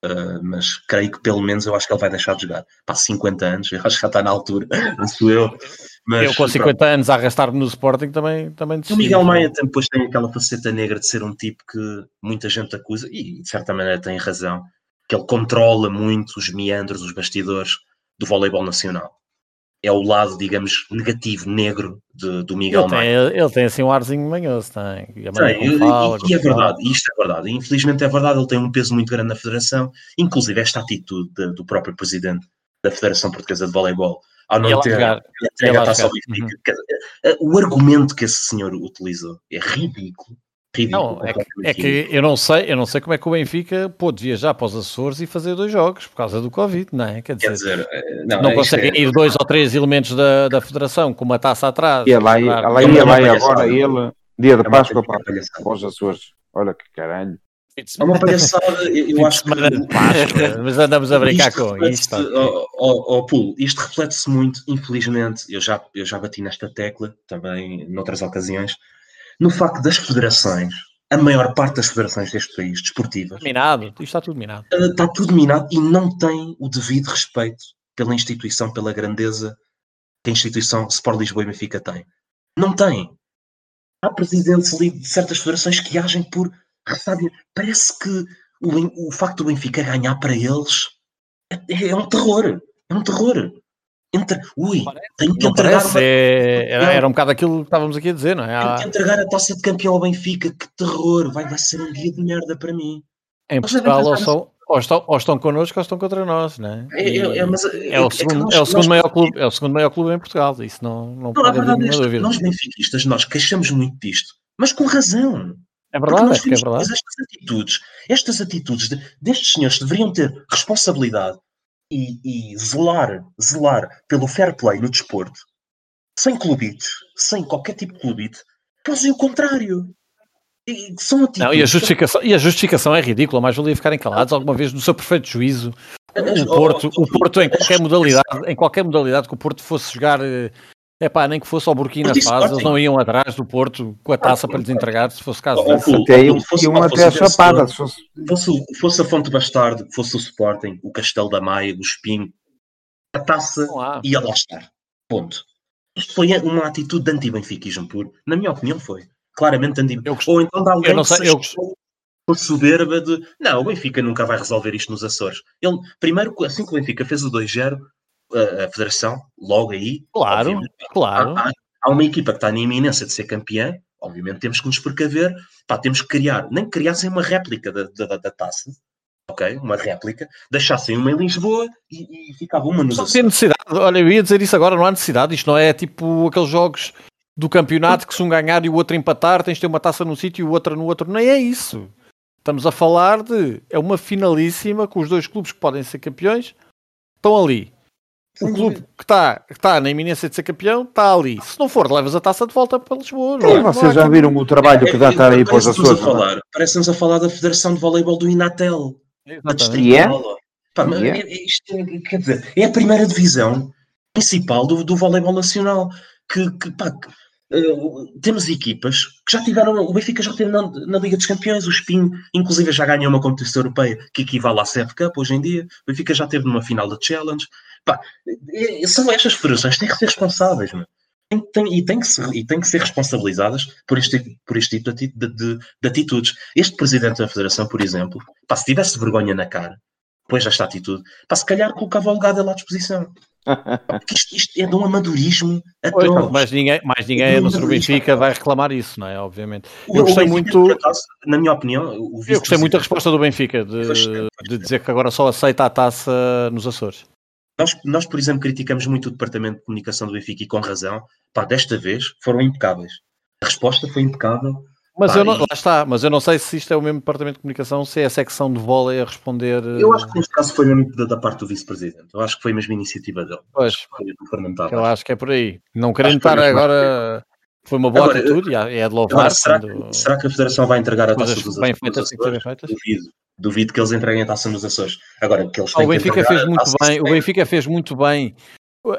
uh, mas creio que pelo menos eu acho que ele vai deixar de jogar. Pá, 50 anos, eu acho que já está na altura, *laughs* não sou eu. Mas, eu com 50 pronto. anos a arrastar-me no Sporting também, também O Miguel Maia depois tem aquela faceta negra de ser um tipo que muita gente acusa, e de certa maneira tem razão, que ele controla muito os meandros, os bastidores do voleibol nacional. É o lado, digamos, negativo, negro de, do Miguel ele Maia. Tem, ele tem assim um arzinho manhoso, tem. E, tem, fala, e, e é verdade, isto é verdade. Infelizmente é verdade, ele tem um peso muito grande na Federação, inclusive esta atitude de, do próprio presidente da Federação Portuguesa de Voleibol, ao não ter a taça olímpica. Uhum. O argumento que esse senhor utilizou é ridículo. Não, é que, é que, eu não sei, eu não sei como é que o Benfica pôde viajar para os Açores e fazer dois jogos por causa do Covid, não é? Quer dizer, Quer dizer eh, não, não conseguem é... ir dois ou três elementos da, da Federação com uma taça atrás. Ia lá, ia lá agora ele, dia de Páscoa para, para os Açores. Olha que caralho. É uma palhaçada, eu acho que. Páscoa, *laughs* mas andamos a brincar com isto. Oh, oh, oh, Pulo, isto reflete-se muito, infelizmente. Eu já, eu já bati nesta tecla também noutras ocasiões no facto das federações, a maior parte das federações deste país, desportivas. Minado, isto está tudo minado. Está tudo minado e não tem o devido respeito pela instituição, pela grandeza que a instituição Sport Lisboa e Benfica tem. Não tem. Há presidentes ali de certas federações que agem por. Sabe, parece que o, o facto do Benfica ganhar para eles é, é um terror. É um terror. Entre, ui, tenho que entregar parece, uma... é, era, era, um bocado aquilo que estávamos aqui a dizer, não é? Tenho que entregar a taça de campeão ao Benfica, que terror, vai, vai ser um dia de merda para mim. Em Portugal ou, são, ou, estão, ou estão connosco ou estão contra nós, não é? É, é, é, mas, é, o segundo, é o segundo maior clube, é o segundo maior clube em Portugal, isso não, não, não pode haver nenhuma dúvida. Nós benfiquistas, nós queixamos muito disto, mas com razão. É verdade, é, é verdade. Estas atitudes, estas atitudes de, destes senhores deveriam ter responsabilidade e, e zelar, zelar pelo fair play no desporto, sem clubite, sem qualquer tipo de clubite, fazem o contrário. E são atitudes... Não, e, a justificação, e a justificação é ridícula, mais valia ficarem calados alguma vez no seu perfeito juízo. O Porto, o Porto em qualquer modalidade, em qualquer modalidade que o Porto fosse jogar eh, é pá, nem que fosse ao Burkina Faso, eles não iam atrás do Porto com a taça para lhes entregar, se fosse caso disso. Até iam, iam até a chapada. Se fosse... Fosse, fosse a Fonte Bastardo, fosse o Sporting, o Castelo da Maia, o Espinho, a taça ia lá estar. Ponto. Isto foi uma atitude de anti-benfiquismo puro. Na minha opinião foi. Claramente anti Ou então de alguém eu não sei, que eu... por soberba de não, o Benfica nunca vai resolver isto nos Açores. Ele, primeiro, assim que o Benfica fez o 2-0, a, a federação, logo aí. Claro, claro. Há, há, uma equipa que está na iminência de ser campeã, obviamente temos que nos precaver, pá, temos que criar, nem que criassem uma réplica da, da, da taça, ok? Uma réplica, deixassem uma em Lisboa e, e ficava uma nos Não tem necessidade, olha, eu ia dizer isso agora, não há necessidade, isto não é tipo aqueles jogos do campeonato que se um ganhar e o outro empatar, tens de ter uma taça num sítio e outra no outro, nem é isso. Estamos a falar de, é uma finalíssima com os dois clubes que podem ser campeões, estão ali. O clube que está que tá na iminência de ser campeão está ali. Se não for, levas a taça de volta para Lisboa. Sim, é? vocês já viram o trabalho que dá a estar aí para os Açores? Parece-nos a falar da Federação de Voleibol do Inatel. E é? Pá, é? Isto, quer dizer, é a primeira divisão principal do, do voleibol nacional. Que, que, pá, uh, temos equipas que já tiveram. O Benfica já teve na, na, Liga dos Campeões, o Spin, inclusive, já ganhou uma competição europeia que equivale à CF Cup hoje em dia. O Benfica já teve numa final da Challenge. Pá, são estas federações têm que ser responsáveis. Tem, tem, e, tem que ser, e têm que ser responsabilizadas por este, por este tipo de, de, de, de, atitudes. Este presidente da federação, por exemplo, pá, se tivesse vergonha na cara, depois desta atitude, pá, se calhar colocava o legado à disposição. Porque isto, isto, é de um amadorismo atroz. Mas ninguém, mais ninguém é no. Benfica vai reclamar isso, não é? Obviamente. Eu o, gostei Benfica, muito. Acaso, na minha opinião, eu gostei muito da resposta do Benfica de, de dizer que agora só aceita a taça nos Açores. Nós, nós, por exemplo, criticamos muito o departamento de comunicação do Benfica e com razão. Pá, desta vez foram impecáveis. A resposta foi impecável. Mas Pá, eu não, lá está, mas eu não sei se isto é o mesmo departamento de comunicação, se é a secção de vôlei a responder. Eu acho que neste caso foi mesmo da, da parte do vice-presidente. Eu acho que foi mesmo iniciativa dele. Pois, eu acho que é por aí. Não querendo que estar mesmo agora. Foi uma boa Agora, atitude, e é de louvar. Agora, será, quando será que a Federação vai entregar a taça coisas dos Açores? feitas que. Duvido. Duvido que eles entreguem a taça nos Açores. Agora, que eles Ah, têm o que Benfica entregar fez muito bem, o. Benfica fez muito bem.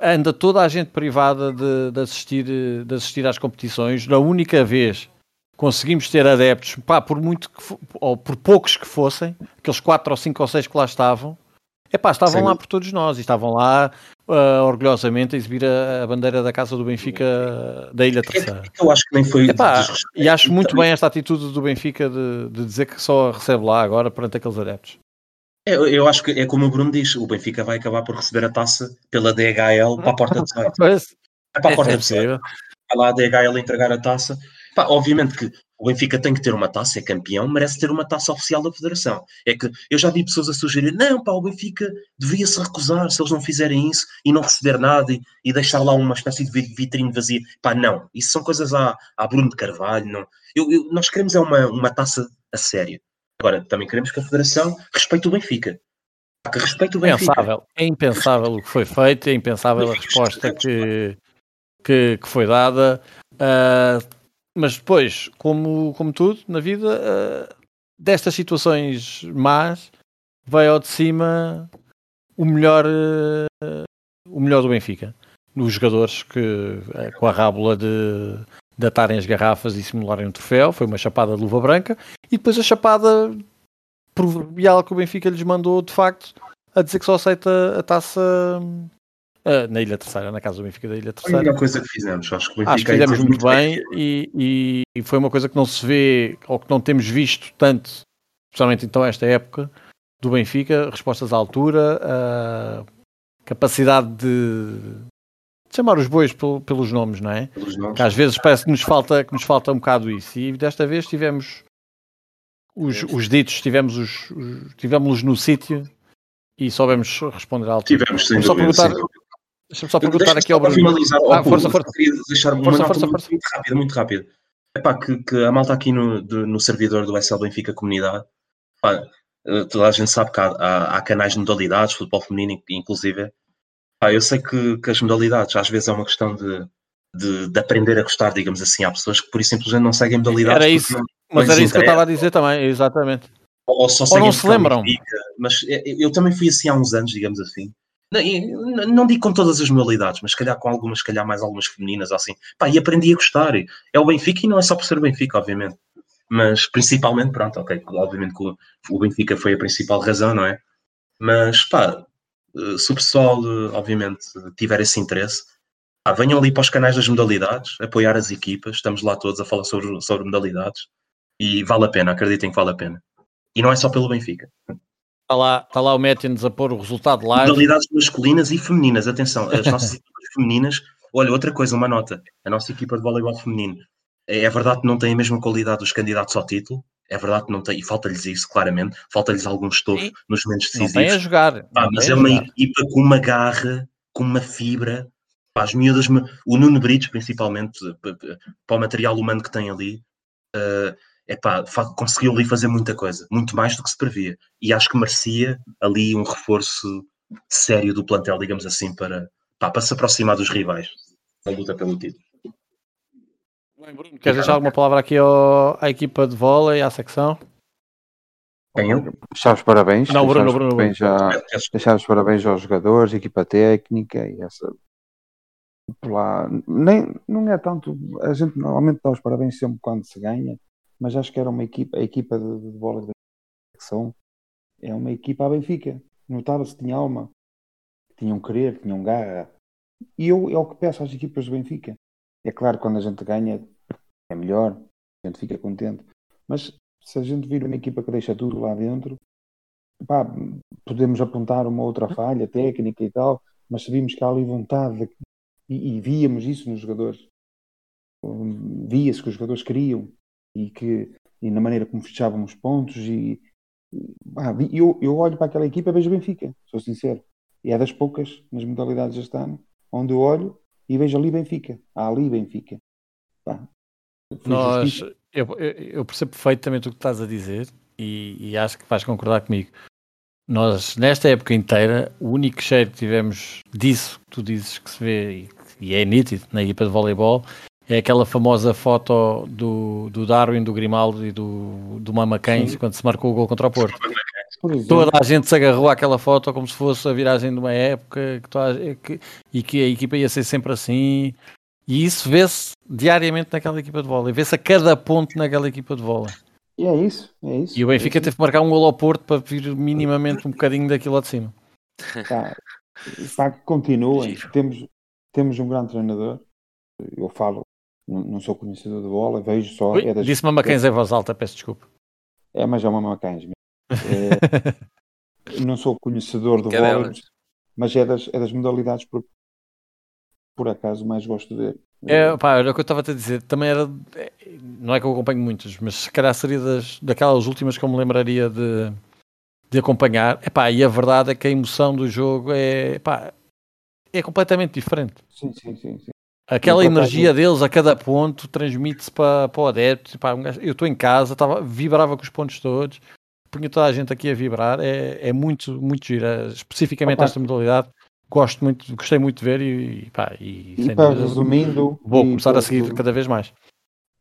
Anda toda a gente privada de, de assistir, de assistir às competições. Na única vez conseguimos ter adeptos, pá, por muito que ou por poucos que fossem, aqueles 4 ou 5 ou 6 que lá estavam, é pá, estavam Sim. lá por todos nós e estavam lá ah, orgulhosamente a exibir a, a bandeira da casa do Benfica da Ilha É Terceira. é que eu acho que nem foi. Epá, e acho muito Também- bem esta atitude do Benfica de, de dizer que só recebe lá agora perante aqueles adeptos. É, Eu, eu acho que é como o Bruno diz: o Benfica vai acabar por receber a taça pela DHL para a porta de *laughs* site. Pois, É para a é, porta é de site. possível. Vai lá a DHL entregar a taça. Pá, obviamente que o Benfica tem que ter uma taça, é campeão, merece ter uma taça oficial da Federação. É que eu já vi pessoas a sugerir: não, pá, o Benfica devia se recusar se eles não fizerem isso e não receber nada e, e deixar lá uma espécie de vi- vitrine vazia. Pá, não, isso são coisas à, à Bruno de Carvalho. Não. Eu- eu- nós queremos é uma, uma taça a sério. Agora, também queremos que a Federação respeite o Benfica. Que respeite o Benfica. Impensável, é impensável o que foi feito, é impensável a resposta que, que, que foi dada. ah, mas depois, como, como tudo na vida, ah, destas situações más, veio ao de cima o melhor, ah, o melhor do Benfica. Nos jogadores que, ah, com a rábula de, de atarem as garrafas e simularem um troféu, foi uma chapada de luva branca, e depois a chapada proverbial que o Benfica lhes mandou, de facto, a dizer que só aceita a taça ah, na Ilha Terceira, na casa do Benfica da Ilha Foi a Terceira. melhor coisa que fizemos. Acho que Acho que fizemos muito bem e, e- e foi uma coisa que não se vê ou que não temos visto tanto, especialmente então esta época, do Benfica, respostas à altura, a capacidade de, de chamar os bois pel- pelos nomes, não é? nomes. Que às vezes parece que nos falta, que nos falta um bocado isso. E desta vez tivemos os, os ditos, tivemos os, os tivemos no sítio e soubemos responder à altura. Tivemos, sem Vou só dúvida. perguntar-. Deixa-me só perguntar aqui ao Bruno. finalizar, Ah, força, força. queria deixar uma Força, força, muito, força. muito rápida, muito rápida. Epá, que, que a malta aqui no, no servidor do SL Benfica Comunidade, pá, eh, toda a gente sabe que há, há- há canais de modalidades, futebol feminino inclusive. Pá, eu sei que, que as modalidades às vezes é uma questão de, de, de aprender a gostar, digamos assim. Há pessoas que por isso simplesmente não seguem modalidades. Era isso. não- Mas não era isso que eu estava a dizer também, exatamente. ou, ou só Ou não se lembram. Benfica, Mas eh, eu também fui assim há uns anos, digamos assim. Não, digo com todas as modalidades, mas se calhar com algumas, se calhar mais algumas femininas assim. Pá, e aprendi a gostar. É o Benfica e não é só por ser o Benfica, obviamente. Mas principalmente, pronto, ok, obviamente que o, o Benfica foi a principal razão, não é? Mas pá, eh, se o pessoal, eh, obviamente, tiver esse interesse, pá, venham ali para os canais das modalidades, apoiar as equipas, estamos lá todos a falar sobre, sobre modalidades e vale a pena, acreditem que vale a pena. E não é só pelo Benfica. Está lá, está lá o Métines a pôr o resultado live. Modalidades masculinas e femininas, atenção, as nossas *laughs* equipas femininas, olha, outra coisa, uma nota, a nossa equipa de voleibol feminino, é, é verdade que não tem a mesma qualidade dos candidatos ao título, é verdade que não tem, e falta-lhes isso, claramente, falta-lhes algum estofo nos momentos Não tem a decisivos, jogar. Pá, não mas tem é uma jogar. equipa com uma garra, com uma fibra, pá, as miúdas, o Nuno Brites, principalmente, para o material humano que tem ali, eh, epá, conseguiu ali fazer muita coisa, muito mais do que se previa. E acho que merecia ali um reforço sério do plantel, digamos assim, para, pá, para se aproximar dos rivais na luta pelo título. Bem, Bruno, Queres deixar alguma palavra aqui ao- à equipa de vôlei, à secção? Eu? Deixar os parabéns. Não, Bruno, Bruno, parabéns a- Peço desculpa. deixar os parabéns aos jogadores, equipa técnica e essa. por Lá, nem, não é tanto. A gente normalmente dá os parabéns sempre quando se ganha, mas acho que era uma equipa, a equipa de, de bola da secção é uma equipa à Benfica. Notava-se tinha alma, tinham querer, tinham garra. E eu é o que peço às equipas do Benfica. É claro quando a gente ganha é melhor, a gente fica contente, mas se a gente vir uma equipa que deixa tudo lá dentro, pá, podemos apontar uma outra falha técnica e tal, mas sabíamos que há ali vontade de- e, e víamos isso nos jogadores. Via-se que os jogadores queriam e que e na maneira como fechavam os pontos e, e, vi- eu, eu olho para aquela equipa e vejo o Benfica, sou sincero. E é das poucas nas modalidades este ano, onde eu olho e vejo ali Benfica. Há ali Benfica. Nós, eu, eu, percebo perfeitamente o que estás a dizer e, e, acho que vais concordar comigo. Nós, nesta época inteira, o único cheiro que tivemos disso que tu dizes que se vê e, e é nítido na equipa de voleibol é aquela famosa foto do, do Darwin, do Grimaldo e do, do Mama quando se marcou o gol contra o Porto. Toda a gente se agarrou àquela foto como se fosse a viragem de uma época que, que, e que a equipa ia ser sempre assim. E isso vê-se diariamente naquela equipa de bola. Vê-se a cada ponto naquela equipa de bola. E é isso, é isso. E o Benfica é teve que marcar um gol ao Porto para vir minimamente um bocadinho daquilo lá de cima. Pá, pá continuem. Temos, temos um grande treinador. Eu falo, não, sou conhecedor de bola, vejo só. Ui, é das... Disse-me a Macães em voz alta, peço desculpa. É, mas é uma Macães. *laughs* É, não sou conhecedor de bola, mas é das, é das modalidades por, por acaso mais gosto de ver. É, pá, era o que eu estava a te dizer. Também era. Não é que eu acompanho muitas, mas se calhar seria das, daquelas últimas que eu me lembraria de, de acompanhar. Epá, e a verdade é que a emoção do jogo é, epá, é completamente diferente. Sim, sim, sim. sim. Aquela energia deles a cada ponto transmite-se para, para o adepto. Epá, eu estou em casa, tava, vibrava com os pontos todos, punha toda a gente aqui a vibrar. É, é muito, muito gira. Especificamente Opa. esta modalidade gosto muito, gostei muito de ver e, pá, e, e para resumindo, vou começar a seguir cada vez mais.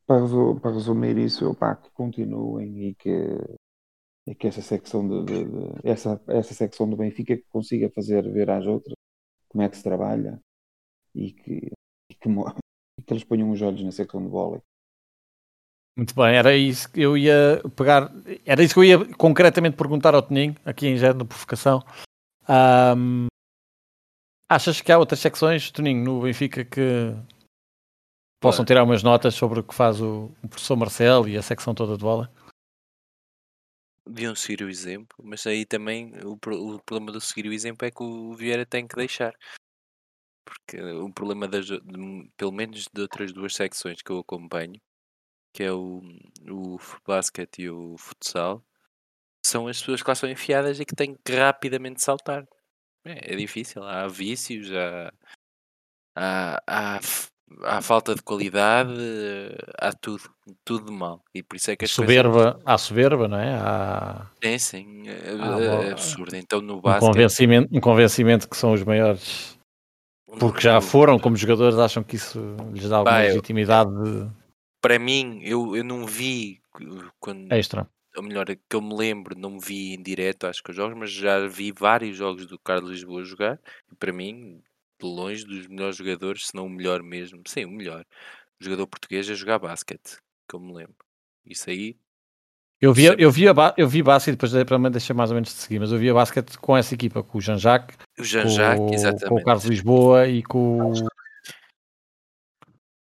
Para, para resumir isso, pá, que continuem e que, e que essa secção de, de, de, essa, essa secção do Benfica que consiga fazer ver às outras como é que se trabalha e que, e que, e *laughs* que eles ponham os olhos na secção de bola. Muito bem, era isso que eu ia pegar, era isso que eu ia concretamente perguntar ao Toninho, aqui em género de provocação. Um, Achas que há outras secções, Toninho, no Benfica que possam tirar umas notas sobre o que faz o, o professor Marcelo e a secção toda de bola? Deviam seguir o exemplo, mas aí também o, o problema de seguir o exemplo é que o Vieira tem que deixar. Porque o problema, das, de, pelo menos de outras duas secções que eu acompanho, que é o, o basquete e o futsal, são as pessoas que lá são enfiadas e que têm que rapidamente saltar. É, é difícil, há vícios, há, há, há, há, falta de qualidade, há tudo, tudo de mal. E por isso é que as soberba, coisas... Há soberba, não é? Há... É sim, é, é absurdo. Então no basquete... um, convencimento, um convencimento que são os maiores, porque já foram como jogadores, acham que isso lhes dá alguma legitimidade. De... Para mim, eu, eu não vi quando Extra ou melhor, que eu me lembro, não me vi em direto, acho que os jogos, mas já vi vários jogos do Carlos Lisboa jogar, e para mim, de longe, dos melhores jogadores, se não o melhor mesmo, sim, o melhor, o jogador português a jogar basquete, que eu me lembro. Isso aí. Eu vi, eu vi, a, eu vi basquete, depois para me deixar mais ou menos de seguir, mas eu vi a basquete com essa equipa, com o Jean-Jacques, o Jean com, exatamente. com o Carlos Lisboa e com, o...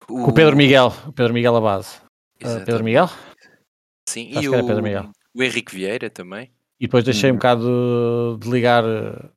com o Pedro Miguel, o Pedro Miguel a base. Uh, Pedro Miguel? Sim, Acho e o, o Henrique Vieira também. E depois deixei hum. um bocado de ligar uh,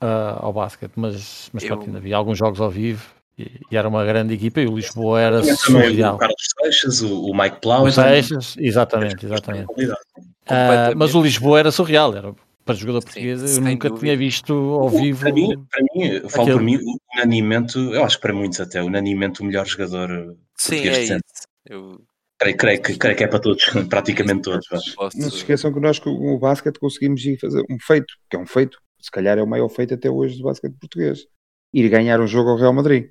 ao basquete, mas, mas eu... pronto, ainda vi alguns jogos ao vivo e, era uma grande equipa e o Lisboa era surreal. O Carlos Seixas, o, o Mike Plau. O Seixas, exatamente, exatamente. Uh, mas o Lisboa era surreal, era para jogador português, Sim, eu nunca dúvida. tinha visto ao vivo. Para mim, para mim eu falo por mim, unanimamente, eu acho que para muitos até, unanimamente o melhor jogador Sim, português é isso. Eu Creio, creio, que, creio que é para todos, *laughs* praticamente todos. Posso... Não se esqueçam que nós com o basquete conseguimos ir fazer um feito, que é um feito, se calhar é o maior feito até hoje do basquete português. Ir ganhar um jogo ao Real Madrid.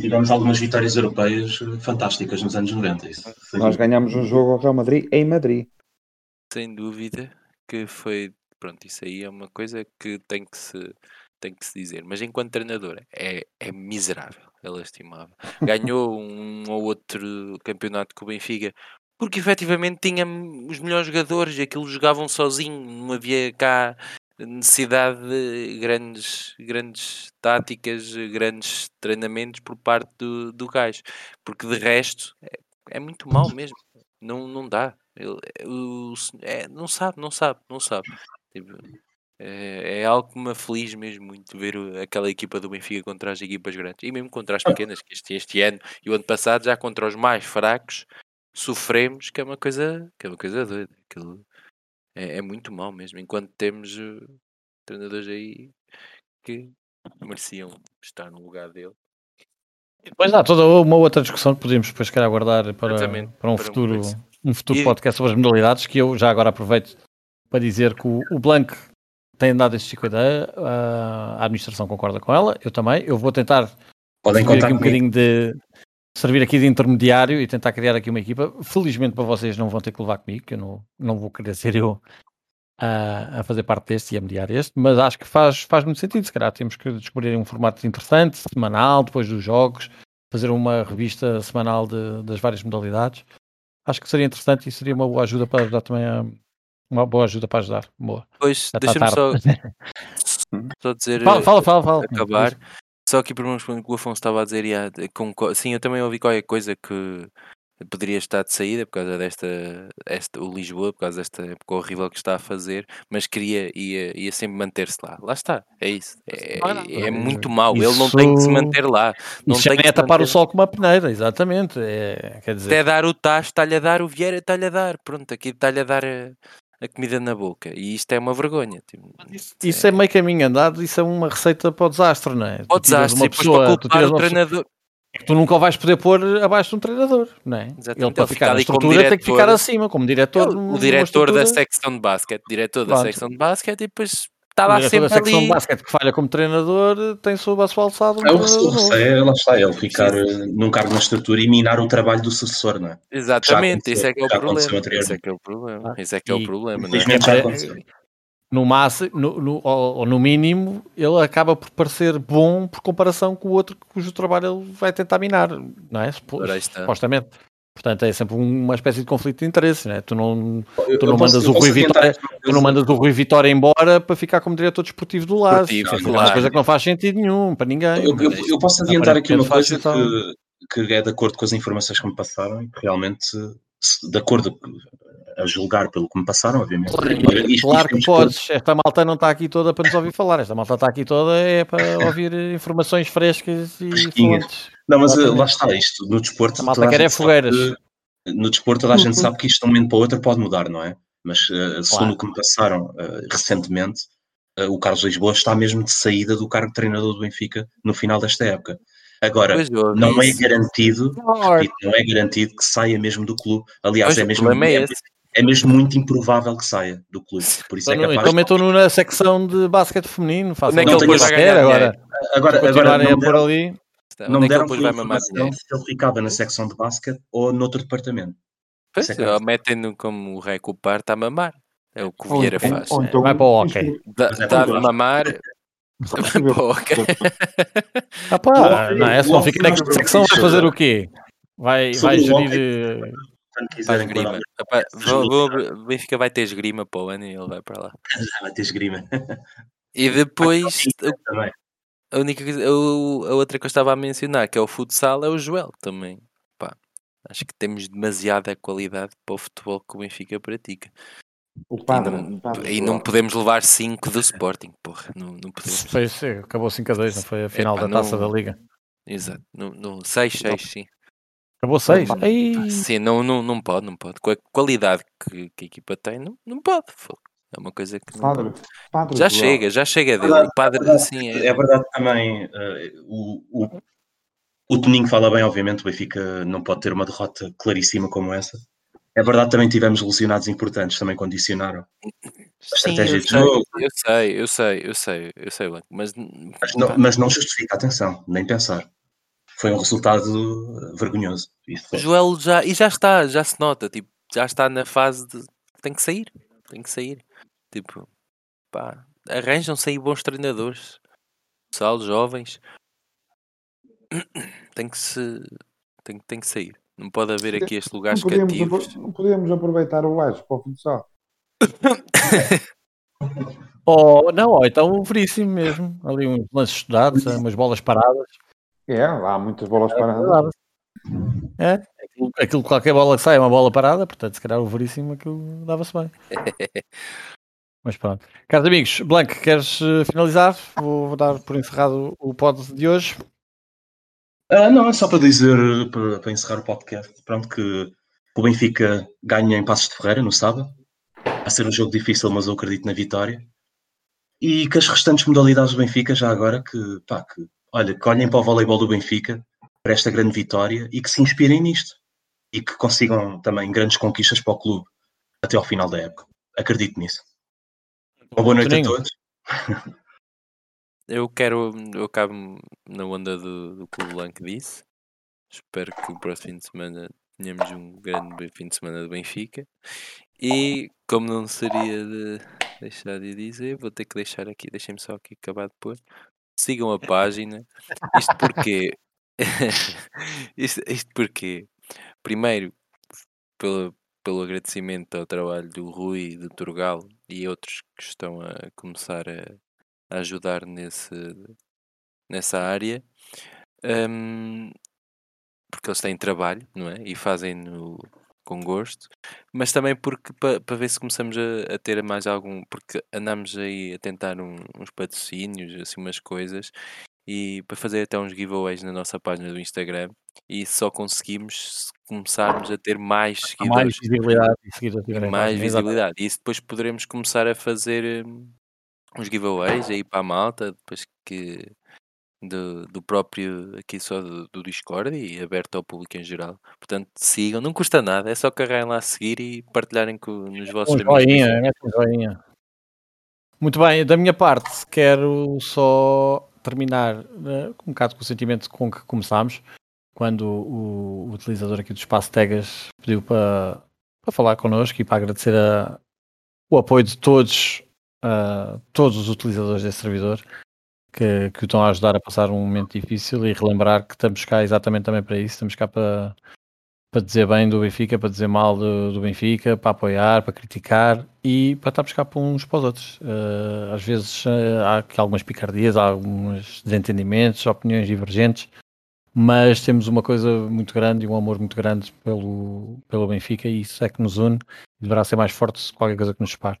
Tivemos algumas vitórias europeias fantásticas nos anos 90. Isso. Nós ganhamos um jogo ao Real Madrid em Madrid. Sem dúvida que foi. Pronto, isso aí é uma coisa que tem que se, tem que se dizer. Mas enquanto treinador é, é miserável é lastimável. Ganhou *laughs* um ou outro campeonato com o Benfica porque efetivamente tinha os melhores jogadores e aquilo jogavam sozinho, não havia cá necessidade de grandes, grandes táticas, grandes treinamentos por parte do, do gajo, porque de resto é, é muito mal mesmo, não, não dá. Ele, é, não sabe, não sabe, não sabe. Tipo, é, é algo que me aflige mesmo muito ver aquela equipa do Benfica contra as equipas grandes e mesmo contra as pequenas, que este, este ano e o ano passado já contra os mais fracos sofremos, que é uma coisa, que é uma coisa doida. Aquilo É, é muito mau mesmo. Enquanto temos uh, treinadores aí que *laughs* mereciam estar no lugar dele. E depois há toda uma outra discussão que podemos depois querer aguardar para, para um para futuro, um futuro E- podcast sobre as modalidades, que eu já agora aproveito para dizer que o, o Blanc tem dado este com a ideia, a a administração concorda com ela, eu também, eu vou tentar Podem contar aqui um comigo. bocadinho de servir aqui de intermediário e tentar criar aqui uma equipa. Felizmente para vocês não vão ter que levar comigo, que eu não, não vou querer ser eu a, a fazer parte deste e a mediar este, mas acho que faz, faz muito sentido. Se calhar temos que descobrir um formato interessante, semanal, depois dos jogos, fazer uma revista semanal de- das várias modalidades. Acho que seria interessante e seria uma boa ajuda para ajudar também a. Uma boa ajuda para ajudar. Boa. Está deixa-me só, *laughs* só dizer. fala, fala, fala. fala. acabar. Só aqui por um segundo que o Afonso estava a dizer, conco- sim, eu também ouvi qualquer coisa que poderia estar de saída por causa desta, esta, o Lisboa, por causa desta época horrível que está a fazer, mas queria, ia, ia sempre manter-se lá. Lá está, é isso. É, é- é muito mau, ele não tem que se Isso- manter lá. Não Isso tem nem que é tapar o sol com uma peneira, exatamente. É, quer dizer, Até dar o tacho, está-lhe a dar, o Vieira está-lhe a dar. Pronto, aqui está-lhe a dar a, a comida na boca. E isto é uma vergonha. tipo, Isso é meio caminho andado, isso é uma receita para o desastre, não é? Ao tiras desastre, uma para pessoa, tu tiras o treinador. tu nunca o vais poder pôr abaixo de um treinador, não é? Exatamente, Ele para ficar na estrutura tem que ficar diretor. acima, como diretor. Ele, o diretor da secção de basquete, diretor da Pronto. secção de basquete, e depois O lá diretor da sempre secção ali. de basquete que falha como treinador tem sob a sua alçada um É o receio, é, lá está, ele ficar eh, num cargo na estrutura e minar o trabalho do sucessor, não é? Exatamente, esse é que é o aconteceu- já aconteceu problema. Esse é que é o problema. Ah, Esse é que é o problema, não é? Infelizmente já É- aconteceu. No máximo, no, no- ou, no mínimo, ele acaba por parecer bom por comparação com o outro cujo trabalho ele vai tentar minar, não é? Supostamente. Portanto, é sempre uma espécie de conflito de interesse, não é? Tu não, Eu- Tu não posso- mandas o Rui Vitória- tu não mandas o Rui Vitória embora para ficar como diretor desportivo do Lazo. Desportivo, Isso é claro. uma coisa que não faz sentido nenhum para ninguém. Eu, eu- eu posso adiantar aqui uma coisa que, que é de acordo com as informações que me passaram e que realmente, de acordo a julgar pelo que me passaram, obviamente. Isto- Claro isto que podes. Esta malta não está aqui toda para nos ouvir falar. Esta malta está aqui toda é para *laughs* ouvir informações frescas e Fresquinhas. fontes. Não, mas eh, Exatamente. lá está isto. No desporto, A malta quer é fogueiras. que- no desporto, toda a gente sabe que isto de um momento para o outro pode mudar, não é? Mas eh, segundo Claro. o que me passaram eh, recentemente, eh, o Carlos Lisboa está mesmo de saída do cargo de treinador do Benfica no final desta época. Agora, não é garantido, repito, não é garantido que saia mesmo do clube. Aliás, Pois, é mesmo, é é, é mesmo muito improvável que saia do clube. Por isso é Então, capaz então metam-no na secção de basquete feminino. É depois vai qualquer ganhar agora. Agora, agora Continuarem não a me deram, ali. não Onde me é que ele deram depois vai mamar dinheiro? se ele ficava na secção de basquete ou noutro departamento. Pois, é que é. ó, metem-no como o rei com o par está a mamar. É o que o Ou Vieira então- faz. ou então Vai para o hockey. Dá, é de mamar. *laughs* Pô, ok. *laughs* Ah O pá, não é? Se o não hockey fica na nós secção, vai fazer o quê? Vai, vai gerir. Faz esgrima. O Benfica vai ter esgrima para o ano e ele vai para lá. *laughs* vai ter esgrima. E depois. A única coisa, o- a outra que eu estava a mencionar, que é o futsal, é o Joel também. Pá, acho que temos demasiada qualidade para o futebol que o Benfica pratica. O E padre, não, padre e não podemos levar 5 do Sporting, porra. Não, não podemos. Foi, sim, acabou 5 a 2, não foi a final Epá, da taça não- da Liga. Exato. No, no 6, 6, sim. Acabou 6. Opa. Aí, Sim, não, não, não pode, não pode. Com a qualidade que, que a equipa tem, não, não pode. fogo. É uma coisa que não Padre, pode. padre Já chega, já chega dele. verdade, O padre, verdade. assim, É é, verdade também, eh, o, o, o Toninho fala bem, obviamente, o Benfica não pode ter uma derrota claríssima como essa. É verdade, também tivemos lesionados importantes, também condicionaram. Sim, estratégia eu de sei, jogo. eu sei, eu sei, eu sei, eu sei, Blanco, mas, Mas não, mas não justifica, atenção, nem pensar. Foi um resultado eh, vergonhoso. Isso. Joel já, e já está, já se nota, tipo, já está na fase de tem que sair, tem que sair. Tipo, pá, arranjam-se aí bons treinadores, pessoal, jovens, *coughs* tem que se tem, tem que sair. Não pode haver aqui Não podíamos, cativos. apro- não podíamos aproveitar o gajo para o futsal. *coughs* Oh, não, ou então o veríssimo mesmo. Ali uns lances estudados, umas bolas paradas. É, lá há muitas bolas paradas. É, aquilo, aquilo qualquer bola que sai é uma bola parada, portanto, se calhar o veríssimo aquilo dava-se bem. *laughs* Mas pronto. Caros amigos, Blanco, queres eh, finalizar? Vou, vou dar por encerrado o pod de hoje. Ah, não, é só para dizer, para, para encerrar o podcast, pronto, que o Benfica ganha em Passos de Ferreira no sábado. Vai ser um jogo difícil, mas eu acredito na vitória. E que as restantes modalidades do Benfica, já agora, que, pá, que, olha, que olhem para o voleibol do Benfica, para esta grande vitória e que se inspirem nisto. E que consigam também grandes conquistas para o clube até ao final da época. Acredito nisso. Uma boa noite a todos. *laughs* Eu quero, eu acabo na onda do, do que o Blanco disse. Espero que o próximo fim de semana tenhamos um grande fim de semana do Benfica. E como não seria de deixar de dizer, vou ter que deixar aqui, deixem-me só aqui acabar de pôr. Sigam a página. Isto porque *laughs* isto, isto porque primeiro pelo, pelo agradecimento ao trabalho do Rui, do Turgal e outros que estão a começar a, a ajudar nesse, nessa área. Um, porque eles têm trabalho, não é? E fazem-no com gosto, mas também porque para pa ver se começamos a, a, ter mais algum, porque andamos aí a tentar um, uns patrocínios, assim umas coisas, e para fazer até uns giveaways na nossa página do Instagram e só conseguimos se começarmos a ter mais seguidores. Mais visibilidade e, e mais visibilidade. E isso depois poderemos começar a fazer um, uns giveaways aí para a malta, depois que do, do próprio aqui só do, do, Discord e aberto ao público em geral. Portanto, sigam, não custa nada, é só carregarem lá a seguir e partilharem com, nos vossos um amigos. Joinha, é um joinha. Muito bem, da minha parte, quero só terminar uh, um bocado com o sentimento com que começámos, quando o, o utilizador aqui do Espaço Tegas pediu para, para falar connosco e para agradecer a, o apoio de todos, uh, todos os utilizadores desse servidor que, que o estão a ajudar a passar um momento difícil e relembrar que estamos cá exatamente também para isso, estamos cá para, para dizer bem do Benfica, para dizer mal do, do Benfica, para apoiar, para criticar e para estarmos cá para uns para os outros. Uh, às vezes uh, há aqui algumas picardias, há alguns desentendimentos, opiniões divergentes, mas temos uma coisa muito grande e um amor muito grande pelo, pelo Benfica e isso é que nos une e deverá ser mais forte se qualquer coisa que nos separe.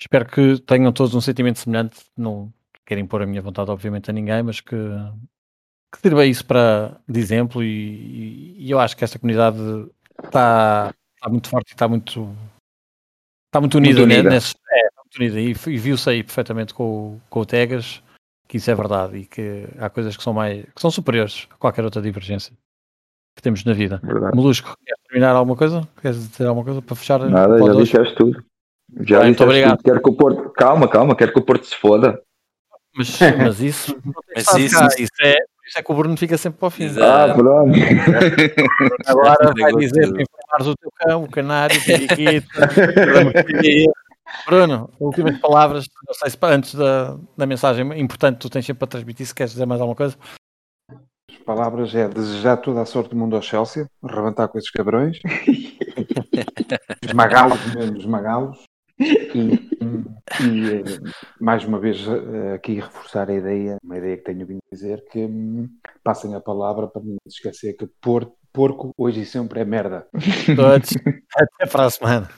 Espero que tenham todos um sentimento semelhante, não, quero impor a minha vontade, obviamente, a ninguém, mas que, que sirva isso para, de exemplo. E, e eu acho que esta comunidade está, está muito forte e está muito, está muito unida, muito unida. Nesse, é, muito unida. E, e viu-se aí perfeitamente com, com o Tegas que isso é verdade e que há coisas que são mais que são superiores a qualquer outra divergência que temos na vida. Verdade. Molusco, queres terminar alguma coisa? Queres dizer alguma coisa para fechar? Nada, já disseste tudo. Já Bem, disseste muito obrigado. Tudo. Quero que o Porto, calma, calma, quero que o Porto se foda. Mas, *laughs* mas isso, mas isso, isso, é, isso é que o Bruno fica sempre para o fim. Exato. Ah, pronto. Agora vai dizer para informares o teu cão, o canário, o periquito. *laughs* Bruno, últimas palavras, não sei se antes da, da mensagem importante tu tens sempre para transmitir, se queres dizer mais alguma coisa. As palavras é desejar toda a sorte do mundo ao Chelsea, rebentar com esses cabrões, *laughs* esmagá-los mesmo, esmagá-los, e, e, mais uma vez eh, aqui reforçar a ideia, uma ideia que tenho vindo dizer, que hum, passem a palavra para não esquecer que por, porco hoje e sempre é merda. Todos. Até para a semana.